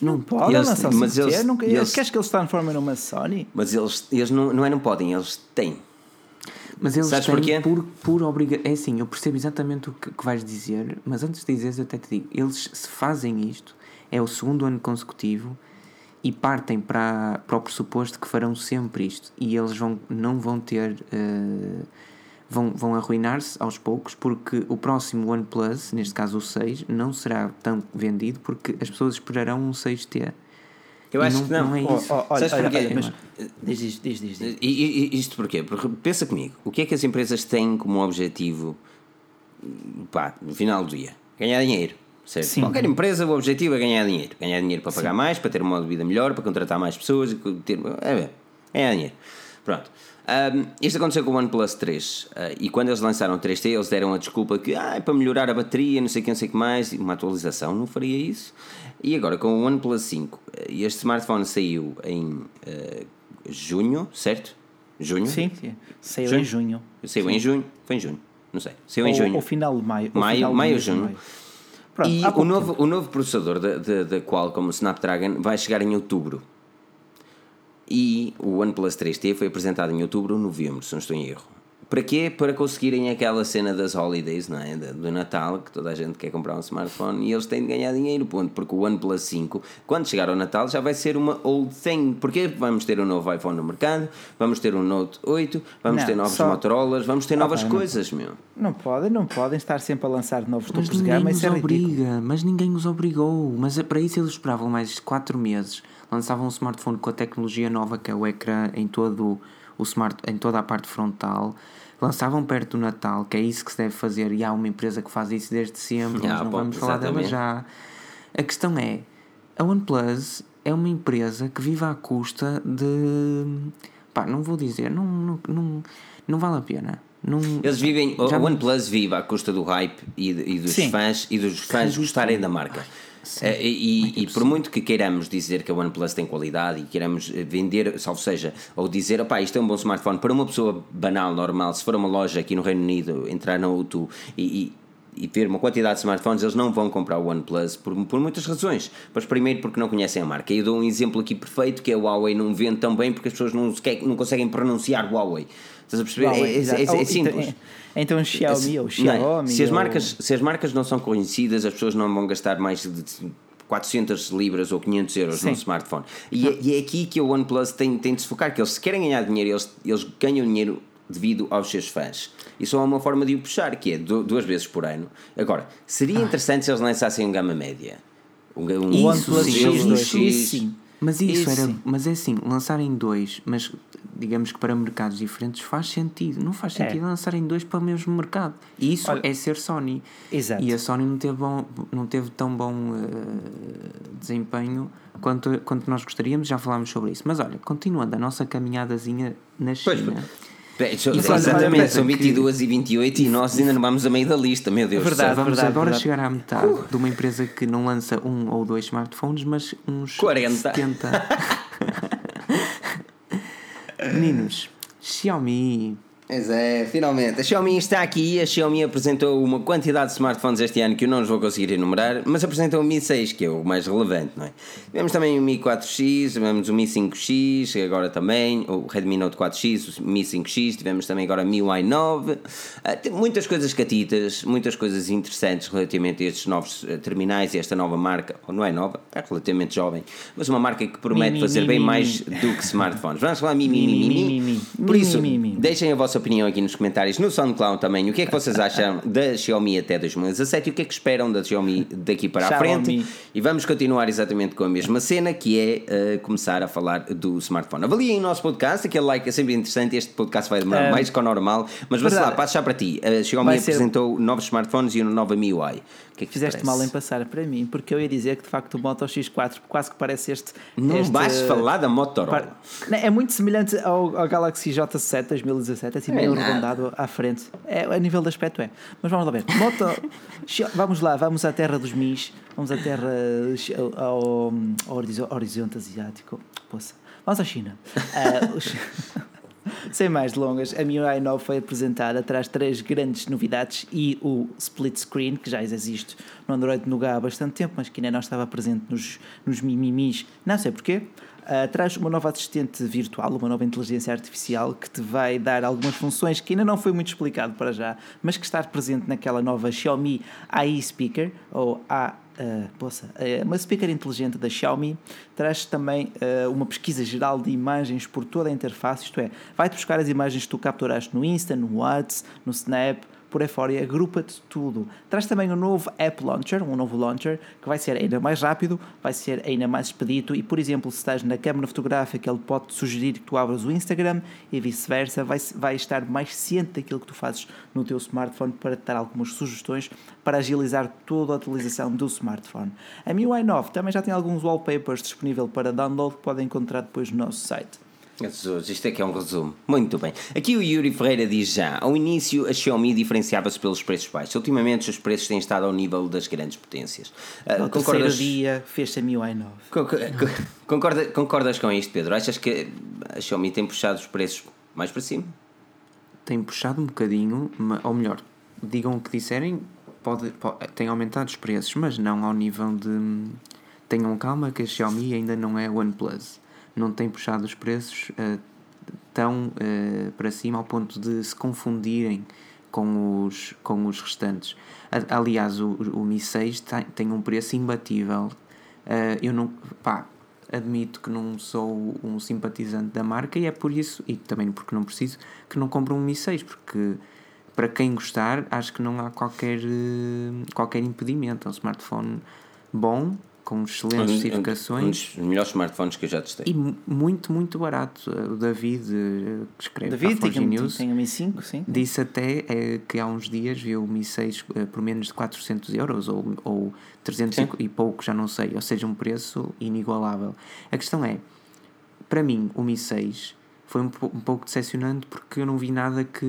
Não pode eles- lançar o mas 5T? eles- Nunca, eles- Queres que eles se transformem numa Sony? Mas eles, eles não, não é não podem, eles têm. Mas eles Sabes têm porquê? por, por obrigação. É assim, eu percebo exatamente o que, que vais dizer, mas antes de dizeres, eu até te digo: eles se fazem isto, é o segundo ano consecutivo e partem para, para o pressuposto que farão sempre isto e eles vão, não vão ter. eh, vão, vão arruinar-se aos poucos porque o próximo OnePlus, neste caso o 6, não será tão vendido porque as pessoas esperarão um 6T. Eu E acho não- que não. não é Oh, isso. oh, olha, Sabes olha, porquê? olha, mas diz, diz, diz, diz, diz. E, isto porquê? Porque pensa comigo, o que é que as empresas têm como objetivo pá, no final do dia? Ganhar dinheiro. Certo? Sim. Qualquer empresa, o objetivo é ganhar dinheiro. Ganhar dinheiro para pagar mais, para ter uma modo de vida melhor, para contratar mais pessoas, ter, é, bem, ganhar dinheiro. Pronto. Ahm, isto aconteceu com o OnePlus 3 ah, e quando eles lançaram o 3T eles deram a desculpa que ah, é para melhorar a bateria, não sei o que, não sei o que mais, uma atualização não faria isso. E agora com o OnePlus 5, ah, este smartphone saiu em ah, junho, certo? Junho? Sim, sim. Saiu Junho? em junho. Saiu em junho? Foi em junho, não sei. Saiu em Ou- junho. Ou final de maio. Maio- maio, junho. maio. Pronto, E o novo, o novo processador da Qualcomm, o Snapdragon, vai chegar em outubro. E o OnePlus 3T foi apresentado em outubro ou novembro, se não estou em erro. para quê? Para conseguirem aquela cena das holidays, não é? Do Natal, que toda a gente quer comprar um smartphone e eles têm de ganhar dinheiro, ponto. Porque o OnePlus 5, quando chegar ao Natal, já vai ser uma old thing. Porque vamos ter um novo iPhone no mercado, vamos ter um Note 8, vamos Não, ter novos só- Motorolas, vamos ter novas pá, não- coisas, meu. Não podem, não podem estar sempre a lançar novos Mas topos de ninguém gama. os Isso é ridículo. obriga, mas ninguém os obrigou. Mas é para isso eles esperavam mais 4 meses. Lançavam um smartphone com a tecnologia nova que é o ecrã em todo o smart, em toda a parte frontal. Lançavam perto do Natal, que é isso que se deve fazer, e há uma empresa que faz isso desde sempre, Ah, mas não bom, vamos falar dela já. A questão é, a OnePlus é uma empresa que vive à custa de pá, não vou dizer, não, não, não, não vale a pena. Não, Eles vivem, Já o OnePlus vive à custa do hype e, e dos Sim. fãs e dos fãs gostarem da marca. Eh, e, e por muito que queiramos dizer que a OnePlus tem qualidade e queiramos eh, vender, salvo seja, ou dizer, opá, isto é um bom smartphone para uma pessoa banal, normal, se for a uma loja aqui no Reino Unido, entrar na O2 e, e, e ver uma quantidade de smartphones, eles não vão comprar o OnePlus por, por muitas razões. Mas primeiro porque não conhecem a marca. E eu dou um exemplo aqui perfeito que é o Huawei não vende tão bem porque as pessoas não, não conseguem pronunciar Huawei. Estás a perceber? Huawei, é, é- é- é simples. Então, Xiaomi ou é? Xiaomi. se, as ou- marcas, se as marcas não são conhecidas, as pessoas não vão gastar mais de 400 libras ou 500 euros num Sim. smartphone. E é, e é aqui que o OnePlus tem, tem de se focar, que eles se querem ganhar dinheiro, eles, eles ganham dinheiro devido aos seus fãs. E só há uma forma de o puxar, que é du- duas vezes por ano. Agora, seria interessante se eles lançassem um gama média. Um, um OnePlus sim, X2. um Isso sim. Mas isso, Isso era. sim. Mas é assim, lançarem dois, mas digamos que para mercados diferentes faz sentido. Não faz É. sentido lançarem dois para o mesmo mercado. E isso Olha- é ser Sony. Exato. E a Sony não teve, bom, não teve tão bom eh, desempenho quanto, quanto nós gostaríamos, já falámos sobre isso. Mas olha, continuando a nossa caminhadazinha na Pois, China. So- Isso exatamente, são coisa que- 22 e 28 e nós ainda não vamos a meio da lista, meu Deus. Verdade. Vamos verdade, agora verdade. chegar à metade de uma empresa que não lança um ou dois smartphones, mas uns 40. 70. Meninos, Xiaomi. Pois é, finalmente. A Xiaomi está aqui. A Xiaomi apresentou uma quantidade de smartphones este ano que eu não os vou conseguir enumerar, mas apresentou o Mi 6, que é o mais relevante, não é? Tivemos também o Mi 4X, tivemos o Mi 5X, agora também o Redmi Note 4X, o Mi 5X, tivemos também agora o Mi Y9. Ah, muitas coisas catitas, muitas coisas interessantes relativamente a estes novos eh, terminais e esta nova marca, ou não é nova, é relativamente jovem, mas uma marca que promete Mi, mi, fazer mi, bem mais do que smartphones. Vamos falar mi, mi, mi, mi, Mi. Por isso. Deixem a vossa opinião aqui nos comentários no SoundCloud também. O que é que vocês acham da Xiaomi até 2017 e o que é que esperam da Xiaomi daqui para a frente? E vamos continuar exatamente com a mesma cena, que é eh, começar a falar do smartphone. Avaliem o nosso podcast, aquele like é sempre interessante. Este podcast vai demorar Ah, mais que o normal, mas vá lá, passo já para ti. A Xiaomi ser- apresentou novos smartphones e uma nova MIUI. Que é que te Fizeste mal em passar para mim, porque eu ia dizer que de facto o Moto X4 quase que parece este. Não este, vais falar da Motorola. É muito semelhante ao, ao Galaxy J7 2017, assim É meio arredondado à frente. É, a nível de aspecto é. Mas vamos lá ver. Moto, vamos lá, vamos à terra dos Mis, vamos à terra ao, ao horizo- horizonte asiático. Poça. Vamos à China. Os- Sem mais delongas, a MIUI 9 foi apresentada, traz três grandes novidades e o split screen, que já existe no Android Nougat há bastante tempo, mas que ainda não estava presente nos, nos mimimis, não sei porquê. Ah, traz uma nova assistente virtual, uma nova inteligência artificial que te vai dar algumas funções que ainda não foi muito explicado para já, mas que está presente naquela nova Xiaomi AI Speaker, ou A Uh, poça, uh, uma speaker inteligente da Xiaomi traz também uh, uma pesquisa geral de imagens por toda a interface, isto é, vai-te buscar as imagens que tu capturaste no Insta, no WhatsApp, no Snap, por aí fora e agrupa-te tudo. Traz também um novo App Launcher, um novo launcher, que vai ser ainda mais rápido, vai ser ainda mais expedito e, por exemplo, se estás na câmara fotográfica, ele pode sugerir que tu abras o Instagram e vice-versa, vai, vai estar mais ciente daquilo que tu fazes no teu smartphone para te dar algumas sugestões para agilizar toda a utilização do smartphone. A MIUI 9 também já tem alguns wallpapers disponível para download que podem encontrar depois no nosso site. Jesus, isto é que é um resumo. Muito bem. Aqui o Yuri Ferreira diz já: ao início a Xiaomi diferenciava-se pelos preços baixos. Ultimamente os preços têm estado ao nível das grandes potências. Ah, No terceiro concordas, dia fez-se a MIUI 9. con- con- concorda- concordas com isto, Pedro? Achas que a Xiaomi tem puxado os preços mais para cima? tem puxado um bocadinho, ou melhor, digam o que disserem, pode, po- tem aumentado os preços, mas não ao nível de. Tenham calma que a Xiaomi ainda não é OnePlus. Não tem puxado os preços a tão uh, para cima ao ponto de se confundirem com os, com os restantes. Aliás, o, o Mi 6 tem, tem um preço imbatível. Uh, eu não. Pá, admito que não sou um simpatizante da marca e é por isso, e também porque não preciso, que não compro um Mi 6, porque para quem gostar, acho que não há qualquer, qualquer impedimento. É um smartphone bom, com excelentes especificações. Um dos melhores smartphones que eu já testei. E muito, muito barato. O David, eh, que escreve David, tem, News, tem o Mi 5, sim. Disse até é, que há uns dias viu o Mi 6 é, por menos de 400 euros ou, ou 300 sim. e pouco, já não sei. Ou seja, um preço inigualável. A questão é, para mim, o Mi 6 foi um, um pouco decepcionante porque eu não vi nada que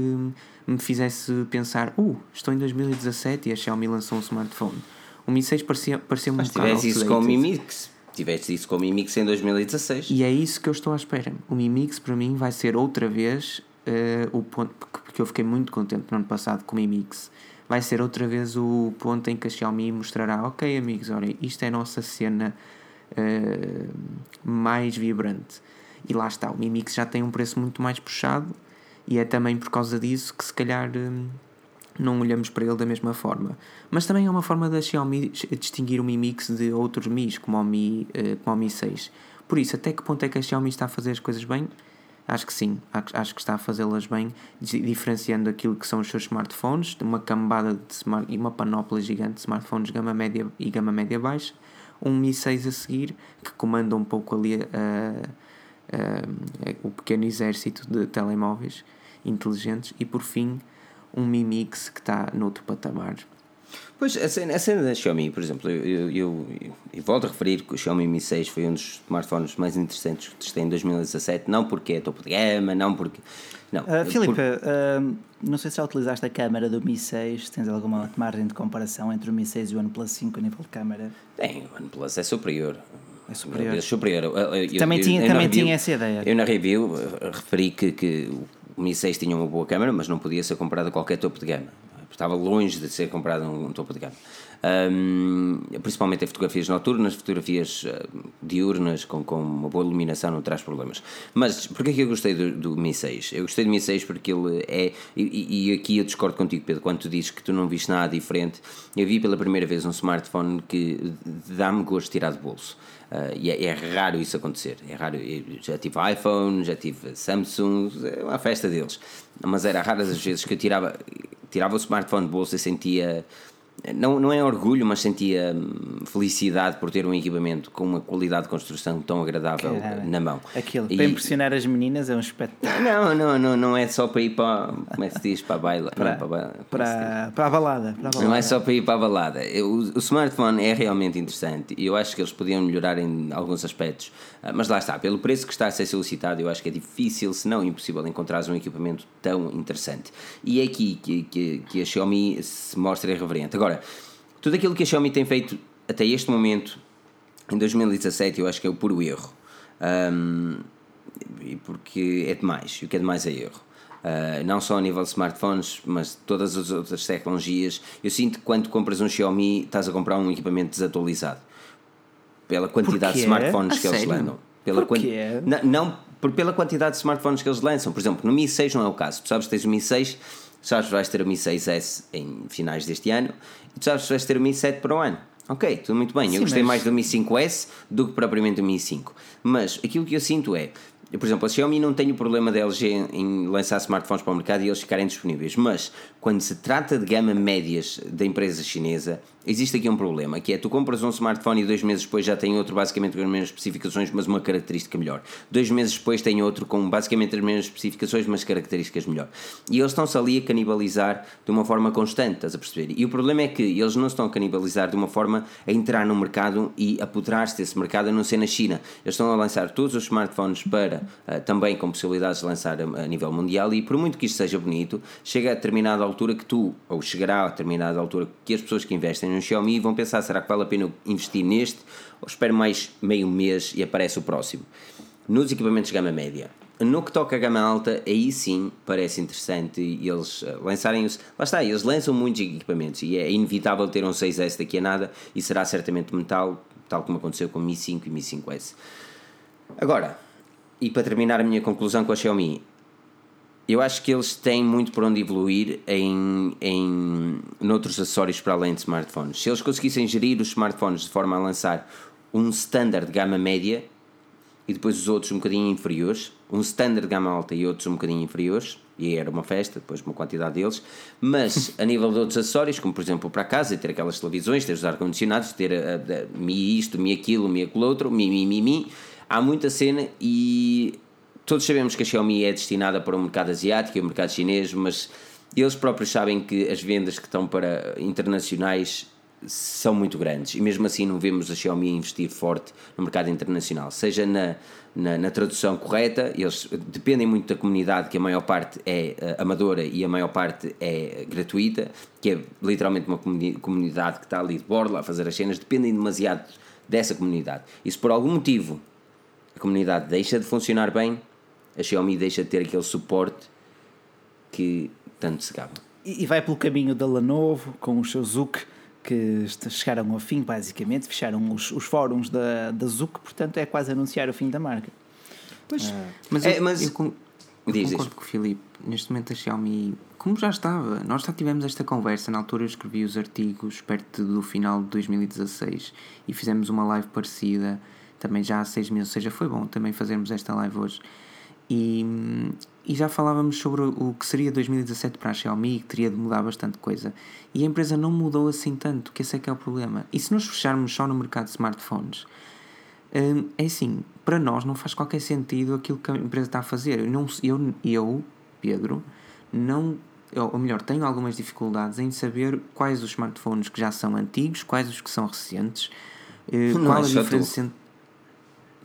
me fizesse pensar, uh, estou em 2017 e a Xiaomi lançou um smartphone o Mi 6 parecia, parecia Mas um bocado tivesse isso com o Mi Mix. Tiveste isso com o Mi Mix em 2016. E é isso que eu estou à espera. O Mi Mix para mim vai ser outra vez uh, o ponto. Porque eu fiquei muito contente no ano passado com o Mi Mix. Vai ser outra vez o ponto em que a Xiaomi mostrará: ok, amigos, olhem, isto é a nossa cena uh, mais vibrante. E lá está, o Mi Mix já tem um preço muito mais puxado. E é também por causa disso que se calhar. Uh, não olhamos para ele da mesma forma. Mas também é uma forma da Xiaomi distinguir o Mi Mix de outros Mi's, como o Mi, uh, como o Mi 6. Por isso, até que ponto é que a Xiaomi está a fazer as coisas bem? Acho que sim, acho que está a fazê-las bem, diferenciando aquilo que são os seus smartphones, uma cambada de smart, e uma panóplia gigante de smartphones gama média e gama média baixa, um Mi 6 a seguir, que comanda um pouco ali uh, uh, o pequeno exército de telemóveis inteligentes, e por fim um Mi Mix que está noutro patamar. Pois, a cena, a cena da Xiaomi, por exemplo, eu, eu, eu, volto a referir que o Xiaomi Mi 6 foi um dos smartphones mais interessantes que testei em 2017, não porque é topo de gama, não porque... Não, uh, Filipe, por... uh, não sei se já utilizaste a câmera do Mi 6, tens alguma margem de comparação entre o Mi 6 e o OnePlus 5 a nível de câmera? Tem, o OnePlus é superior. É superior. É superior. Eu, também tinha, também review, tinha essa ideia. Eu na review eh, referi que, que o Mi 6 tinha uma boa câmera, mas não podia ser comparado a qualquer topo de gama. Estava longe de ser comprado um, um topo de gama. Um, principalmente em fotografias noturnas, fotografias uh, diurnas com, com uma boa iluminação não traz problemas. Mas porquê é que eu gostei do, do Mi 6? Eu gostei do Mi 6 porque ele é, e, e, aqui eu discordo contigo, Pedro, quando tu dizes que tu não viste nada diferente. Eu vi pela primeira vez um smartphone que dá-me gosto de tirar de bolso. Uh, e é, é, raro isso acontecer. É raro. Eu já tive iPhone, já tive Samsung, é uma festa deles. Mas era raras as vezes que eu tirava, tirava o smartphone de bolsa e sentia não, não é orgulho, mas sentia hum, felicidade por ter um equipamento com uma qualidade de construção tão agradável Caramba. na mão. Aquilo, e, para impressionar as meninas é um espetáculo. Não, não, não, não é só para ir para, como é que se diz, para a baila. Para, não, para, para, para, a balada, para a balada. Não é só para ir para a balada. O, o smartphone é realmente interessante e eu acho que eles podiam melhorar em alguns aspectos. Ah, mas lá está, pelo preço que está a ser solicitado, eu acho que é difícil, se não impossível, encontrar um equipamento tão interessante. E é aqui que, que, que a Xiaomi se mostra irreverente. Agora, Agora, tudo aquilo que a Xiaomi tem feito até este momento, em 2017, eu acho que é o puro erro. Um, porque é demais, e o que é demais é erro. Uh, não só a nível de smartphones, mas todas as outras tecnologias. Eu sinto que quando compras um Xiaomi, estás a comprar um equipamento desatualizado pela quantidade de smartphones a que sério? eles lançam. Pela Porquê? Não, não, por, pela quantidade de smartphones que eles lançam. Por exemplo, no Mi 6 não é o caso. Tu sabes que tens o Mi 6 sabes que vais ter o Mi 6S em finais deste ano e tu sabes que vais ter o Mi 7 para o ano. Ok, tudo muito bem. Sim, eu gostei mas... mais do Mi 5S do que propriamente do Mi 5. Mas aquilo que eu sinto é, eu, por exemplo, a Xiaomi não tem o problema da LG em lançar smartphones para o mercado e eles ficarem disponíveis, mas quando se trata de gama médias da empresa chinesa, existe aqui um problema, que é tu compras um smartphone e dois meses depois já tem outro basicamente com as mesmas especificações, mas uma característica melhor. Dois meses depois tem outro com basicamente as mesmas especificações, mas características melhor. E eles estão-se ali a canibalizar de uma forma constante, estás a perceber? E o problema é que eles não estão a canibalizar de uma forma a entrar no mercado e apoderar-se desse mercado a não ser na China. Eles estão a lançar todos os smartphones para uh, também com possibilidades de lançar a, a, nível mundial e por muito que isto seja bonito, chega a determinada altura que tu, ou chegará a determinada altura que as pessoas que investem no Xiaomi vão pensar: será que vale a pena investir neste? Ou espero mais meio mês e aparece o próximo? Nos equipamentos de gama média. No que toca a gama alta, aí sim parece interessante eles eh, lançarem os. Lá está, eles lançam muitos equipamentos e é inevitável ter um 6S daqui a nada e será certamente metal, tal como aconteceu com o Mi 5 e Mi 5S. Agora, e para terminar a minha conclusão com a Xiaomi, Eu acho que eles têm muito por onde evoluir em, em noutros acessórios para além de smartphones. Se eles conseguissem gerir os smartphones de forma a lançar um standard de gama média e depois os outros um bocadinho inferiores, um standard de gama alta e outros um bocadinho inferiores, e era uma festa, depois uma quantidade deles, mas a nível de outros acessórios, como por exemplo para casa, ter aquelas televisões, ter os ar-condicionados, ter a, a, mi isto, mi aquilo, mi aquilo outro, mi, mi, mi, mi, há muita cena e todos sabemos que a Xiaomi é destinada para o mercado asiático e o mercado chinês, mas eles próprios sabem que as vendas que estão para internacionais são muito grandes e mesmo assim não vemos a Xiaomi investir forte no mercado internacional, seja na, na, na, tradução correta, eles dependem muito da comunidade, que a maior parte é uh, amadora e a maior parte é gratuita, que é literalmente uma comunidade que está ali de borla a fazer as cenas, dependem demasiado dessa comunidade. E se por algum motivo a comunidade deixa de funcionar bem, a Xiaomi deixa de ter aquele suporte que tanto se gaba. E vai pelo caminho da Lenovo, com o seu Zuc, que chegaram ao fim, basicamente, fecharam os, os fóruns da, da Zuc, portanto é quase anunciar o fim da marca. Pois, ah, mas, é, eu, mas eu, eu diz, concordo com o Filipe, neste momento a Xiaomi, como já estava, nós já tivemos esta conversa, na altura eu escrevi os artigos perto do final de 2016 e fizemos uma live parecida, também já há seis meses, ou seja, foi bom também fazermos esta live hoje. E, e já falávamos sobre o que seria 2017 para a Xiaomi, que teria de mudar bastante coisa. E a empresa não mudou assim tanto, que esse é que é o problema. E se nos fecharmos só no mercado de smartphones, hum, é assim, para nós não faz qualquer sentido aquilo que a empresa está a fazer. Eu, não, eu, eu Pedro, não ou melhor, tenho algumas dificuldades em saber quais os smartphones que já são antigos, quais os que são recentes, eh, não qual é a diferença entre.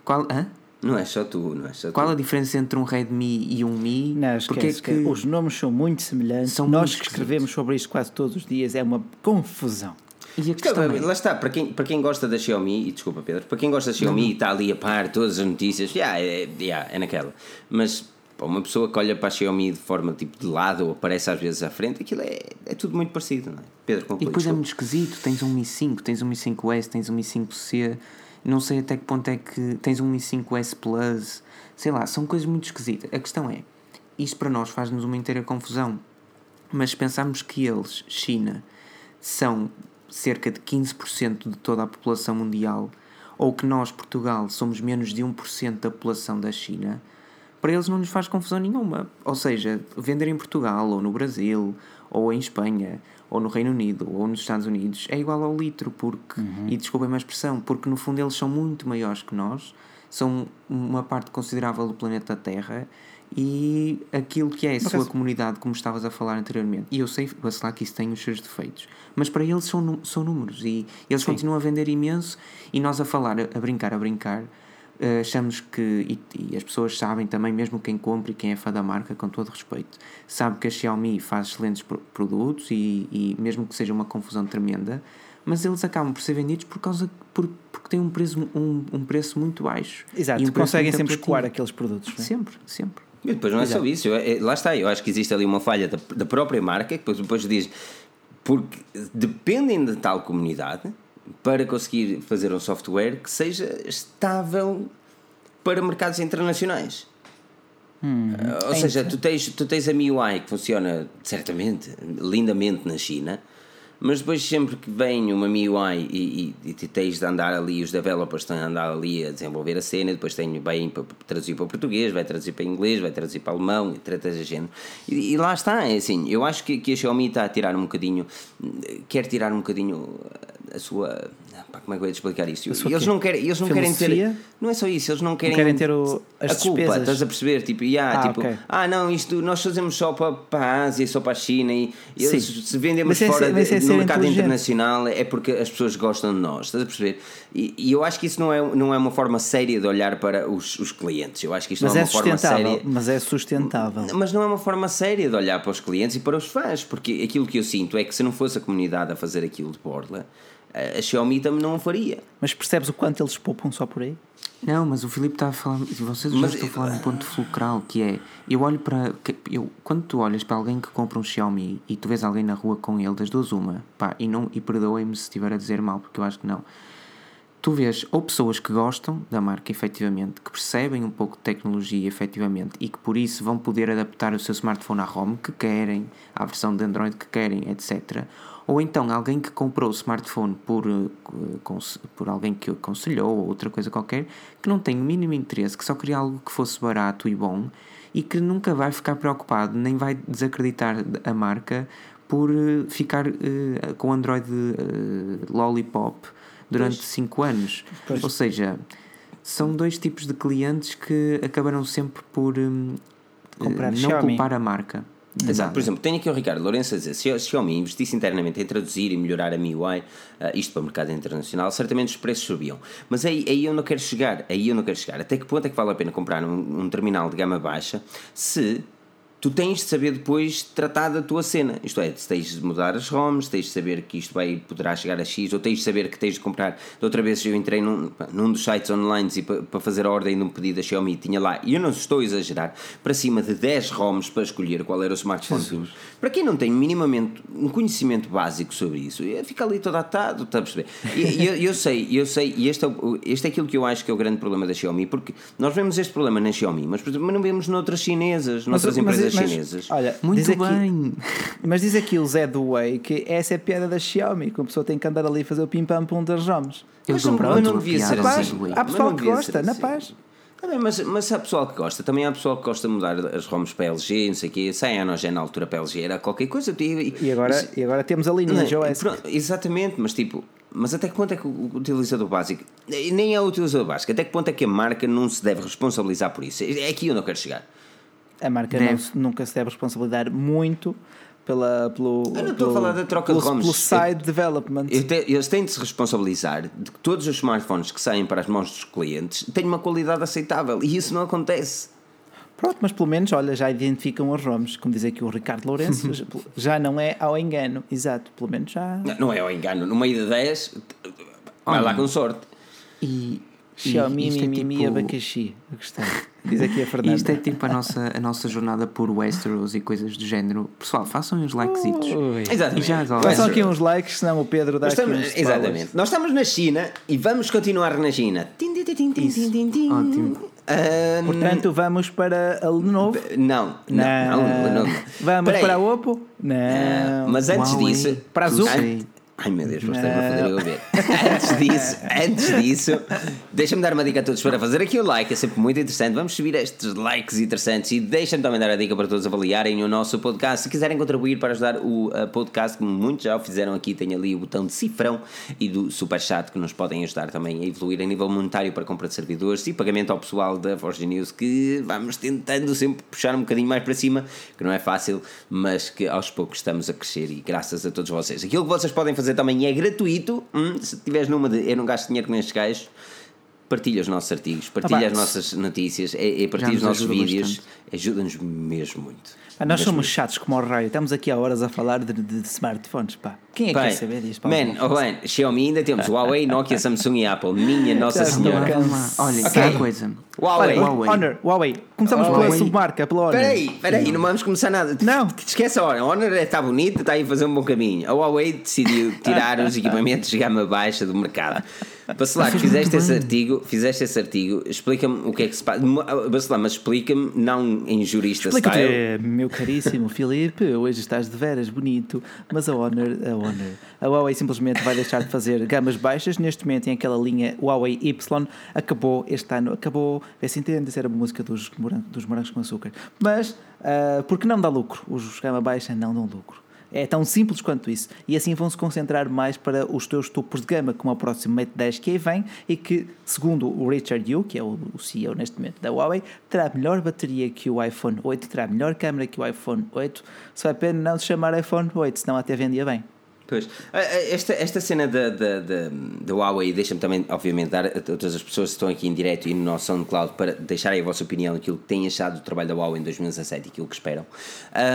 Qual, hã? Não é só tu, não é só Qual tu. a diferença entre um Redmi e um Mi? Não, esquece, Porque é que... Os nomes são muito semelhantes. São Nós muito que escrevemos sobre isto quase todos os dias, é uma confusão. E a questão é... Lá está, para quem, para quem gosta da Xiaomi, e desculpa Pedro, para quem gosta da Xiaomi e está ali a par todas as notícias, yeah, é, yeah, é naquela. Mas para uma pessoa que olha para a Xiaomi de forma tipo de lado ou aparece às vezes à frente, aquilo é, é tudo muito parecido, não é? Pedro, conclui, E depois é desculpa. é muito esquisito, tens um Mi 5, tens um Mi 5S, tens um Mi 5C não sei até que ponto é que tens um Mi 5S Plus, sei lá, são coisas muito esquisitas. A questão é, isto para nós faz-nos uma inteira confusão, mas pensamos que eles, China, são cerca de 15% de toda a população mundial, ou que nós, Portugal, somos menos de 1% da população da China, para eles não nos faz confusão nenhuma. Ou seja, vender em Portugal, ou no Brasil, ou em Espanha, ou no Reino Unido ou nos Estados Unidos é igual ao litro, porque, uhum. e desculpem a expressão, porque no fundo eles são muito maiores que nós, são uma parte considerável do planeta Terra e aquilo que é a sua comunidade, como estavas a falar anteriormente, e eu sei, lá que isso tem os seus defeitos, mas para eles são, são números e eles Sim. continuam a vender imenso e nós a falar, a brincar, a brincar Uh, achamos que, e, e, as pessoas sabem também, mesmo quem compra e quem é fã da marca, com todo respeito, sabe que a Xiaomi faz excelentes produtos e, e mesmo que seja uma confusão tremenda, mas eles acabam por ser vendidos por causa por, porque têm um preço, um, um preço muito baixo. Exato, e um conseguem sempre escoar aqueles produtos. É? Sempre, sempre. E depois não é Exato. só isso, eu, é, lá está, eu acho que existe ali uma falha da, da própria marca, que depois, depois diz, porque dependem de tal comunidade para conseguir fazer um software que seja estável para mercados internacionais. Hum, uh, ou é seja, tu tens, tu tens a MIUI que funciona certamente, lindamente na China, mas depois sempre que vem uma MIUI e, e, e tens de andar ali, os developers têm de andar ali a desenvolver a cena, depois tem bem para traduzir para o português, vai traduzir para inglês, vai traduzir para alemão, trata de género. E, e, lá está, é assim, eu acho que, que a Xiaomi está a tirar um bocadinho, quer tirar um bocadinho a sua Pá, como é que eu ia te explicar isto? Eles não querem, eles não querem ter. Não é só isso, eles não querem, não querem ter o, as a culpa, despesas. estás a perceber? Tipo, yeah, ah, tipo okay. ah, não, isto nós fazemos só para, para a Ásia, só para a China e eles, se vendemos mas fora é, de, no mercado internacional é porque as pessoas gostam de nós, estás a perceber? E, e, eu acho que isso não é, não é uma forma séria de olhar para os, os clientes. Eu acho que isto mas não é, é uma forma séria. Mas é sustentável. Mas não é uma forma séria de olhar para os clientes e para os fãs, porque aquilo que eu sinto é que se não fosse a comunidade a fazer aquilo de Borla a Xiaomi também não faria. Mas percebes o quanto eles poupam só por aí? Não, mas o Filipe está a falar, vocês já estão a falar de um ponto fulcral que é, eu olho para, eu, quando tu olhas para alguém que compra um Xiaomi e tu vês alguém na rua com ele, das duas uma, pá, e, não, e perdoem-me se estiver a dizer mal, porque eu acho que não, tu vês ou pessoas que gostam da marca efetivamente, que percebem um pouco de tecnologia efetivamente e que por isso vão poder adaptar o seu smartphone à ROM que querem, à versão de Android que querem, etc. Ou então alguém que comprou o smartphone por, eh, por alguém que o aconselhou ou outra coisa qualquer, que não tem o mínimo interesse, que só queria algo que fosse barato e bom e que nunca vai ficar preocupado, nem vai desacreditar a marca por eh, ficar uh, com Android uh, Lollipop durante 5 anos. Pois. Ou seja, são dois tipos de clientes que acabaram sempre por um, Comprar não Xiaomi. culpar a marca. Exato. Por exemplo, tenho aqui o Ricardo Lourenço a dizer: se a Xiaomi investisse internamente em traduzir e melhorar a MIUI, uh, isto para o mercado internacional, certamente os preços subiam. Mas aí, aí eu não quero chegar, aí eu não quero chegar. Até que ponto é que vale a pena comprar um, um terminal de gama baixa se tu tens de saber depois tratar da tua cena. Isto é, tens de mudar as ROMs, tens de saber que isto vai, poderá chegar a X, ou tens de saber que tens de comprar. De outra vez eu entrei num, num dos sites online e para fazer a ordem de um pedido da Xiaomi tinha lá, e eu não estou a exagerar, para cima de 10 ROMs para escolher qual era o smartphone. Jesus. Para quem não tem minimamente um conhecimento básico sobre isso, fica ali todo atado, está a perceber? E, eu, eu, sei, eu sei, e este é, este é aquilo que eu acho que é o grande problema da Xiaomi, porque nós vemos este problema na Xiaomi, mas, mas não vemos noutras chinesas, noutras mas, empresas mas, chinesas. Olha, muito diz bem. Aqui, mas diz aqui o Zé do Way que essa é a piada da Xiaomi, que a pessoa tem que andar ali a fazer o pim-pam-pum das ROMs. Eu mas, mas não devia ser assim. Há pessoal que gosta, na paz. Tá mas, mas há pessoal que gosta, também há pessoal que gosta de mudar as ROMs para LG, não sei o quê, sem Anogen na altura para LG era qualquer coisa. E, e, agora, mas, e agora temos a linha de OS. Exatamente, mas tipo, mas até que ponto é que o utilizador básico, nem é o utilizador básico, até que ponto é que a marca não se deve responsabilizar por isso? É aqui onde eu quero chegar a marca não, nunca se deve responsabilizar muito pela, pelo, eu não estou a falar da troca pelo, de ROMs. Pelo side eu, development. Eu te, eles têm de se responsabilizar de que todos os smartphones que saem para as mãos dos clientes têm uma qualidade aceitável e isso não acontece. Pronto, mas pelo menos, olha, já identificam os ROMs, como diz aqui o Ricardo Lourenço, já não é ao engano, exato, pelo menos já. Não, não é ao engano, no meio de 10, vai lá com sorte. E, Xiaomi, mimimi, é tipo... abacaxi. Gostei. Diz aqui a Fernanda. Isto é tipo a nossa, a nossa jornada por Westeros e coisas do género. Pessoal, façam uns likesitos. Exatamente. Já Façam aqui uns likes, senão o Pedro dá estamos, aqui uns Exatamente. Nós estamos na China e vamos continuar na China. Ótimo. Um, Portanto, vamos para a Lenovo? Não, não, não, não, não. Vamos Peraí. para a Oppo? Não. Uh, mas antes Huawei. disso, para a Zoom? Ai meu Deus, vocês me a fazer eu ver. antes disso, antes disso, deixa-me dar uma dica a todos para fazer aqui o like, é sempre muito interessante. Vamos subir estes likes interessantes e deixa-me também dar a dica para todos avaliarem o nosso podcast. Se quiserem contribuir para ajudar o podcast, como muitos já o fizeram aqui, tem ali o botão de cifrão e do super chat que nos podem ajudar também a evoluir a nível monetário para compra de servidores e pagamento ao pessoal da Forge News, que vamos tentando sempre puxar um bocadinho mais para cima, que não é fácil, mas que aos poucos estamos a crescer e graças a todos vocês. Aquilo que vocês podem fazer fazer também é gratuito. Hum, se tiveres numa de eu não gasto dinheiro com estes gajos, partilha os nossos artigos, partilha ah, as nossas notícias, é, é partilha os nossos vídeos, ajuda-nos mesmo muito. Ah, nós somos chatos como o raio, estamos aqui há horas a falar de, de, smartphones, pá. Quem é que Bem, quer saber disto? Man, oh, bem, Xiaomi ainda temos Huawei, Nokia, Samsung e Apple. Minha Nossa Senhora. Olha, okay. uma coisa. Huawei. Huawei. Honor, Huawei. Começamos Huawei. pela submarca, pela Honor. Peraí, peraí, não vamos começar nada. Não. Esquece a Honor. A Honor está bonita, está aí a fazer um bom caminho. A Huawei decidiu tirar os equipamentos de gama baixa do mercado. Bacelar, fizeste esse artigo, fizeste esse artigo, explica-me o que é que se passa. Bacelar, mas explica-me, não em jurista explica style. meu caríssimo Filipe, hoje estás de veras bonito, mas a Honor, a Honor, a Huawei simplesmente vai deixar de fazer gamas baixas. Neste momento, em aquela linha Huawei Y, acabou este ano, acabou, vê se entende, era a música dos, dos morangos com açúcar. Mas, uh, porque não dá lucro, os gama baixa não dão lucro. É tão simples quanto isso. E assim vão se concentrar mais para os teus topos de gama, como o próximo Mate 10 que aí vem e que, segundo o Richard Yu, que é o CEO neste momento da Huawei, terá melhor bateria que o iPhone 8, terá melhor câmera que o iPhone 8. Só é pena não se chamar iPhone 8, senão até vendia bem. Pois, esta, esta cena da, da, da, da Huawei deixa-me também, obviamente, dar a todas as pessoas que estão aqui em direto e no nosso SoundCloud para deixarem a vossa opinião aquilo que têm achado do trabalho da Huawei em 2017 e aquilo que esperam.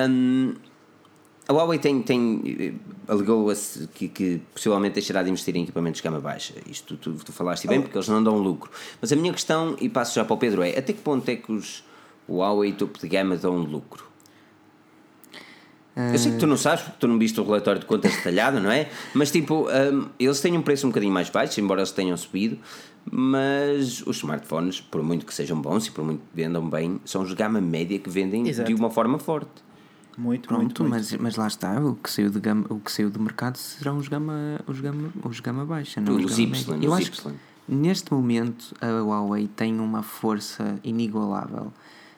Um, a Huawei tem, tem alegou que, que possivelmente deixará de investir em equipamentos de gama baixa. Isto tu, tu, tu falaste bem, porque eles não dão lucro. Mas a minha questão, e passo já para o Pedro, é até que ponto é que os Huawei topo de gama dão lucro? Eu sei que tu não sabes, porque tu não viste o relatório de contas detalhado, não é? Mas tipo, hum, eles têm um preço um bocadinho mais baixo, embora eles tenham subido, mas os smartphones, por muito que sejam bons e por muito que vendam bem, são os gama média que vendem Exato. de uma forma forte. Muito, Pronto, muito, muito. Mas, mas lá está, o que, saiu de gama, o que saiu do mercado serão os gama, os gama, os gama baixa, não Os gama Y, média. os Eu acho Y. que neste momento a Huawei tem uma força inigualável,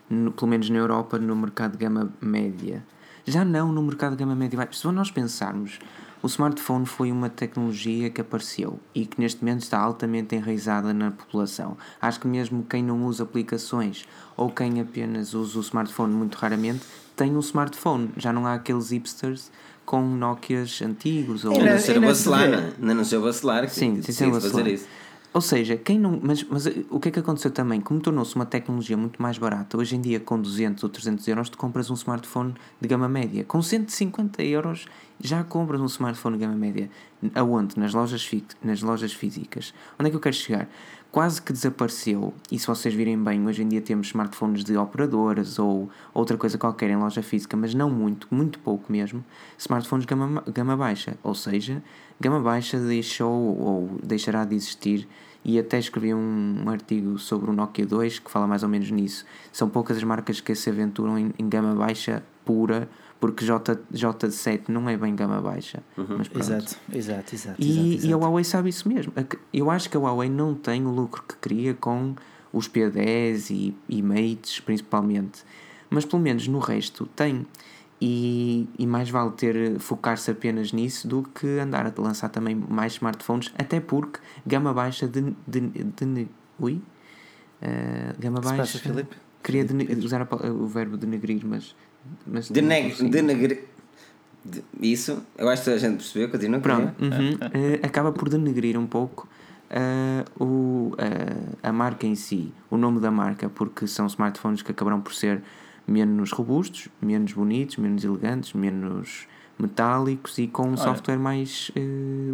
no- pelo menos na Europa, no mercado de gama média. Já não no mercado de gama média baixa. Se nós pensarmos, o smartphone foi uma tecnologia que apareceu e que neste momento está altamente enraizada na população. Acho que mesmo quem não usa aplicações ou quem apenas usa o smartphone muito raramente tem um smartphone. Já não há aqueles hipsters com Nokias antigos ou A Era- não ser vacilar, se não é? Ser vacilar Sim, sim, decide fazer isso. Ou seja, quem não. Mas, mas eh, o que é que aconteceu também? Como tornou-se uma tecnologia muito mais barata, hoje em dia com 200 ou 300 euros, tu compras um smartphone de gama média. Com 150 euros já compras um smartphone de gama média. Aonde? Nas lojas, fi- nas lojas físicas. Onde é que eu quero chegar? Quase que desapareceu, e se vocês virem bem, hoje em dia temos smartphones de operadoras ou outra coisa qualquer em loja física, mas não muito, muito pouco mesmo, smartphones gama, gama baixa. Ou seja, gama baixa deixou ou deixará de existir e até escrevi um artigo sobre o Nokia 2 que fala mais ou menos nisso. São poucas as marcas que se aventuram em, em gama baixa pura, porque J, J7 não é bem gama baixa. Mas pronto. Exato, exato, exato. exato, E, exato. e a Huawei sabe isso mesmo. Eu acho que a Huawei não tem o lucro que queria com os P10 e, e Mates, principalmente. Mas pelo menos no resto tem. E, e mais vale ter focar-se apenas nisso do que andar a lançar também mais smartphones, até porque gama baixa de. de, de, ui? Eh, gama Se passa, baixa. Filipe? Queria usar o verbo denegrir, mas. Mas Deneg- denegre- de- Isso, eu acho que a gente percebeu, continua Pronto, uhum, eh, acaba por denegrir um pouco eh, o, eh, a marca em si, o nome da marca, porque são smartphones que acabarão por ser menos robustos, menos bonitos, menos elegantes, menos metálicos e com um software mais eh,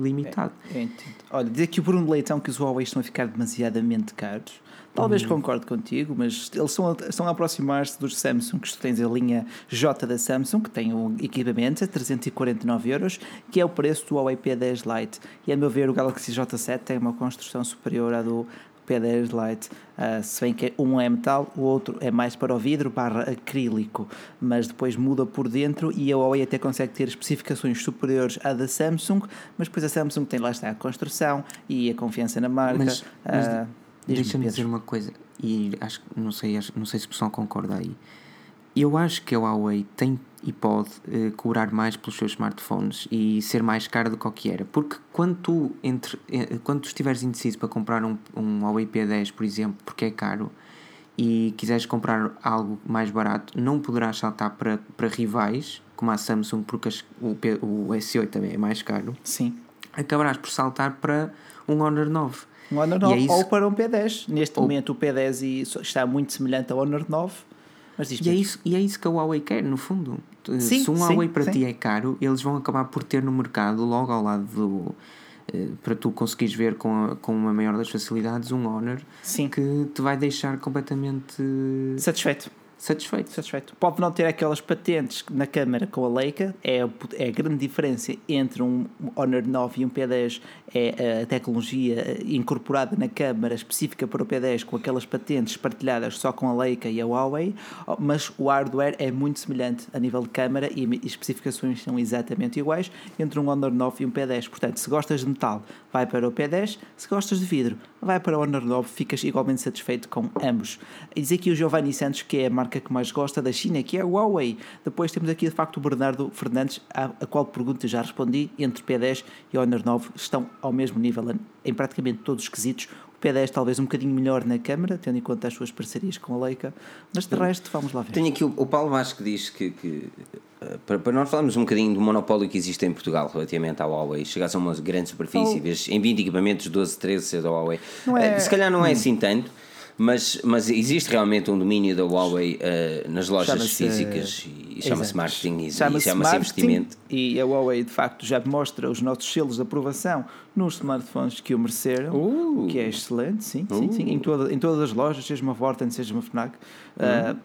limitado. Entendo. Olha, dizer que o Bruno Leitão que os Huawei estão a ficar demasiadamente caros. Talvez Uhum. concorde contigo, mas eles estão a, estão a aproximar-se dos Samsung, que tu tens a linha J da Samsung, que tem um equipamento a 349 euros, que é o preço do Huawei P10 Lite. E a meu ver, o Galaxy J7 tem uma construção superior à do P10 Lite, Ah, se bem que um é metal, o outro é mais para o vidro barra acrílico, mas depois muda por dentro e a Huawei até consegue ter especificações superiores à da Samsung, mas depois a Samsung tem lá está a construção e a confiança na marca. Mas- mas diz-me, Deixa-me dizer uma coisa, e acho que não sei, acho- não sei se o pessoal concorda aí. Eu acho que a Huawei tem e pode eh, cobrar mais pelos seus smartphones e ser mais caro do que o que era. Porque quando tu, entre, eh, quando tu estiveres indeciso para comprar um, um Huawei P10, por exemplo, porque é caro, e quiseres comprar algo mais barato, não poderás saltar para, para rivais, como a Samsung, porque as- o, P- o S8 também é mais caro, Sim. acabarás por saltar para um Honor 9. Um Honor E 9 é isso- ou para um P10. Neste Ou- momento o P10 e- está muito semelhante ao Honor 9. Mas E é, isso, e é isso que a Huawei quer, no fundo. Eh, Sim, Se um sim, Huawei para sim. ti é caro, eles vão acabar por ter no mercado, logo ao lado do. eh, para tu conseguires ver com, a- com uma maior das facilidades, um Honor que te vai deixar completamente Satisfeito. Satisfeito. Satisfeito. Pode não ter aquelas patentes na câmara com a Leica, é é a grande diferença entre um Honor 9 e um P10, é a tecnologia incorporada na câmara específica para o P10 com aquelas patentes partilhadas só com a Leica e a Huawei, mas o hardware é muito semelhante a nível de câmara e especificações são exatamente iguais entre um Honor 9 e um P10. Portanto, se gostas de metal, vai para o P10, se gostas de vidro, vai para o Honor 9, ficas igualmente satisfeito com ambos. E diz aqui o Giovanni Santos, que é a que mais gosta da China, que é a Huawei. Depois temos aqui de facto o Bernardo Fernandes, a, a qual pergunta já respondi, entre P10 e Honor 9 estão ao mesmo nível em praticamente todos os quesitos. O P10 talvez um bocadinho melhor na câmara, tendo em conta as suas parcerias com a Leica, mas de resto vamos lá ver. Tenho aqui o, o Paulo Vasco que diz que, que, eh, para, para nós falarmos um bocadinho do monopólio que existe em Portugal relativamente à Huawei, chegasse a uma grande superfície, Oh. vês em 20 equipamentos, 12, 13 ser da Huawei. Não é- Eh, Se calhar não é assim tanto, mas, mas existe realmente um domínio da Huawei eh, nas lojas Chama-se, físicas e chama-se Exato. marketing e Chama-se chama-se marketing investimento. E a Huawei de facto já mostra os nossos selos de aprovação nos smartphones que o mereceram, Uh. o que é excelente, sim, sim, sim, em, toda, em todas as lojas, seja uma Vorten, seja uma Fnac. Uhum. Ah,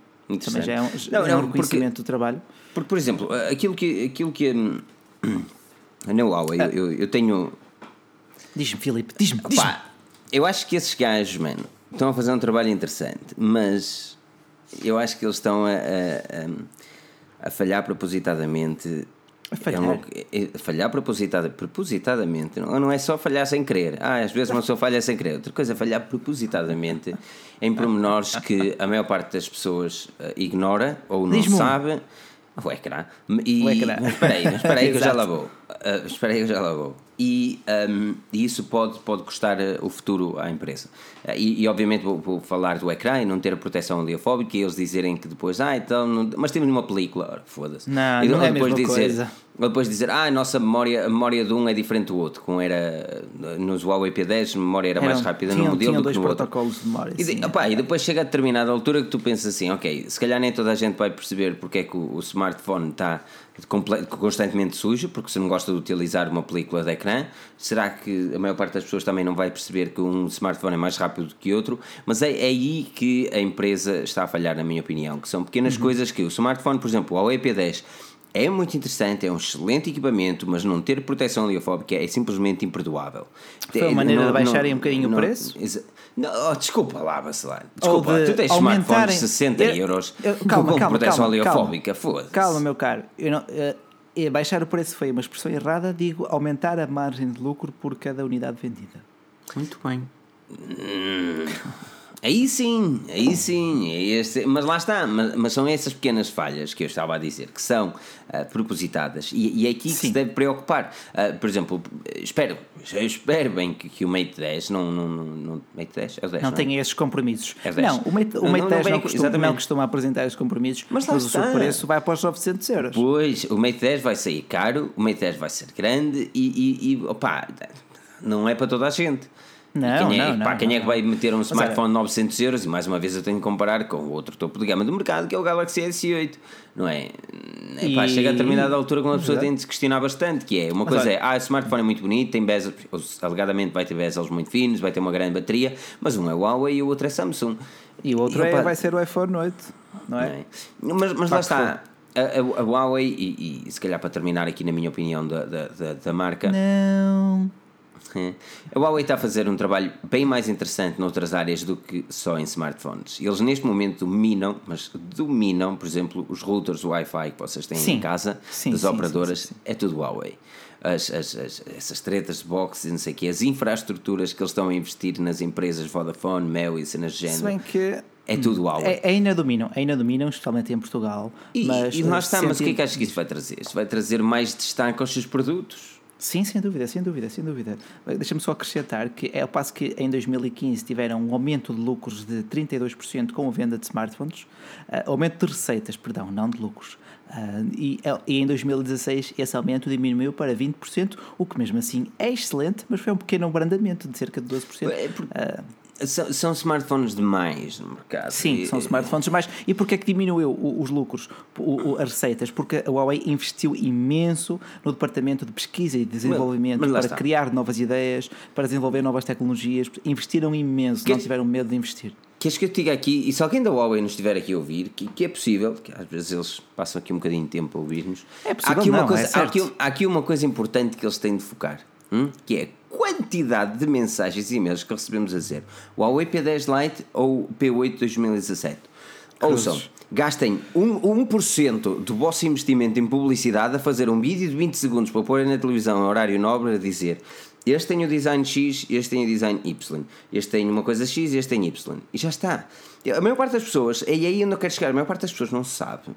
Também já é um, Não, é um porque- reconhecimento do trabalho. Porque, por exemplo, aquilo que, aquilo que hum, na Huawei, eu, eu, eu tenho. Diz-me, Filipe, diz-me. Pá, eu acho que esses gajos, mano, estão a fazer um trabalho interessante, mas eu acho que eles estão a, a, a- a falhar propositadamente. A falhar? É uma- é- falhar propositada, propositadamente, não, não é só falhar sem querer. Ah, às vezes uma pessoa falha sem querer. Outra coisa é falhar propositadamente em pormenores que a maior parte das pessoas eh, ignora ou não sabe. O ecrã. E, O ecrã. Mas espera aí, mas espera aí que eu já lá vou. Uh, espera aí, eu já lá vou. E, um, e isso pode, pode custar uh, o futuro à empresa. Uh, e, e, obviamente vou, vou falar do ecrã e não ter a proteção oleofóbica e eles dizerem que depois, ah, então, não- mas temos uma película, foda-se. Não, e, não é a depois mesma dizer, coisa. Ou depois dizer, ah, a nossa memória, a memória de um é diferente do outro, como era uh, nos Huawei P10, a memória era mais Eram- rápida tinham, no modelo do que no outro. protocolos de memória. E, de- sim. opá, e depois chega a determinada altura que tu pensas assim, ok, se calhar nem toda a gente vai perceber porque é que o, o smartphone está constantemente sujo, porque se não gosta de utilizar uma película de ecrã, será que a maior parte das pessoas também não vai perceber que um smartphone é mais rápido do que outro? Mas é, é aí que a empresa está a falhar, na minha opinião, que são pequenas Uhum. coisas que o smartphone, por exemplo, o Huawei P10, é muito interessante, é um excelente equipamento, mas não ter proteção oleofóbica é simplesmente imperdoável. Foi uma É, maneira não- de baixarem um bocadinho o não- preço? Não, oh, desculpa lá, vacilar. Ou Desculpa, de tu tens aumentarem- smartphones de 60 Eu- euros eu- calma, com calma, proteção calma, oleofóbica, foda-se. Calma, meu caro. Eu não, eh, baixar o preço foi uma expressão errada, digo aumentar a margem de lucro por cada unidade vendida. Muito bem. Aí sim, aí sim, é este- mas lá está, mas, mas são essas pequenas falhas que eu estava a dizer, que são ah, propositadas e, e é aqui que Sim. se deve preocupar. Ah, por exemplo, espero, eu espero bem que, que o Mate 10 não, não, não, Mate 10? É o 10, Não não é? tem esses compromissos. É 10. Não, o Mate, o Mate não, 10 não não, costuma, não costuma apresentar esses compromissos, Mas mas, lá o seu preço vai para os 900 euros. Pois, o Mate 10 vai sair caro, o Mate 10 vai ser grande e, e, e opá, não é para toda a gente. E Não, quem é, não, não, pá, quem é que vai meter um smartphone de 900 euros? E mais uma vez eu tenho que comparar com o outro topo de gama do mercado, que é o Galaxy S8. Não é? é pá, E- chega a determinada altura que uma pessoa Exato. tem de se questionar bastante, que é, uma coisa é, ah, o smartphone é muito bonito, tem bezels, alegadamente vai ter bezels muito finos, vai ter uma grande bateria, mas um é Huawei e o outro é Samsung. E o outro é, opá, vai ser o iPhone 8, não é? não é? Mas, mas lá está. A, a- a Huawei, e, e se calhar para terminar aqui na minha opinião da, da, da, da marca, Não. A Huawei está a fazer um trabalho bem mais interessante noutras áreas do que só em smartphones. Eles neste momento dominam, mas dominam, por exemplo, os routers Wi-Fi que vocês têm Sim. em casa, Sim, das sim, operadoras, é tudo Huawei. As, as, as- essas tretas de box e não sei o quê, as infraestruturas que eles estão a investir nas empresas Vodafone, Mel e cenas de Se género, bem que é tudo Huawei. é- ainda dominam, ainda dominam, especialmente em Portugal. E, mas, e lá está, mas o que é que achas que isso vai trazer? Isso vai trazer mais destaque aos seus produtos. Sim, sem dúvida, sem dúvida, sem dúvida. Deixa-me só acrescentar que é ao passo que em 2015 tiveram um aumento de lucros de 32% com a venda de smartphones, ah, aumento de receitas, perdão, não de lucros. Ah, e, e em 2016 esse aumento diminuiu para 20%, o que mesmo assim é excelente, mas foi um pequeno abrandamento de cerca de 12%. É porque- Ah, São, são smartphones demais no mercado. Sim, E- são smartphones mais. E porquê é que diminuiu os lucros, as receitas? Porque a Huawei investiu imenso no departamento de pesquisa e desenvolvimento mas lá para está. criar novas ideias, para desenvolver novas tecnologias. Investiram imenso, não Que- tiveram medo de investir. Queres que eu te diga aqui, e se alguém da Huawei nos estiver aqui a ouvir, que, que é possível, que às vezes eles passam aqui um bocadinho de tempo a ouvir-nos, É possível, há, aqui uma não, coisa, é há, aqui, há aqui uma coisa importante que eles têm de focar, hum? que é quantidade de mensagens e e-mails que recebemos a dizer Huawei P10 Lite ou P8 2017. Ouçam, gastem 1%, 1 do vosso investimento em publicidade a fazer um vídeo de 20 segundos para pôr na televisão em horário nobre a dizer este tem o design X, este tem o design Y, este tem uma coisa X, este tem Y. E já está. A maior parte das pessoas, é aí onde eu quero chegar, a maior parte das pessoas não sabe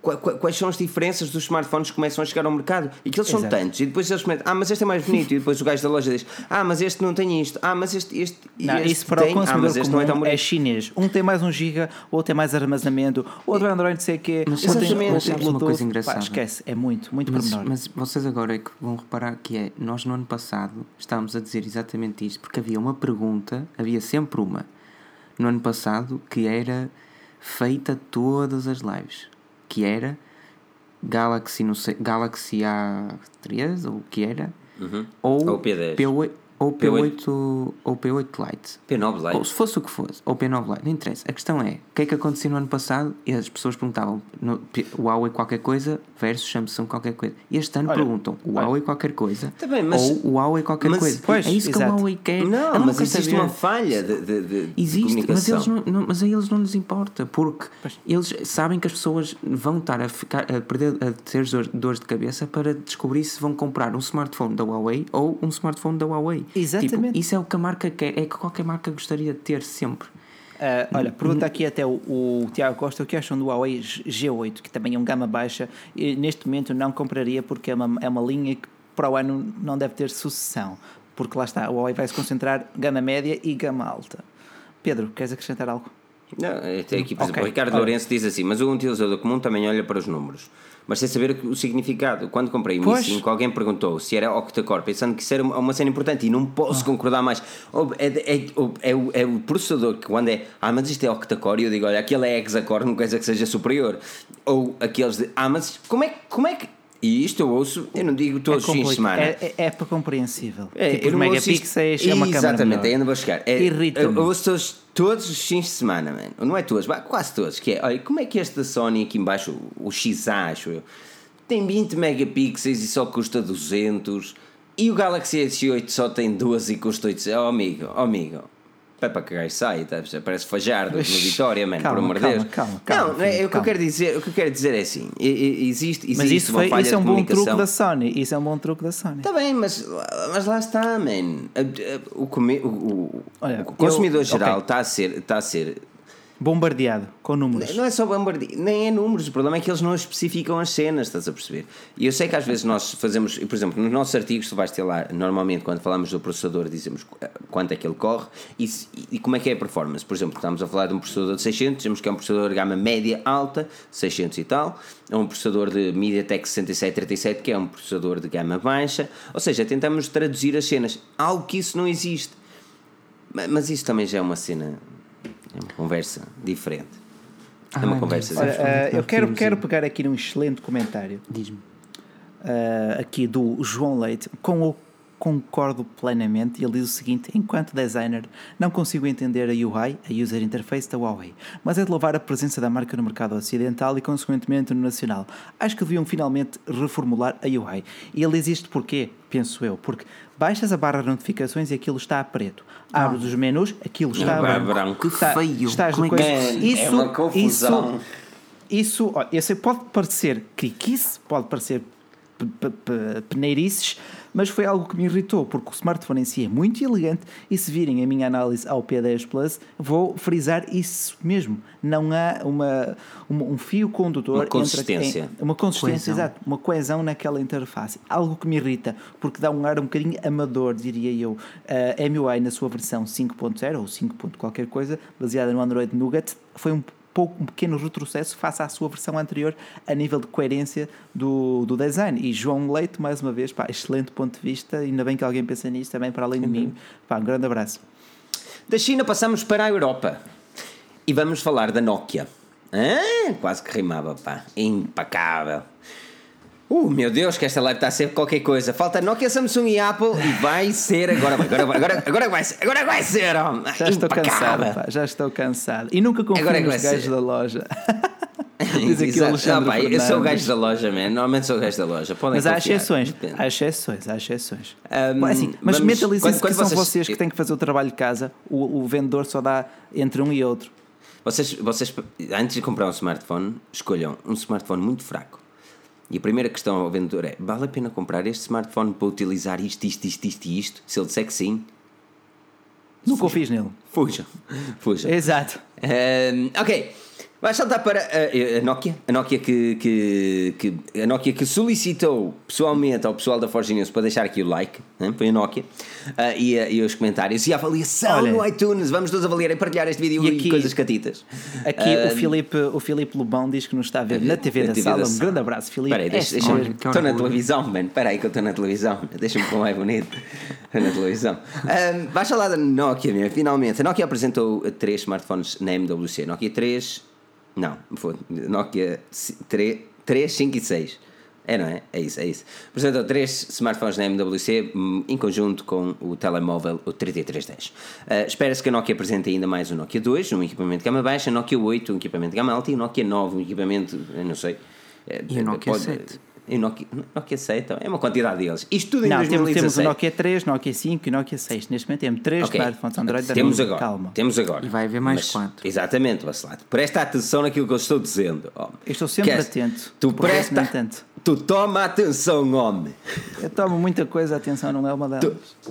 quais são as diferenças dos smartphones que começam a chegar ao mercado e que eles são Exato. tantos. E depois eles comentam, ah, mas este é mais bonito. E depois o gajo da loja diz, ah, mas este não tem isto, ah, mas este, este, Não, este isso para tem, o ah, consumidor mas este comum não é tão é, chinês. Um tem mais 1 GB, o outro tem mais armazenamento, o outro é Android não sei o quê, Mas o outro tem outro tem uma coisa Pá, engraçada? esquece, é muito, muito Mas, pormenor. mas vocês agora é que vão reparar que é, nós no ano passado estávamos a dizer exatamente isto, porque havia uma pergunta, havia sempre uma, no ano passado, que era feita todas as lives, que era? Galaxy, não sei, Galaxy A3, ou o que era, ou Ou P10. P8, ou P8, ou P8 Lite. P9 Lite. Ou se fosse o que fosse, ou P9 Lite, não interessa. A questão é, o que é que aconteceu no ano passado? E as pessoas perguntavam no, P- Huawei qualquer coisa versus Samsung qualquer coisa. E este ano Olha, perguntam Huawei qualquer coisa Tá bem, mas- ou Huawei qualquer mas- coisa. pois, é isso que exato. o Huawei quer. Não, Eu mas existe saber. uma falha de, de, de Existe, mas, comunicação. eles não, não- mas a eles não lhes importa, porque eles sabem que as pessoas vão estar a, ficar, a perder a ter dor- dores de cabeça para descobrir se vão comprar um smartphone da Huawei ou um smartphone da Huawei. Exatamente. Tipo, isso é o que a marca quer, é que qualquer marca gostaria de ter sempre. Ah, olha, pergunta aqui até o, o Tiago Costa o que acham do Huawei G8, que também é um gama baixa. E neste momento não compraria porque é uma, é uma linha que para o ano não deve ter sucessão. Porque lá está, o Huawei vai se concentrar gama média e gama alta. Pedro, queres acrescentar algo? Não, aqui, por Ok. exemplo, o Ricardo Olha. Lourenço diz assim: Mas o utilizador comum também olha para os números. Mas sem saber o significado. Quando comprei o Mi Pois. 5, alguém perguntou se era octa-core, pensando que isso era uma cena importante e não Ah. posso concordar mais. É, é- é o, é o processador que, quando é ah, mas isto é octa-core, e eu digo: Olha, aquele é hexacore, não quer dizer que seja superior. Ou aqueles de ah, mas como é, como é que. E isto eu ouço, eu não digo todos os fins de semana. É, é, é para compreensível. É, tipo, eu os não ouço isto- megapixels é uma Exatamente, ainda vou chegar. É, Irrita-me. Eu ouço todos, todos os fins de semana, mano. Não é todos, quase todos. Que é, olha, como é que este da Sony aqui embaixo, o XA, acho eu, tem 20 megapixels e só custa 200 e o Galaxy S8 só tem 12 e custa 800. Oh amigo, oh amigo. É para que gajo sai, tá? parece fajardo no Vitória, mano, Calma, por amor de calma, Deus. calma, calma, não, é, filho, o que eu quero dizer, o que eu quero dizer é assim, e- e- existe, existe Mas isso, uma foi, falha isso é um bom truque da Sony. Isso é um bom truque da Sony. Está bem, mas, mas lá está, man. O, o- o- Olha, o consumidor eu- geral está a ser. Está a ser Bombardeado com números. não é só bombardeio, nem é números, o problema é que eles não especificam as cenas, estás a perceber? E eu sei que às vezes nós fazemos, por exemplo, nos nossos artigos tu vais ter lá, normalmente quando falamos do processador dizemos quanto é que ele corre e, e como é que é a performance. Por exemplo, estamos a falar de um processador de 600, dizemos que é um processador de gama média alta, 600 e tal, é um processador de MediaTek 6737 que é um processador de gama baixa, ou seja, tentamos traduzir as cenas, algo que isso não existe. Ma- Mas isso também já é uma cena, é uma conversa diferente. É uma Ai, conversa Olha, diferente. eh, eu quero, quero pegar aqui num excelente comentário Diz-me. eh, aqui do João Leite, com o concordo plenamente. Ele diz o seguinte: enquanto designer, não consigo entender a UI, a user interface da Huawei, mas é de louvar a presença da marca no mercado ocidental e, consequentemente, no nacional. Acho que deviam finalmente reformular a UI. E ele diz isto porquê? Penso eu, porque baixas a barra de notificações e aquilo está a preto. Abres os menus, aquilo está Ah, a branco. branco. Que Está- feio. Estás Como no é Man, isso, é uma confusão. Isso, isso olha, eu sei, pode parecer criquice, pode parecer pe- pe- pe- peneirices, mas foi algo que me irritou, porque o smartphone em si é muito elegante e se virem a minha análise ao P10 Plus, vou frisar isso mesmo. Não há uma, uma- um fio condutor Uma entre a- consistência. em- uma consistência, Coesão. exato, uma coesão naquela interface. Algo que me irrita, porque dá um ar um bocadinho amador, diria eu. A MUI na sua versão 5.0 ou 5. ponto qualquer coisa, baseada no Android Nougat, foi um pouco um pequeno retrocesso face à sua versão anterior a nível de coerência do, do design. E João Leite, mais uma vez, pá, excelente ponto de vista, ainda bem que alguém pensa nisso também para além de mim. Pá, um grande abraço. Da China passamos para a Europa e vamos falar da Nokia. Ah, quase que rimava, pá. Impecável. Uh, meu Deus, que esta live está a ser qualquer coisa. Falta Nokia, Samsung e Apple e vai ser agora, agora, agora, agora vai ser, agora vai ser. ó. Já estou cansado, pá, já estou cansado. E nunca confio Agora é nos gajos ser. da loja. Diz aqui. Alexandre Ah, pá, eu sou o gajo da loja, man. Normalmente sou o gajo da loja. Podem Mas há exceções, Depende. há exceções, há exceções. Bom, é assim, mas vamos- mentalizem-se que quando são vocês- vocês que têm que fazer o trabalho de casa, o, o vendedor só dá entre um e outro. Vocês, vocês, antes de comprar um smartphone, escolham um smartphone muito fraco. E a primeira questão ao vendedor é: vale a pena comprar este smartphone para utilizar isto, isto, isto, isto e isto? Se ele disser que sim, Não confies nele. fujam. Fujam. Exato. Ahm, ok, vai saltar para a, a Nokia. A Nokia que, que, que- a Nokia que solicitou pessoalmente ao pessoal da Forge News para deixar aqui o like, né? foi a Nokia, ah, e, a- e os comentários e a avaliação Olha. no iTunes. Vamos todos avaliar e partilhar este vídeo E e, aqui- coisas catitas. Aqui Ah, o, Filipe, o Filipe Lobão diz que nos está a ver na TV na da TV sala. da Um sala. grande abraço, Filipe. Espera aí, deixa, É deixa, que estou na televisão, mano. Espera aí que eu estou na televisão. Deixa-me pôr mais bonito. Estou na televisão. Um, falar da Nokia, meu. Finalmente. A Nokia apresentou uh, três smartphones na MWC. Nokia 3... Não, foi. Nokia 3, 3 5 e 6. É, não é? É isso, é isso. Apresentou três smartphones na MWC hum, em conjunto com o telemóvel, o 3310. Uh, Espera-se que a Nokia apresente ainda mais o Nokia 2, um equipamento de gama baixa, Nokia 8, um equipamento de gama alta e o Nokia 9, um equipamento, não sei. eh, E o Nokia pode- 7? E o Nokia, Nokia 7, é uma quantidade deles. Isto tudo em Não, temos, 2017. temos o Nokia 3, Nokia 5 e Nokia 6. Neste momento temos três Ok. smartphones Android da temos agora, Calma. Temos agora. E vai haver mais Mas- quatro. Exatamente, Vassalado. Presta atenção naquilo que eu estou dizendo. homem. Eu estou sempre Queres- atento. Tu presta. no entanto. Tu toma atenção, homem. Eu tomo muita coisa, atenção, não é uma delas.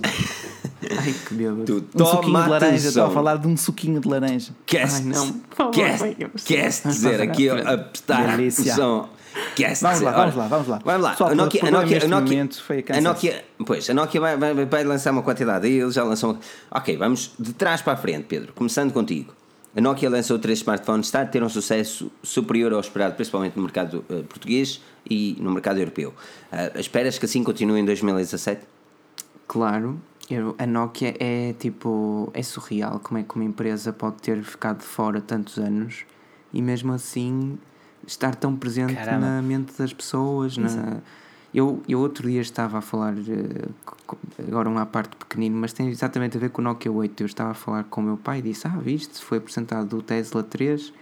Ai, que bêbado. Tu Um suquinho toma de laranja, estou a falar de um suquinho de laranja. Queres, Ai, não, queres, queres dizer aqui a prestar atenção? Queres Vamos lá, vamos lá, vamos lá. Vamos lá. Pessoal, a Nokia, a Nokia, a Nokia, foi a a. Nokia, pois, a Nokia vai, vai, vai lançar uma quantidade deles, já lançou. Ok, vamos de trás para a frente, Pedro. Começando contigo. A Nokia lançou três smartphones, está a ter um sucesso superior ao esperado, principalmente no mercado eh, português e no mercado europeu. Ah, esperas que assim continue em 2017? Claro, eu- a Nokia é tipo. É surreal como é que uma empresa pode ter ficado de fora tantos anos e mesmo assim estar tão presente Caramba. na mente das pessoas. Na... Eu, eu outro dia estava a falar, eh, agora uma parte pequenino, mas tem exatamente a ver com o Nokia 8. Eu estava a falar com o meu pai e disse: Ah, viste, foi apresentado o Tesla 3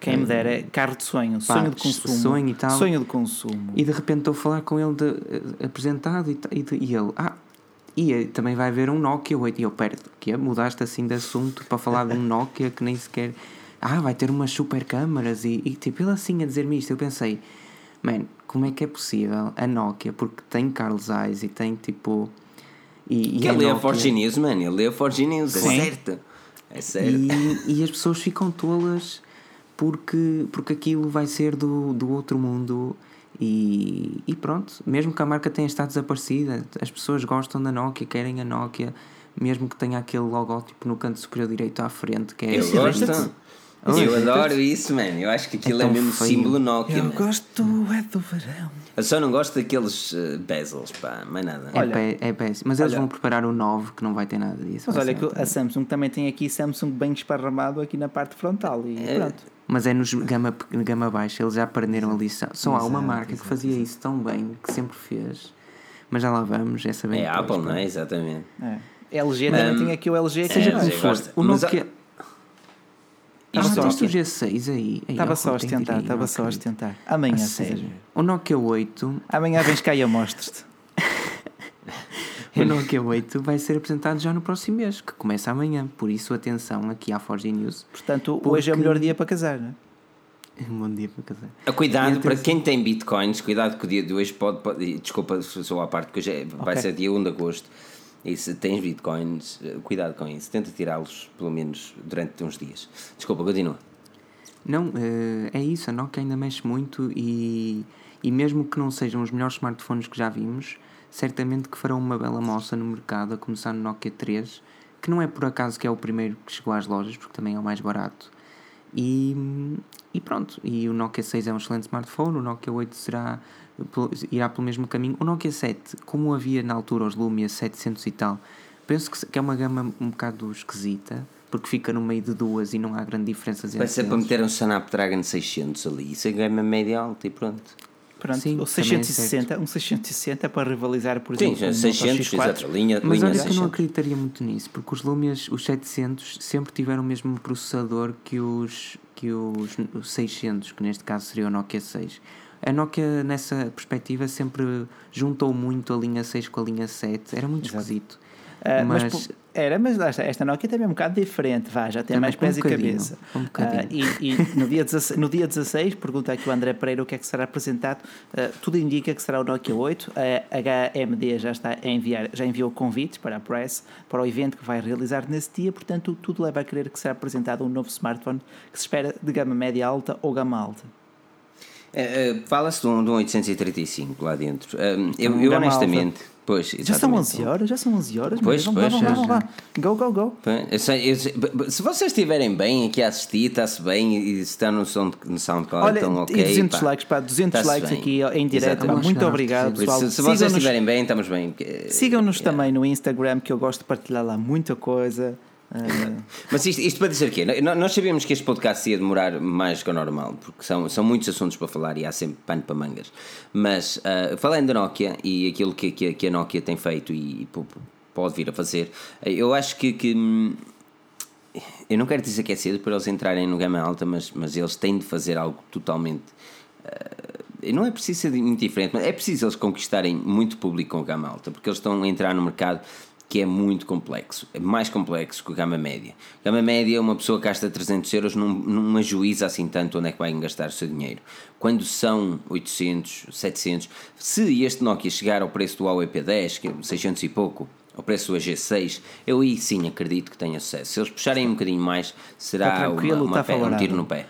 Quem me dera é carro de sonho, Pá, sonho de consumo. sonho e tal. Sonho de consumo. E de repente estou a falar com ele de, eh, apresentado e, de- e ele, ah, e eh, também vai haver um Nokia 8. E eu, pera, que é? mudaste assim de assunto para falar de um Nokia que nem sequer. Ah, vai ter umas super câmaras e, e tipo, ele assim a dizer-me isto. Eu pensei, man, como é que é possível a Nokia, porque tem Carlos Eyes e tem tipo. E, e ele lê a Forge News, mano. Ele lê a Forge News, é certo. É certo. e, e as pessoas ficam tolas porque, porque aquilo vai ser do, do outro mundo e, e pronto, mesmo que a marca tenha estado desaparecida, as pessoas gostam da Nokia, querem a Nokia, mesmo que tenha aquele logótipo no canto superior direito à frente, que é Eu gosto. Eu adoro isso, mano. Eu acho que aquilo é, tão mesmo feio. símbolo Nokia. Eu mano. gosto é do verão. Eu só não gosto daqueles eh, bezels, pá, mais nada. É, Olha- é péssimo. Mas eles olha- vão preparar o 9 que não vai ter nada disso. Mas olha que a Samsung também tem aqui Samsung bem esparramado aqui na parte frontal e pronto. Mas é nos gama, gama baixa, eles já aprenderam a lição. Só há uma Exato, marca que exato, fazia isso tão bem, que sempre fez. Mas já lá vamos, essa bem É depois, Apple, não é? Exatamente. É. LG também tem aqui o LG que é, Seja como for, o Nokia. Ah, Isto só- o G6 aí. Aí, Estava ó, só a ostentar, não só a ostentar. Amanhã, A sério. O Nokia 8, Amanhã vens cá e eu mostro-te. o Nokia 8 vai ser apresentado já no próximo mês, que começa amanhã. Por isso, atenção aqui à Forge News. Portanto, hoje é o Porque- melhor dia para casar, não é? Um bom dia para casar. Ah, Cuidado, para quem tem bitcoins, cuidado que o dia de hoje pode. pode desculpa sou à parte, porque hoje é- vai Ok. ser dia 1 de agosto. E se tens bitcoins, eh, cuidado com isso. Tenta tirá-los, pelo menos, durante uns dias. Desculpa, continua. Não, eh, é isso, a Nokia ainda mexe muito e, e mesmo que não sejam os melhores smartphones que já vimos, certamente que farão uma bela moça no mercado, a começar no Nokia 3, que não é por acaso que é o primeiro que chegou às lojas, porque também é o mais barato. E, e pronto, e o Nokia 6 é um excelente smartphone, o Nokia 8 será, irá pelo mesmo caminho. O Nokia 7, como havia na altura os Lumia 700 e tal, penso que é uma gama um bocado esquisita, porque fica no meio de duas e não há grande diferença entre Vai ser para meter um Snapdragon 600 ali. Isso é gama média alta e pronto. Pronto, Sim, o também é 660, um 660 é para rivalizar, por Sim, exemplo, com o Moto 600, X4. exato. Linha, Mas linha olha que eu não 600. acreditaria muito nisso, porque os Lumias, os 700, sempre tiveram o mesmo processador que os, que os, os 600, que neste caso seria o Nokia 6. A Nokia, nessa perspectiva, sempre juntou muito a linha 6 com a linha 7. Era muito esquisito. Ah, mas, mas era, mas lá está, esta Nokia também é um bocado diferente, vá, já tem Também mais pés um e cabeça. um bocadinho. Ah, e e no, dia 16, no dia 16, pergunta aqui o André Pereira o que é que será apresentado. Ah, tudo indica que será o Nokia 8. A HMD já está a enviar, já enviou convites para a press, para o evento que vai realizar nesse dia, portanto, tudo leva a crer que será apresentado um novo smartphone que se espera de gama média alta ou gama alta. Eh, Fala-se de, um, de um 835 lá dentro. Eh, eu, eu honestamente. Pois, Já são exatamente. 11 horas, já são 11 horas. Pois, mas vamos pois, lá, vamos lá, vamos lá. Go, go, go. Pois, eu sei- eu sei- b- b- se vocês estiverem bem aqui a assistir, está-se bem e se está no, som, no SoundCloud, Olha, então ok. e 200 pá. likes, pá, 200 Está-se likes bem. aqui em direto, muito Não, obrigado, pessoal. se, se vocês estiverem bem, estamos bem. Sigam-nos Yeah. também no Instagram, que eu gosto de partilhar lá muita coisa. Uh, Mas isto, isto para dizer o quê? Nó- Nós sabíamos que este podcast ia demorar mais que o normal, porque são, são muitos assuntos para falar e há sempre pano para mangas. Mas ah, falando da Nokia e aquilo que, que, que a Nokia tem feito e, p- pode vir a fazer, eu acho que. que, hum, eu não quero dizer que é cedo para eles entrarem no gama alta, mas, mas eles têm de fazer algo totalmente. ah, não é preciso ser muito diferente, mas é preciso eles conquistarem muito público com a gama alta, porque eles estão a entrar no mercado que é muito complexo, é mais complexo que o gama média. Gama média, uma pessoa gasta 300 euros, não, não ajuiza assim tanto onde é que vai gastar o seu dinheiro. Quando são 800, 700, se este Nokia chegar ao preço do Huawei P10, que é 600 e pouco, ao preço do G6, eu aí sim acredito que tenha sucesso. Se eles puxarem um bocadinho mais, será tranquilo, uma, uma está pé- um tiro no pé.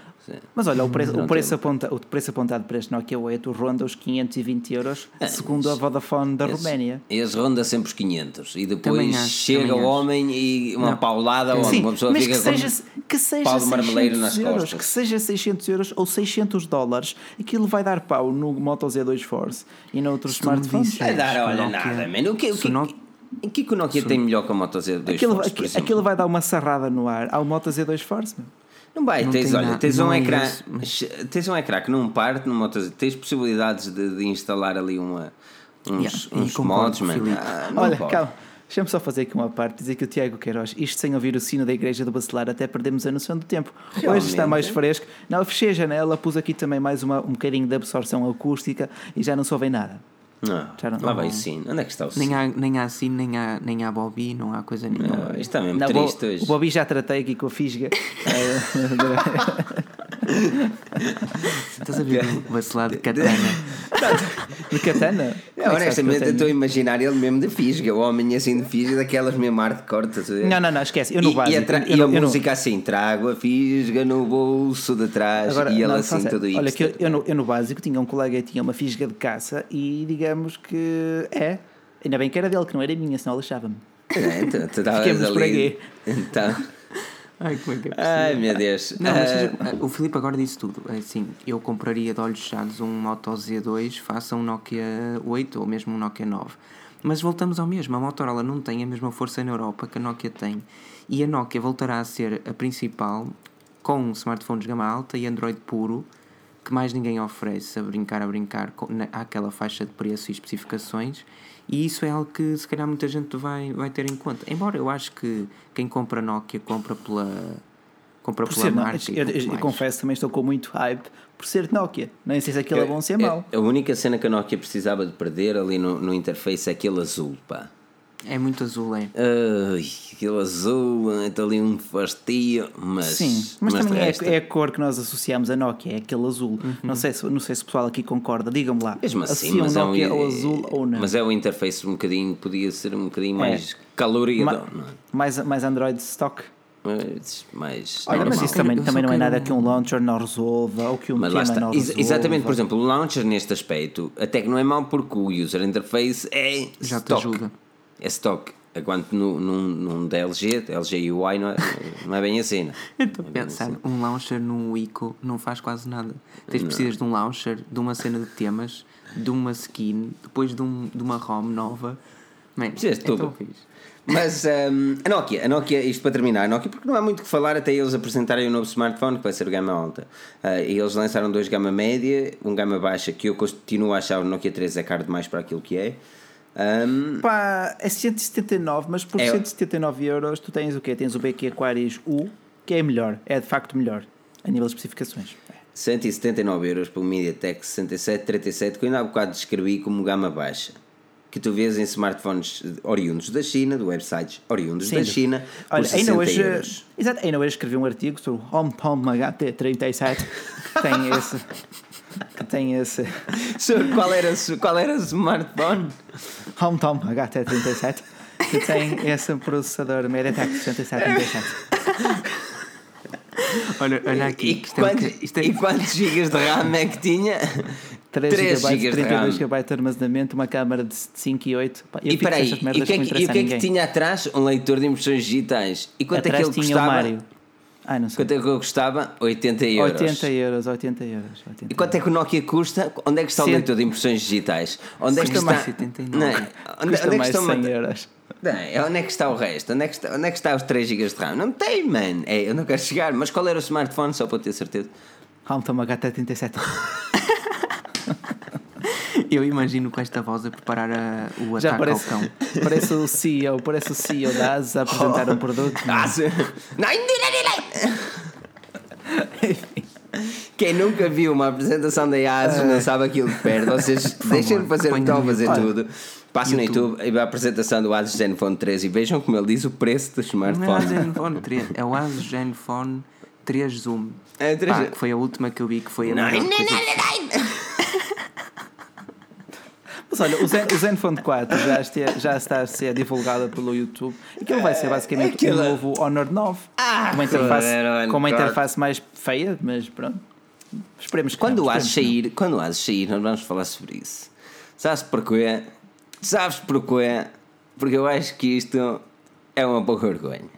Mas olha, o preço, Não o preço, aponta, o preço apontado para este Nokia 8 ronda os 520 euros, É, segundo a Vodafone da Roménia. Eles ronda sempre os 500 e depois acho, chega o acho. homem e uma paulada onde Sim, uma pessoa mas fica que com seja, que seja pau de marmeleiro 600 nas euros, costas. que seja 600 euros ou 600 dólares, aquilo vai dar pau no Moto Z2 Force e noutros smartphones. Vai dar, o olha, Nokia- nada, mano. O que, o que, o Nokia- o que, que o Nokia tem melhor que a Moto Z2 Aquilo, Force, por aqui- exemplo? aquilo vai dar uma sarrada no ar ao Moto Z2 Force. meu. Não vai, Não tens, olha, nada- tens um é ecrã, esse, mas- tens um ecrã que não parte Moto Z, tens possibilidades de, de instalar ali uma, uns, Yeah, uns mods, mano. Ah, Olha, pode. calma, deixa-me só fazer aqui uma parte, dizer que o Tiago Queiroz, isto sem ouvir o sino da igreja do Bacelar, até perdemos a noção do tempo. Hoje está Realmente? mais fresco. Não, fechei a janela, pus aqui também mais uma, um bocadinho de absorção acústica e já não se ouve nada. Não, Já não- lá vai o sino. Onde é que está o sino? Nem há, nem há assim, nem há, nem há Bobby, não há coisa nenhuma. Ah, isto está mesmo Não, triste o, hoje. o Bobby já tratei aqui com a fisga. Estás a ver o vacilar de katana? de katana. É, é honestamente, eu estou a imaginar ele mesmo de fisga, o homem assim de fisga, daquelas mesmo hardcore. Não, não, não, esquece. Eu no e, básico. e eu e a eu música assim, trago a fisga no bolso de trás Agora, e ele não, assim sério. todo Olha, que eu, eu, no, eu no básico tinha um colega que tinha uma fisga de caça e digamos que é. Ainda bem que era dele, que não era minha, senão. É, então, tu estavas Fiquemos por aqui. Então, Ai, como é que é ai meu Deus. Não, mas Ah, seja, o Filipe agora disse tudo. É Assim, eu compraria de olhos fechados um Moto Z2, faça um Nokia 8 ou mesmo um Nokia 9. Mas voltamos ao mesmo, a Motorola não tem a mesma força na Europa que a Nokia tem. E a Nokia voltará a ser a principal com smartphones gama alta e Android puro, que mais ninguém oferece a brincar, a brincar com, na, àquela faixa de preço e especificações. E isso é algo que se calhar muita gente vai, vai ter em conta. Embora eu acho que quem compra Nokia compra pela, compra Por pela ser, marca. e eu, eu mais. confesso também estou com muito hype por ser Nokia. Nem sei se aquilo é bom ou se é mau. A única cena que a Nokia precisava de perder ali no, no interface é aquele azul, pá. É muito azul, é. Ai, aquele azul, está ali um fastio, mas. Sim, mas, de também é, resto- é a cor que nós associamos a Nokia, é aquele azul. Não, sei se, não sei se o pessoal aqui concorda, digam-me lá. Mesmo assim, mas é, um, Nokia ao azul ou não? mas é o interface um bocadinho, podia ser um bocadinho mais colorido, Ma- não é? mais, mais Android stock. Mas, mais Olha, mas isso também, também não é nada que um launcher não resolva ou que um Mas tema está. não resolva. Exatamente, por exemplo, o launcher neste aspecto até que não é mau porque o user interface é Já te stock. ajuda. É stock. Enquanto no, num, num da LG, LG UI não é, não é bem assim. Não. Estou a pensar, um launcher no ICO não faz quase nada. Tens precisas de um launcher, de uma cena de temas, de uma skin, depois de, um, de uma ROM nova. Man, Precisas de é tudo. Mas hum, a Nokia, a Nokia, isto para terminar, a Nokia, porque não há muito o que falar até eles apresentarem o novo smartphone que vai ser o gama alta. Ah, e eles lançaram dois gama média, um gama baixa, que eu continuo a achar o Nokia 3 é caro demais para aquilo que é. Hum, Pá, é 179, mas por É. 179 euros tu tens o quê? Tens o BQ Aquarius U, que é melhor, é de facto melhor, a nível de especificações. 179 euros para o MediaTek 6737, que eu ainda há bocado descrevi como gama baixa. Que tu vês em smartphones oriundos da China, de websites oriundos Sim. da China, por Olha, 60 ainda hoje, euros. exato, ainda hoje escrevi um artigo sobre o HomePod HT37 que tem esse. Que tem esse qual era, o- qual era o smartphone? HomeTom HT37 que tem esse processador MediaTek 6737. Olha, olha aqui, E, isto é um quantos, boca- isto é- e quantos gigas de RAM é que tinha? 3 3 GB, gigas de 32 RAM. GB de armazenamento, uma câmara de 5 e 8. Pá, eu E peraí, e merdas o que é que, e que, é que ninguém. tinha atrás? Um leitor de impressões digitais. E quanto Atrás é que ele tinha o custava? Ai, não sei. Quanto é que ele custava? 80 euros. 80 euros, 80 euros. 80 E quanto é que o Nokia custa? Onde é que está o leitor de impressões digitais? Onde é que está? mais 79. Não é? Onde, Custa onde é que está 100 uma- euros. Bem, onde é que está o resto? Onde é que está, onde é que está os 3 GB de RAM? Não tem, man. É, eu não quero chegar. Mas qual era o smartphone, só para ter certeza? Toma HT37. Eu imagino com esta voz a preparar a, o Já ataque parece, ao cão. parece o CEO, parece o CEO da ASUS a apresentar um produto. Ah, se- Não, Enfim. Quem nunca viu uma apresentação da ASUS não sabe aquilo que perde. Vocês deixem de fazer o que estão a fazer tudo. Passem no YouTube e a apresentação do ASUS Zenfone 3 e vejam como ele diz o preço dos Não é o. Zenfone 3, é o Asus Zenfone 3 Zoom. É, 3 Pá, que foi a última que eu vi que foi a Não, melhor não, coisa. Não, não. Mas olha, o, Zen, o Zenfone 4 já, este- já está a ser divulgado pelo YouTube e aquilo vai ser basicamente aquilo- um novo Honor 9 Ah, com uma interface, com uma 4. interface mais feia, mas pronto. Esperemos que Quando não, sair, quando o ASUS sair, nós vamos falar sobre isso. Sabes porquê? Sabes porquê? Porque eu acho que isto é uma pouca vergonha.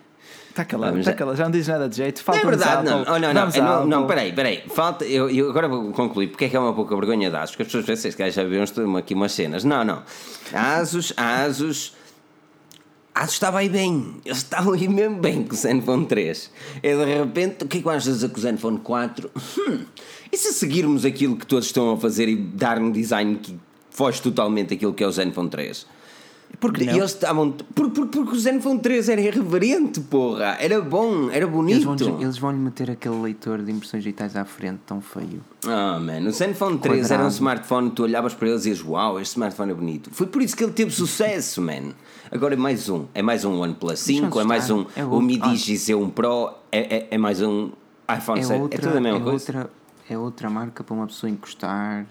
Não. Está calado, está já- calado, já não diz nada de jeito. Não Falta é verdade, não. Oh, não, não, é, não, álcool. não, peraí, peraí. Falta, eu, eu agora vou concluir porque é que é uma pouca vergonha da ASUS, porque as pessoas pensam que já viram aqui umas cenas. Não, não. ASUS, ASUS, ASUS estava aí bem. Eles estavam aí mesmo bem com o Zenfone 3. E de repente, o que é que achas com o Zenfone 4? Hum, e se seguirmos aquilo que todos estão a fazer e dar um design que foge totalmente daquilo que é o Zenfone 3? Por que E não? eles estavam. Por, por, porque o Zenfone 3 era irreverente, porra. Era bom, era Eles bonito. vão, eles vão lhe meter aquele leitor de impressões digitais à frente, tão feio. Ah, mano, o Zenfone 3 era um Quadrado. smartphone, tu olhavas para eles e dizias, uau, este smartphone é bonito. Foi por isso que ele teve sucesso, man. Agora é mais um. É mais um OnePlus 5, é mais um. É o. Mi Ah. Digi Z1 Pro, é, é, é mais um iPhone É 7. outra, é tudo a mesma é coisa. outra, é outra marca para uma pessoa encostar,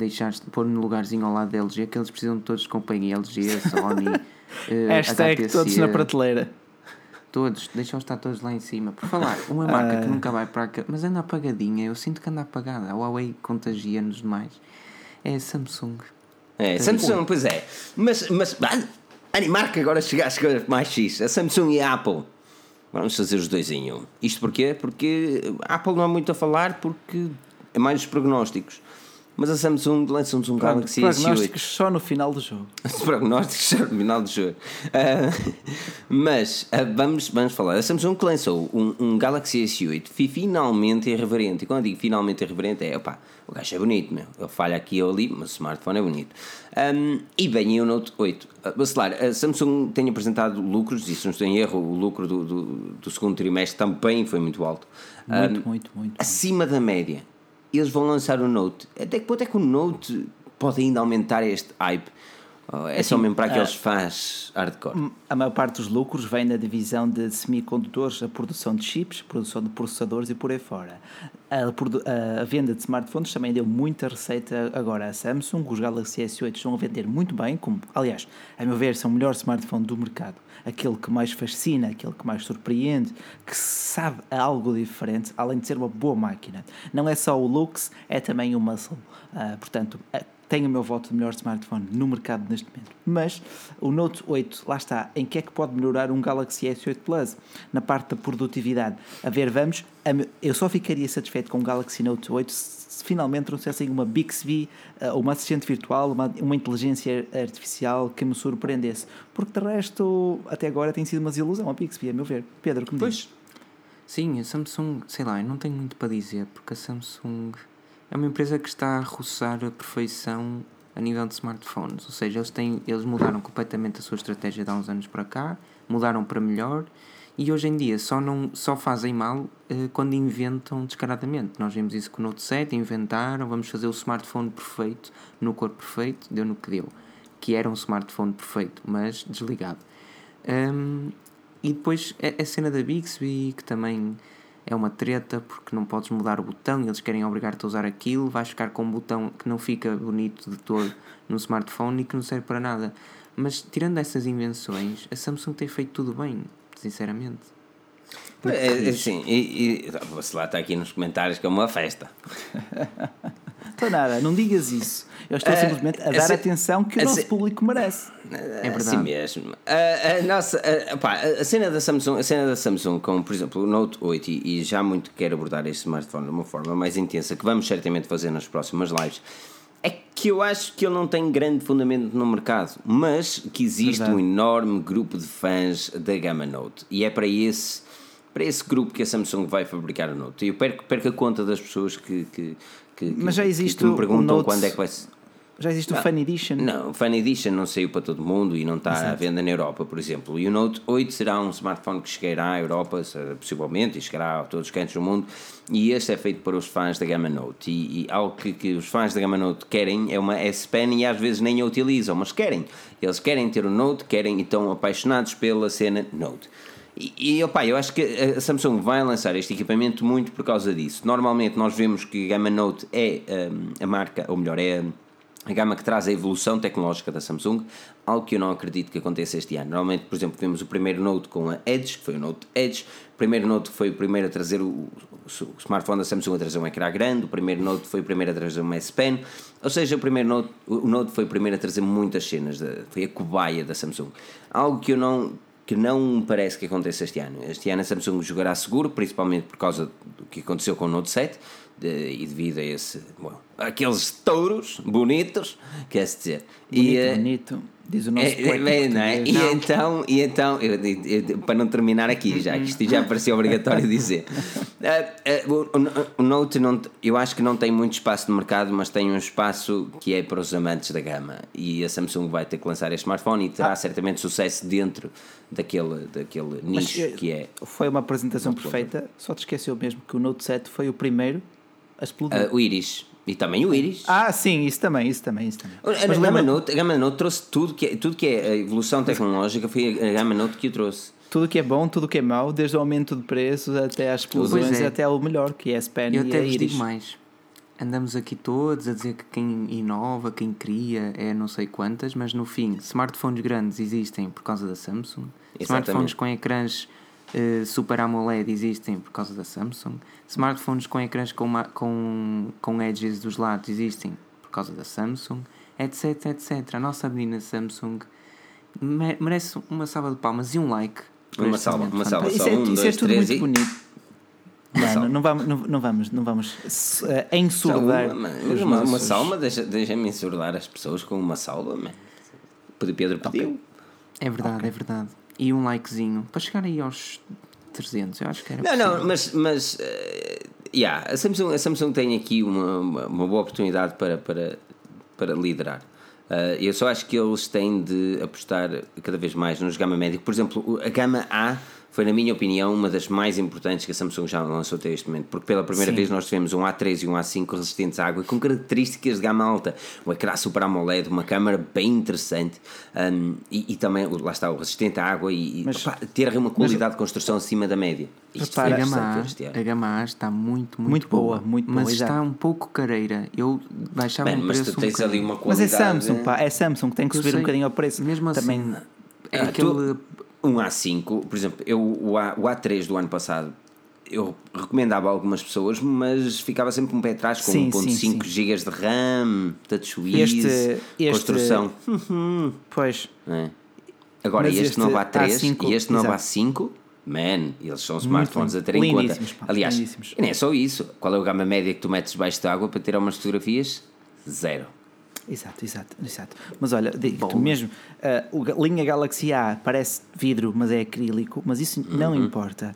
deixar-se pôr no lugarzinho ao lado da LG, que eles precisam de todos de companhia, LG, Sony, eh, Hashtag HTC, todos na prateleira. Todos, deixa-os estar todos lá em cima. Por falar, uma marca Ah. que nunca vai para cá, mas anda apagadinha, eu sinto que anda apagada. A Huawei contagia-nos demais. É a Samsung. É, Samsung, pois é. Mas, mas ah, animar que agora chega às coisas mais X. A Samsung e a Apple. Vamos fazer os dois em um. Isto porquê? Porque a Apple não há muito a falar porque é mais os prognósticos. Mas a Samsung lança-nos um Galaxy S8. Prognósticos só no final do jogo. Os prognósticos no final do jogo. Ah, mas ah, vamos, vamos falar. A Samsung lançou um, um Galaxy S8 fi- finalmente irreverente. E quando digo finalmente irreverente é, opá, o gajo é bonito, meu. Ele falha aqui ou ali, mas o smartphone é bonito. Ahm, e vem o Note 8. Uh, Bacelar, a Samsung tem apresentado lucros, e se não estou em erro, o lucro do, do, do segundo trimestre também foi muito alto. Muito, muito, muito. Acima da média. Eles vão lançar o Note. Até que ponto é que o Note pode ainda aumentar este hype? Oh, é só mesmo para aqueles fãs hardcore. A maior parte dos lucros vem da divisão de semicondutores, a produção de chips, produção de processadores e por aí fora. A, a venda de smartphones também deu muita receita agora à Samsung. Os Galaxy S8 estão a vender muito bem, como, aliás, a meu ver, são o melhor smartphone do mercado. Aquele que mais fascina, aquele que mais surpreende, que sabe algo diferente, além de ser uma boa máquina. Não é só o looks, é também o muscle. Ah, portanto, tem o meu voto de melhor smartphone no mercado neste momento. Mas o Note 8, lá está, em que é que pode melhorar um Galaxy S8 Plus? Na parte da produtividade. A ver, vamos, eu só ficaria satisfeito com o Galaxy Note 8 se, finalmente trouxessem uma Bixby, ah, uma assistente virtual, uma, uma inteligência artificial que me surpreendesse. Porque de resto, até agora tem sido uma desilusão a Bixby, a meu ver. Pedro, como Pois. diz? Sim, a Samsung, sei lá, eu não tenho muito para dizer, porque a Samsung é uma empresa que está a roçar a perfeição a nível de smartphones. Ou seja, eles, têm, eles mudaram completamente a sua estratégia de há uns anos para cá, mudaram para melhor e hoje em dia só, não, só fazem mal eh, quando inventam descaradamente. Nós vimos isso com o Note 7, inventaram, vamos fazer o smartphone perfeito, no cor perfeito, deu no que deu. Que era um smartphone perfeito, mas desligado. Hum, e depois a, a cena da Bixby, que também é uma treta, porque não podes mudar o botão e eles querem obrigar-te a usar aquilo, vais ficar com um botão que não fica bonito de todo no smartphone e que não serve para nada. Mas tirando essas invenções, a Samsung tem feito tudo bem, sinceramente. É, é, sim, e, e você lá está aqui nos comentários que é uma festa. Estou nada, não digas isso. Eu estou Ah, simplesmente a a dar a atenção que o a nosso público merece. É verdade. Assim mesmo. A, a nossa, a, pá, a cena da Samsung, a cena da Samsung, como por exemplo o Note 8 e, e já muito quero abordar este smartphone de uma forma mais intensa, que vamos certamente fazer nas próximas lives, É que eu acho que ele não tem grande fundamento no mercado, mas que existe Verdade. um enorme grupo de fãs da gama Note e é para esse, para esse grupo que a Samsung vai fabricar o Note. E eu perco, perco a conta das pessoas que, que, que, Mas já existe que me o perguntam Note- quando é que vai ser. Já existe o Ah, Fan Edition. Não, o Fan Edition não saiu para todo mundo e não está à venda na Europa, por exemplo. E o Note 8 será um smartphone que chegará à Europa, possivelmente, e chegará a todos os cantos do mundo. E este é feito para os fãs da gama Note. E, e algo que, que os fãs da gama Note querem é uma S Pen e às vezes nem a utilizam, mas querem. Eles querem ter o Note, querem e estão apaixonados pela cena Note. E, e opa, eu acho que a Samsung vai lançar este equipamento muito por causa disso. Normalmente nós vemos que a gama Note é hum, a marca, ou melhor, é a gama que traz a evolução tecnológica da Samsung, algo que eu não acredito que aconteça este ano. Normalmente, por exemplo, vemos o primeiro Note com a Edge, que foi o Note Edge, o primeiro Note foi o primeiro a trazer o, o, o smartphone da Samsung a trazer um ecrã grande, o primeiro Note foi o primeiro a trazer uma S Pen, ou seja, o primeiro Note, o Note foi o primeiro a trazer muitas cenas, da- foi a cobaia da Samsung. Algo que eu não que não me parece que aconteça este ano. Este ano a Samsung jogará seguro, principalmente por causa do que aconteceu com o Note 7 de- e devido a esse, bom, aqueles touros bonitos, quer-se dizer. Bonito, e, eh, bonito. Diz o nosso é, é, não é? E português. então, e então eu- eu- para não terminar aqui, já que isto já parecia obrigatório dizer, Ah, ah, o, o- Note não, eu acho que não tem muito espaço no mercado, mas tem um espaço que é para os amantes da gama. E a Samsung vai ter que lançar este smartphone e terá certamente sucesso dentro daquele, daquele Mas, nicho que é Foi uma apresentação perfeita, só te esqueceu mesmo que o Note 7 foi o primeiro a explodir. ah, o Iris. E também o Iris. Ah, sim, isso também, isso também, isso também. A, Mas a, Gama lembra- Note, a Gama Note trouxe tudo que, é, tudo que é a evolução tecnológica, foi a, Gama Note que o trouxe. tudo que é bom, tudo que é mau, desde o aumento de preços até às explosões é. até ao melhor, que é a Span Eu e até a Iris. digo mais. Andamos aqui todos a dizer que quem inova, quem cria é não sei quantas, mas no fim, smartphones grandes existem por causa da Samsung. Smartphones com ecrãs eh, Super AMOLED existem por causa da Samsung. Smartphones com ecrãs com, ma- com, com edges dos lados existem por causa da Samsung, etc, etc. A nossa menina Samsung me- merece uma salva de palmas e um like. Uma salva, uma salva. Isso é, Só um, isso é dois, tudo três muito e- bonito. Não, não, vamos, não, não vamos, não vamos eh, ensurdar Uma, uma, uma salva, deixa- deixa-me ensurdar as pessoas com uma salva, man. Pedro Pedro pediu. É verdade, é verdade. E um likezinho para chegar aí aos 300, eu acho que era Não, possível. não, mas, mas eh, yeah, a, Samsung, a Samsung tem aqui uma, uma, uma boa oportunidade para, para, para liderar. Eh, eu só acho que eles têm de apostar cada vez mais nos gama média. Por exemplo, a gama A foi, na minha opinião, uma das mais importantes que a Samsung já lançou até este momento, porque pela primeira Sim. vez nós tivemos um A3 e um A5 resistentes à água com características de gama alta, um ecrã Super AMOLED, uma câmara bem interessante um, e, e também, lá está, o resistente à água e, e, Mas- opá, ter uma qualidade de construção acima da média. Isto Repara, foi a gama, a, a gama A está muito, muito, Muito boa, muito boa, Mas exato. está um pouco careira. Eu baixava Bem, o mas preço tu um tens ali bocadinho. uma Mas qualidade. é Samsung, pá, é Samsung, tem que Eu subir um bocadinho ao preço. Mesmo assim, Também, é aquele... tu- um A5, por exemplo, eu, o, A, o A3 do ano passado eu recomendava a algumas pessoas, mas ficava sempre um pé atrás com Sim, 1.5 sim, sim. GB de RAM, TouchWiz, Este- este- construção. pois, não é? Agora, Mas este, este novo A3 A5, e este novo exato. A5, man, eles são smartphones a ter em conta. pá, Aliás, lindíssimos. e nem é só isso. Qual é o gama média que tu metes debaixo de água para tirar umas fotografias? Zero. Exato, exato, exato. Mas olha, digo-te mesmo, ah, o ga- linha Galaxy A parece vidro, mas é acrílico, mas isso não Uhum. importa.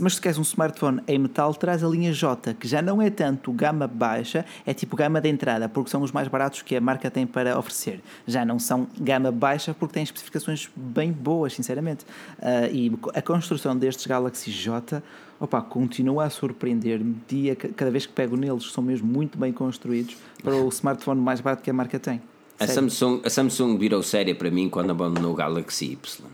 Mas se queres um smartphone em metal, traz a linha J, que já não é tanto gama baixa, é tipo gama de entrada, porque são os mais baratos que a marca tem para oferecer. Já não são gama baixa porque têm especificações bem boas, sinceramente. Ah, e a construção destes Galaxy J, opa, continua a surpreender-me dia, cada vez que pego neles, são mesmo muito bem construídos para o smartphone mais barato que a marca tem. A. Samsung, a Samsung virou séria para mim quando abandonou o Galaxy Y.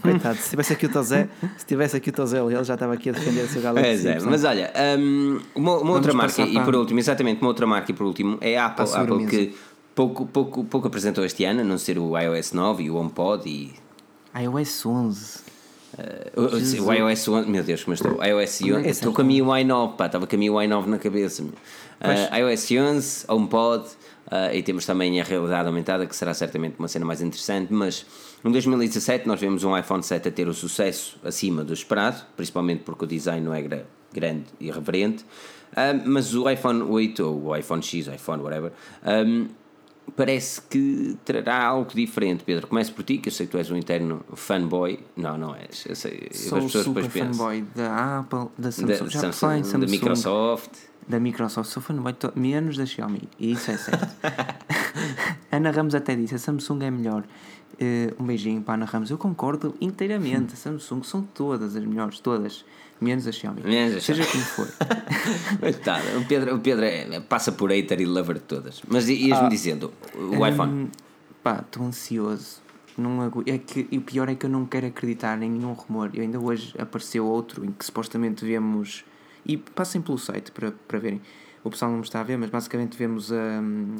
Coitado, se tivesse aqui o Tozé, se tivesse aqui o Tozé, ele já estava aqui a defender o seu Galaxy. Pois é, Y. mas olha, hum, uma, uma outra marca, e por último, exatamente, uma outra marca e por último, é a Apple. A Apple que pouco, pouco, pouco apresentou este ano, a não ser o iOS 9 e o HomePod e iOS 11. Uh, o- o iOS 11, meu Deus, como eu estou? iOS 11, é estou com a MIUI 9, pá, estava com a MIUI 9 na cabeça. meu. Uh, iOS 11, HomePod, uh, e temos também a realidade aumentada, que será certamente uma cena mais interessante. Mas em 2017 nós vemos um iPhone 7 a ter o sucesso acima do esperado, principalmente porque o design não era grande e irreverente. Um, mas o iPhone 8 ou o iPhone X, o iPhone, whatever, um, parece que trará algo diferente. Pedro, começo por ti, que eu sei que tu és um interno fanboy. Não, não és. Eu sei, Sou as pessoas super depois pensam. fanboy da Apple, da Samsung, Da, já Samsung, falei da Samsung, Microsoft. da Microsoft, sou fanboy to- menos da Xiaomi, e isso é certo. Ana Ramos até disse, a Samsung é melhor. Eh, um beijinho para a Ana Ramos, eu concordo inteiramente, a Samsung são todas as melhores, todas, menos a Xiaomi. Menos a Seja como for. Coitado, o Pedro, o Pedro é- passa por hater e lover de todas. Mas ias-me dizendo, o iPhone. Hum, pá, estou ansioso. Não agu- é que, e o pior é que eu não quero acreditar em nenhum rumor. Eu ainda hoje apareceu outro em que supostamente vemos. E passem pelo site para, para verem. O pessoal não me está a ver, mas basicamente vemos hum,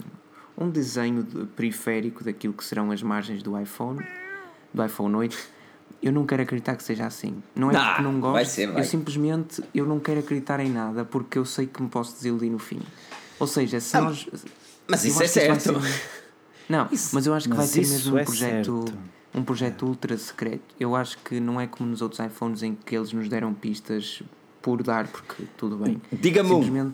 um desenho de periférico daquilo que serão as margens do iPhone, do iPhone 8. Eu não quero acreditar que seja assim. Não é porque não gosto. vai ser, vai. Eu simplesmente eu não quero acreditar em nada porque eu sei que me posso desiludir no fim. Ou seja, se Ah, nós. mas isso é certo. ser- Não, mas eu acho que vai ser isso mesmo um é projeto, certo. um projeto ultra secreto. Eu acho que não é como nos outros iPhones em que eles nos deram pistas por dar, porque tudo bem. Diga-me um.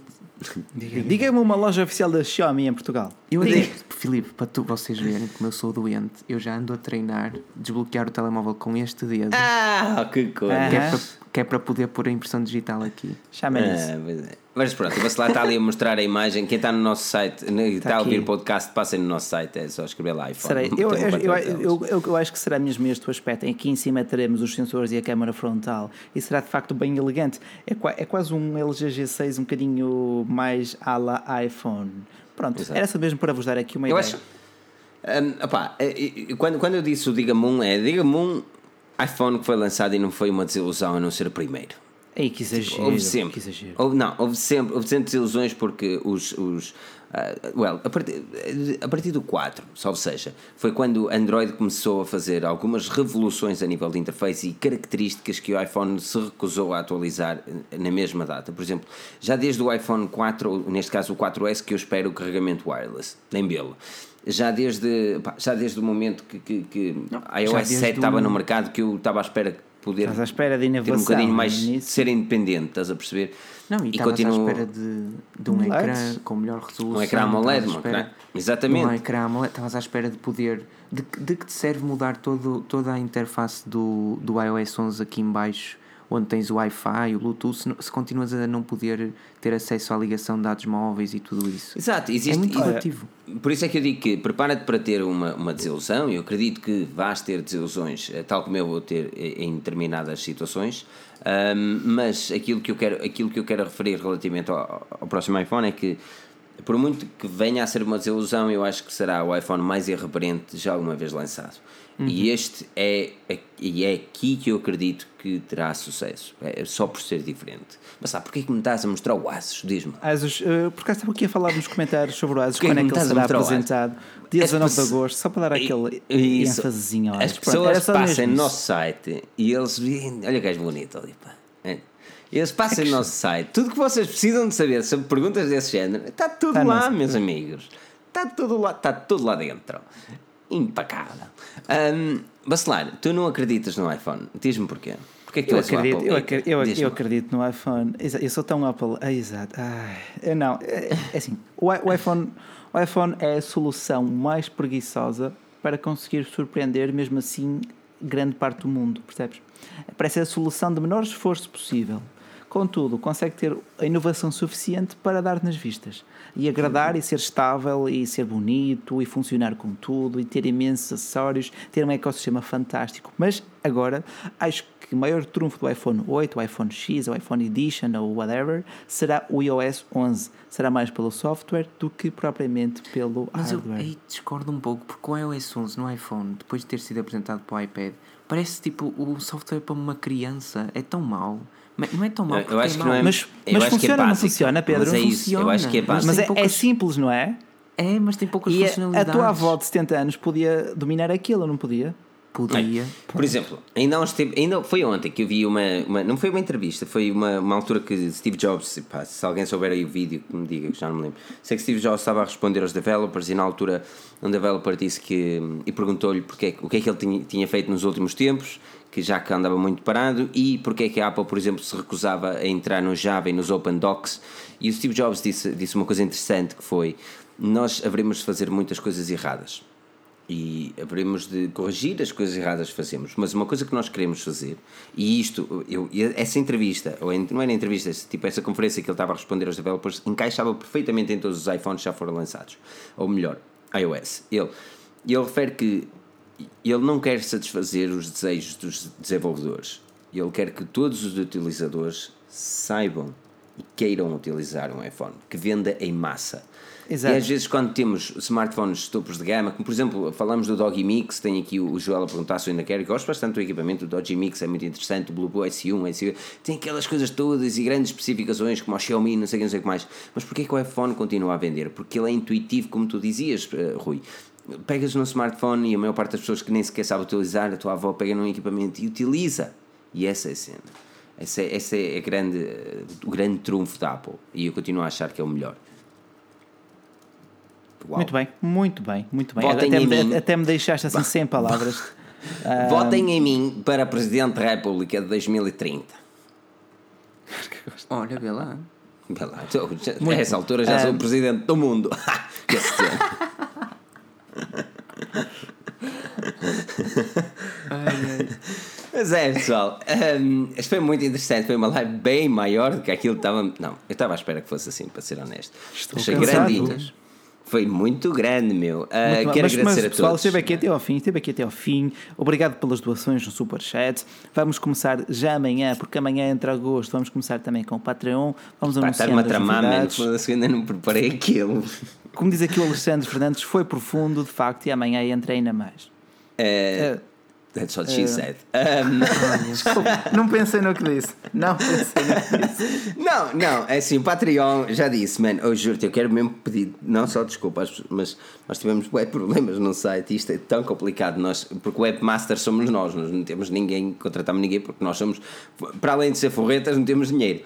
Diga-me uma loja oficial da Xiaomi em Portugal. eu até, Filipe, para tu, vocês verem como eu sou doente, eu já ando a treinar desbloquear o telemóvel com este dedo, Ah, que coisa. Que, é para, que é para poder pôr a impressão digital aqui. Chama isso. Ah, pois é. Mas pronto, o Bacelar está ali a mostrar a imagem. Quem está no nosso site, né, está a ouvir o podcast, passem no nosso site, é só escrever lá iPhone. Serei. Não Eu, eu, eu, eu, acho que será mesmo este o aspecto. Aqui em cima teremos os sensores e a câmara frontal e será de facto bem elegante. É, é quase um LG G6 um bocadinho mais à la iPhone. Pronto, Exato. era só mesmo para vos dar aqui uma Eu ideia. acho. Opá, eh, eh, quando, quando eu disse o Diga-me um, é Diga-me um iPhone que foi lançado e não foi uma desilusão a não ser o primeiro. Ei, que exagero. Houve sempre. Que exagero. Houve, não, houve sempre, houve sempre desilusões porque os. os ah, well, a partir, a partir do 4, salvo seja, foi quando o Android começou a fazer algumas revoluções a nível de interface e características que o iPhone se recusou a atualizar na mesma data. Por exemplo, já desde o iPhone 4, ou neste caso o 4S, que eu espero o carregamento wireless, nem belo. Já desde, pá, já desde o momento que, que, que a já iOS desde 7 estava no mercado, que eu estava à espera poder Estás à espera de ter um inovação. bocadinho mais início. ser independente, estás a perceber? Não, e estavas à espera de, de um LED. ecrã com melhor resolução. Um ecrã AMOLED, um ecrã- exatamente. Um ecrã AMOLED, estavas à espera de poder. De, que- de que te serve mudar todo, toda a interface do, do iOS 11 aqui em baixo, onde tens o Wi-Fi, o Bluetooth, se, se continuas a não poder ter acesso à ligação de dados móveis e tudo isso. Exato, existe. é muito relativo. Por isso é que eu digo que prepara-te para ter uma, uma desilusão. Eu acredito que vais ter desilusões, eh, tal como eu vou ter eh, em determinadas situações. Ahm, mas aquilo que, eu quero, aquilo que eu quero referir relativamente ao, ao próximo iPhone é que, por muito que venha a ser uma desilusão, eu acho que será o iPhone mais irreverente já alguma vez lançado. E este é, e é aqui que eu acredito que terá sucesso. É só por ser diferente. Mas sabe, porquê que me estás a mostrar o Asus? Diz-me. Asus, uh, por acaso estava aqui a falar nos comentários sobre o Asus, Porquê quando é que que ele será apresentado, dia As 19 de agosto, só para dar aquele Isso. ênfasezinho As. Pronto, pessoas mesmo no nosso site e eles veem. Olha que és bonito ali, pá. É. Eles passem no nosso site. Tudo que vocês precisam de saber sobre perguntas desse género está tudo Está lá, no- meus amigos. Está tudo lá, está tudo lá dentro. Impecável. Um, Bacelar, tu não acreditas no iPhone? Diz-me porquê. Porquê que tu Eu acredito, eu, acredito, eu, eu acredito no iPhone. Eu sou tão Apple. Ah, exato. Ai, eu não, é, é assim. O, o iPhone, o iPhone é a solução mais preguiçosa para conseguir surpreender, mesmo assim, grande parte do mundo. Percebes? Parece a solução de menor esforço possível. Contudo, consegue ter a inovação suficiente para dar nas vistas e agradar e ser estável e ser bonito e funcionar com tudo e ter imensos acessórios, ter um ecossistema fantástico. Mas agora acho que o maior trunfo do iPhone 8, o iPhone X, o iPhone Edition ou whatever será o iOS 11. Será mais pelo software do que propriamente pelo Mas eu hardware. aí discordo um pouco, porque o iOS 11 no iPhone, depois de ter sido apresentado para o iPad, parece tipo o software para uma criança. É tão mau. Mas Não é tão mau Eu- acho que mau. não é- Mas, mas que é funciona ou não funciona, Pedro? Mas é isso, eu acho que é Funciona, básico. Mas tem é, é simples, não é? É, mas tem poucas E a, a funcionalidades. tua avó de 70 anos podia dominar aquilo, não podia? Podia. Por exemplo, ainda, tempos- ainda foi ontem que eu vi uma, uma- Não foi uma entrevista, foi uma, uma altura que Steve Jobs. pá, se alguém souber aí o vídeo, que me diga, que já não me lembro. Sei que Steve Jobs estava a responder aos developers e na altura um developer disse que. e perguntou-lhe porque, é que- o que é que ele tinha, tinha feito nos últimos tempos, que já que andava muito parado, e porque é que a Apple, por exemplo, se recusava a entrar no Java e nos Open Docs. E o Steve Jobs disse, disse uma coisa interessante que foi: nós haveremos de fazer muitas coisas erradas e haveremos de corrigir as coisas erradas que fazemos. Mas uma coisa que nós queremos fazer, e isto, eu, essa entrevista, ou não era entrevista, tipo essa conferência que ele estava a responder aos developers, encaixava perfeitamente em todos os iPhones que já foram lançados. Ou melhor, iOS. Ele, ele refere que ele não quer satisfazer os desejos dos desenvolvedores. Ele quer que todos os utilizadores saibam e queiram utilizar um iPhone, que venda em massa. Exato. E às vezes quando temos smartphones topos de gama, como por exemplo, falamos do Doggy Mix, tem aqui o Joel a perguntar se eu ainda quero, e gosto bastante do equipamento, o Doggy Mix é muito interessante, o Bluetooth S1, S1, tem aquelas coisas todas e grandes especificações como o Xiaomi, não sei o que, não sei o que mais. Mas porquê que o iPhone continua a vender? Porque ele é intuitivo, como tu dizias, eh, Rui. Pegas no smartphone e a maior parte das pessoas que nem sequer sabe utilizar, a tua avó pega num equipamento e utiliza. E essa é a cena. Esse é, esse é a grande, o grande trunfo da Apple. E eu continuo a achar que é o melhor. Uau. Muito bem, muito bem, muito bem. Votem até, em me, mim. até me deixaste assim sem palavras. Ah, Votem em mim para Presidente da República de 2030. Olha, vê lá. Vê lá, então, já- a essa altura já sou o Presidente do mundo. que Mas é, pessoal, hum, isto foi muito interessante. Foi uma live bem maior do que aquilo que estava. Não, eu estava à espera que fosse assim, para ser honesto. Estou Achei cansado. grandinho. Foi muito grande, meu. Ah, Muito quero mas, agradecer mas, a pessoal, todos. esteve aqui até ao fim, esteve aqui até ao fim. Obrigado pelas doações no Superchat. Vamos começar já amanhã, porque amanhã entra agosto. Vamos começar também com o Patreon. Vamos Pá, anunciar Está-me a tramar, mano. ainda não preparei aquilo. Como diz aqui o Alexandre Fernandes, foi profundo, de facto, e amanhã entra ainda mais. É, Eh, That's what she said. Um, não pensei no que disse. Não pensei no que disse. não, não, é assim, o Patreon já disse, mano, eu juro-te, eu quero mesmo pedir, não só desculpas, mas nós tivemos bué problemas no site e isto é tão complicado, nós, porque webmaster somos nós, nós não temos ninguém, contratamos ninguém, porque nós somos, para além de ser forretas, não temos dinheiro.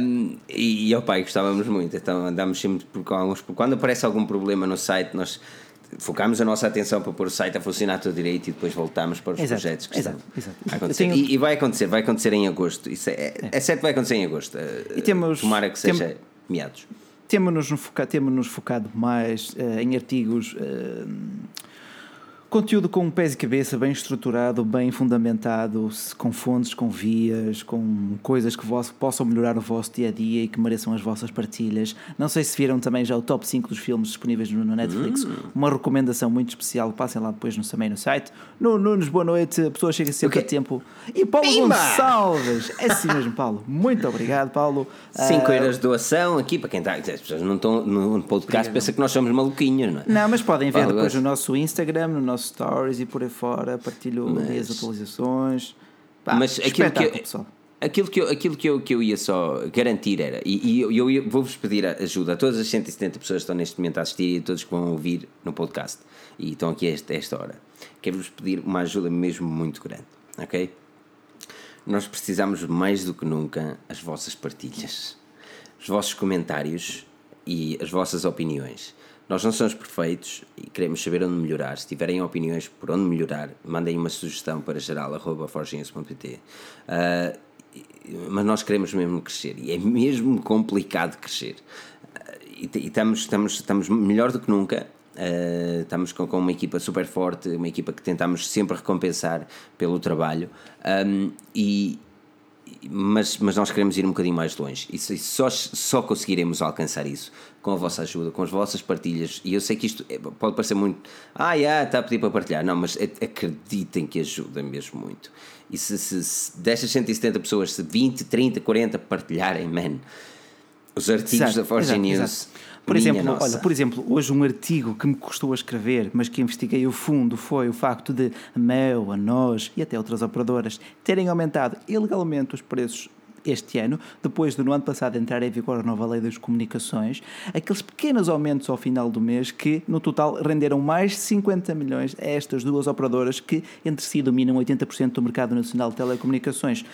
Um, e, e ao pai gostávamos muito, então andamos sempre por alguns, quando aparece algum problema no site, nós focamos a nossa atenção para pôr o site a funcionar tudo direito e depois voltamos para os Exato, projetos que exato, estão exato. a acontecer. Tenho- E, e vai acontecer, vai acontecer em agosto. Isso é, é. certo que vai acontecer em agosto. E temos- Tomara que tem- seja meados. Temos-nos foca- temos-nos focado mais eh, em artigos, eh, conteúdo com pés e cabeça, bem estruturado, bem fundamentado, com fontes, com vias, com coisas que vos, possam melhorar o vosso dia a dia e que mereçam as vossas partilhas. Não sei se viram também já o top 5 dos filmes disponíveis no, no Netflix, uma recomendação muito especial. Passem lá depois no, também no site. No, Nunes, boa noite. A pessoa chega sempre O a tempo. E Paulo Pimba! Gonçalves! É assim mesmo, Paulo. Muito obrigado, Paulo. 5 Ah, euros de doação aqui para quem está. As pessoas não estão no podcast, pensa que nós somos maluquinhos, não é? Não, mas podem ver Fala, depois gosto. no nosso Instagram, no nosso Stories e por aí fora. Partilho ali as atualizações. Pá, Mas aquilo que, eu, pessoal. aquilo, que eu, aquilo que, eu, que eu ia só garantir era, e, e eu, eu vou-vos pedir ajuda a todas as 170 pessoas que estão neste momento a assistir e a todos que vão ouvir no podcast e estão aqui a esta, a esta hora. Quero-vos pedir uma ajuda mesmo muito grande, ok? Nós precisamos mais do que nunca as vossas partilhas, os vossos comentários e as vossas opiniões. Nós não somos perfeitos e queremos saber onde melhorar. Se tiverem opiniões por onde melhorar, mandem uma sugestão para geral.forginhas.pt. Ah, e- mas nós queremos mesmo crescer e é mesmo complicado crescer. Ah, te- e estamos, estamos, estamos melhor do que nunca. Uh, estamos com, com uma equipa super forte, uma equipa que tentamos sempre recompensar pelo trabalho Um, e, mas, mas nós queremos ir um bocadinho mais longe e se- só, só conseguiremos alcançar isso com a vossa ajuda, com as vossas partilhas. E eu sei que isto é- pode parecer muito, ah, yeah, está a pedir para partilhar. Não, mas ac- acreditem que ajuda mesmo muito. E se, se, se destas 170 pessoas, se 20, 30, 40 partilharem, man, os artigos Exato, da Forge News. exato. Por minha exemplo, nossa. olha, por exemplo, hoje um artigo que me custou a escrever, mas que investiguei o fundo, foi o facto de a Mel, a nós e até outras operadoras terem aumentado ilegalmente os preços este ano, depois de no ano passado entrar em vigor a nova lei das comunicações, aqueles pequenos aumentos ao final do mês que, no total, renderam mais de 50 milhões a estas duas operadoras que, entre si, dominam 80% do mercado nacional de telecomunicações.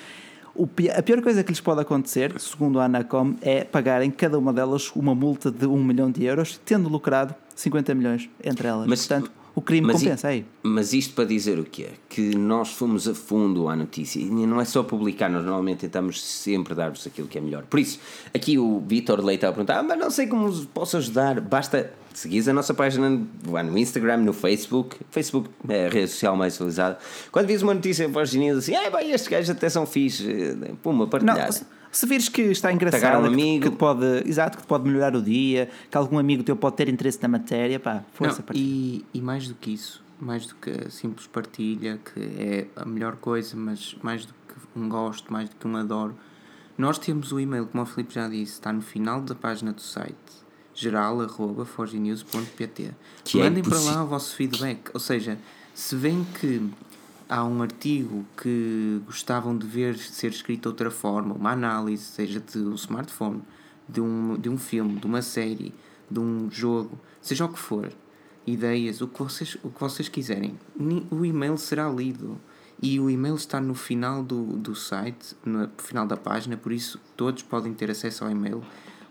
A pior coisa que lhes pode acontecer, segundo a Anacom, é pagarem cada uma delas uma multa de 1 milhão de euros, tendo lucrado 50 milhões entre elas. Mas, Portanto, o crime compensa aí. Mas isto para dizer o quê? Que nós fomos a fundo à notícia e não é só publicar, nós normalmente tentamos sempre dar-vos aquilo que é melhor. Por isso, aqui o Vitor Leite a perguntar, ah, mas não sei como posso ajudar, basta seguir a nossa página no Instagram, no Facebook. Facebook é a rede social mais utilizada. Quando vês uma notícia para os assim, ah, bem, estes gajos até são fixe, eh, puma, partilhar. Não, se vires que está engraçado, um que, que, pode, exato, que pode melhorar o dia, que algum amigo teu pode ter interesse na matéria, pá, força Não, e, e mais do que isso, mais do que a simples partilha, que é a melhor coisa, mas mais do que um gosto, mais do que um adoro, nós temos o e-mail, como o Filipe já disse, está no final da página do site geral.forgenews.pt é Mandem é para lá o vosso feedback, ou seja, se vem que há um artigo que gostavam de ver ser escrito de outra forma, uma análise, seja de um smartphone, de um, de um filme, de uma série, de um jogo, seja o que for, ideias, o que vocês, o que vocês quiserem, o e-mail será lido. E o e-mail está no final do, do site, no final da página, por isso todos podem ter acesso ao e-mail.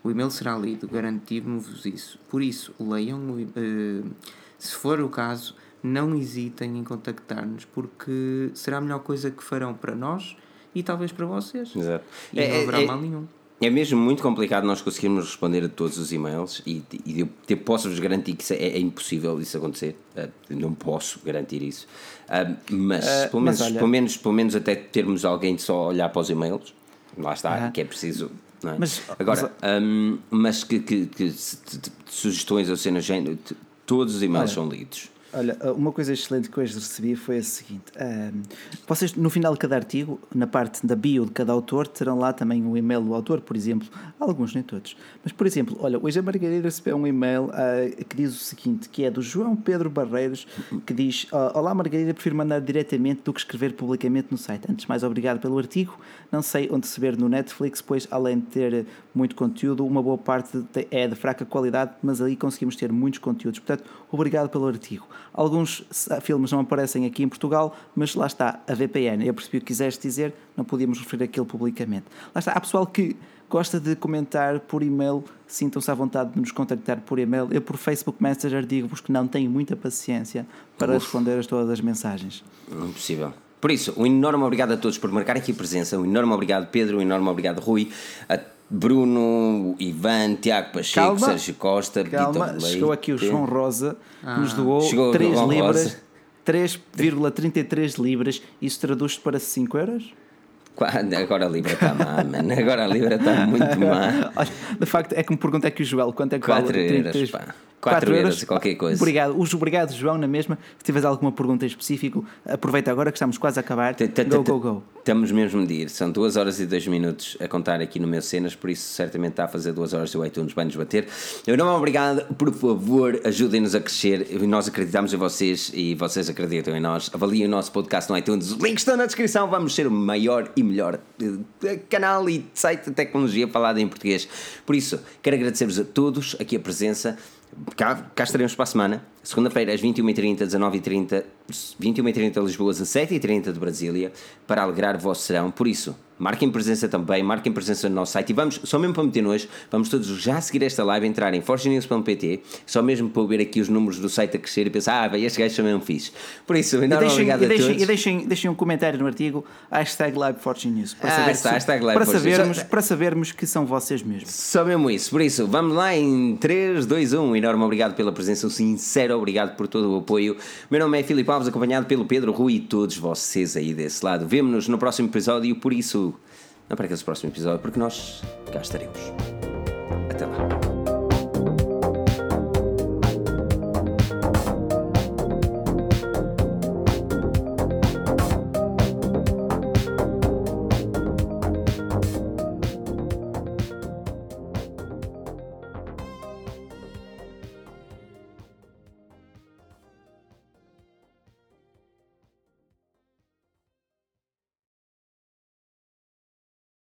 O e-mail será lido, garantimos-vos isso. Por isso, leiam, uh, se for o caso, não hesitem em contactar-nos, porque será a melhor coisa que farão para nós e talvez para vocês. Exato. E é, não haverá é, mal nenhum. É mesmo muito complicado nós conseguirmos responder a todos os e-mails e, e eu, eu posso-vos garantir que é, é, impossível isso acontecer. Uh, não posso garantir isso. Uh, mas, uh, pelo, menos, mas pelo, menos, pelo menos até termos alguém só olhar para os e-mails, lá está, que é preciso. É? Mas, Agora, mas, um, mas que, que, que, sugestões ou cenas, todos os e-mails são lidos. Olha, uma coisa excelente que hoje recebi foi a seguinte: um, vocês, no final de cada artigo, na parte da bio de cada autor, terão lá também o um e-mail do autor, por exemplo. Alguns, nem todos. Mas, por exemplo, olha, hoje a Margarida recebeu um e-mail uh, que diz o seguinte: que é do João Pedro Barreiros, que diz: Olá, Margarida, prefiro mandar diretamente do que escrever publicamente no site. Antes mais, obrigado pelo artigo. Não sei onde se ver no Netflix, pois, além de ter muito conteúdo, uma boa parte é de fraca qualidade, mas ali conseguimos ter muitos conteúdos. Portanto, obrigado pelo artigo. Alguns filmes não aparecem aqui em Portugal, mas lá está, a VPN. Eu percebi o que quiseste dizer, não podíamos referir aquilo publicamente. Lá está, há pessoal que gosta de comentar por e-mail, sintam-se à vontade de nos contactar por e-mail. Eu, por Facebook Messenger, digo-vos que não tenho muita paciência para Uf. responder a todas as mensagens. Impossível. Por isso, um enorme obrigado a todos por marcar aqui a presença. Um enorme obrigado, Pedro. Um enorme obrigado, Rui. A Bruno, Ivan, Tiago Pacheco, calma, Sérgio Costa, calma, Vitor Chegou aqui o João Rosa, que ah, nos doou 3 libras, 3,33 libras. Isso traduz para 5 euros? Agora a Libra está má, mano. Agora a Libra está muito má. Olha, de facto, é que me pergunta aqui o Joel quanto é que 4 vale? euros, 33... pá. 4 euros, euros, qualquer coisa. Obrigado. Obrigado, João, na mesma. Se tiveres alguma pergunta em específico, aproveita agora que estamos quase a acabar. Go, go, go. Estamos mesmo a medir. São 2 horas e 2 minutos a contar aqui no meu cenas, por isso certamente está a fazer 2 horas e o iTunes vai nos bater. Eu não obrigado, por favor, ajudem-nos a crescer. Nós acreditamos em vocês e vocês acreditam em nós. Avaliem o nosso podcast no iTunes. Os links estão na descrição. Vamos ser o maior e melhor eh, canal e site de tecnologia falado em português. Por isso, quero agradecer-vos a todos aqui a presença. Cá, cá estaremos para a semana. Segunda-feira, às 21h30, 19h30, 21h30 Lisboa, 17h30 de Brasília, para alegrar o vosso serão. Por isso, Marquem presença também, marquem presença no nosso site e vamos, só mesmo para meter hoje, vamos todos já seguir esta live, entrar em forgenews.pt, só mesmo para ver aqui os números do site a crescer e pensar, ah, bem, estes gajos são mesmo fixe. Por isso, ainda deixem, obrigado deixem, a todos. E deixem, deixem um comentário no artigo, hashtag live News, para, ah, saber está, hashtag live para, sabermos, para sabermos que são vocês mesmos. Só mesmo isso, por isso, vamos lá em 3, 2, 1, enorme obrigado pela presença, um sincero obrigado por todo o apoio. Meu nome é Filipe Alves, acompanhado pelo Pedro Rui e todos vocês aí desse lado. Vemo-nos no próximo episódio, por isso... Não percas o próximo episódio, porque nós cá estaremos. Até lá.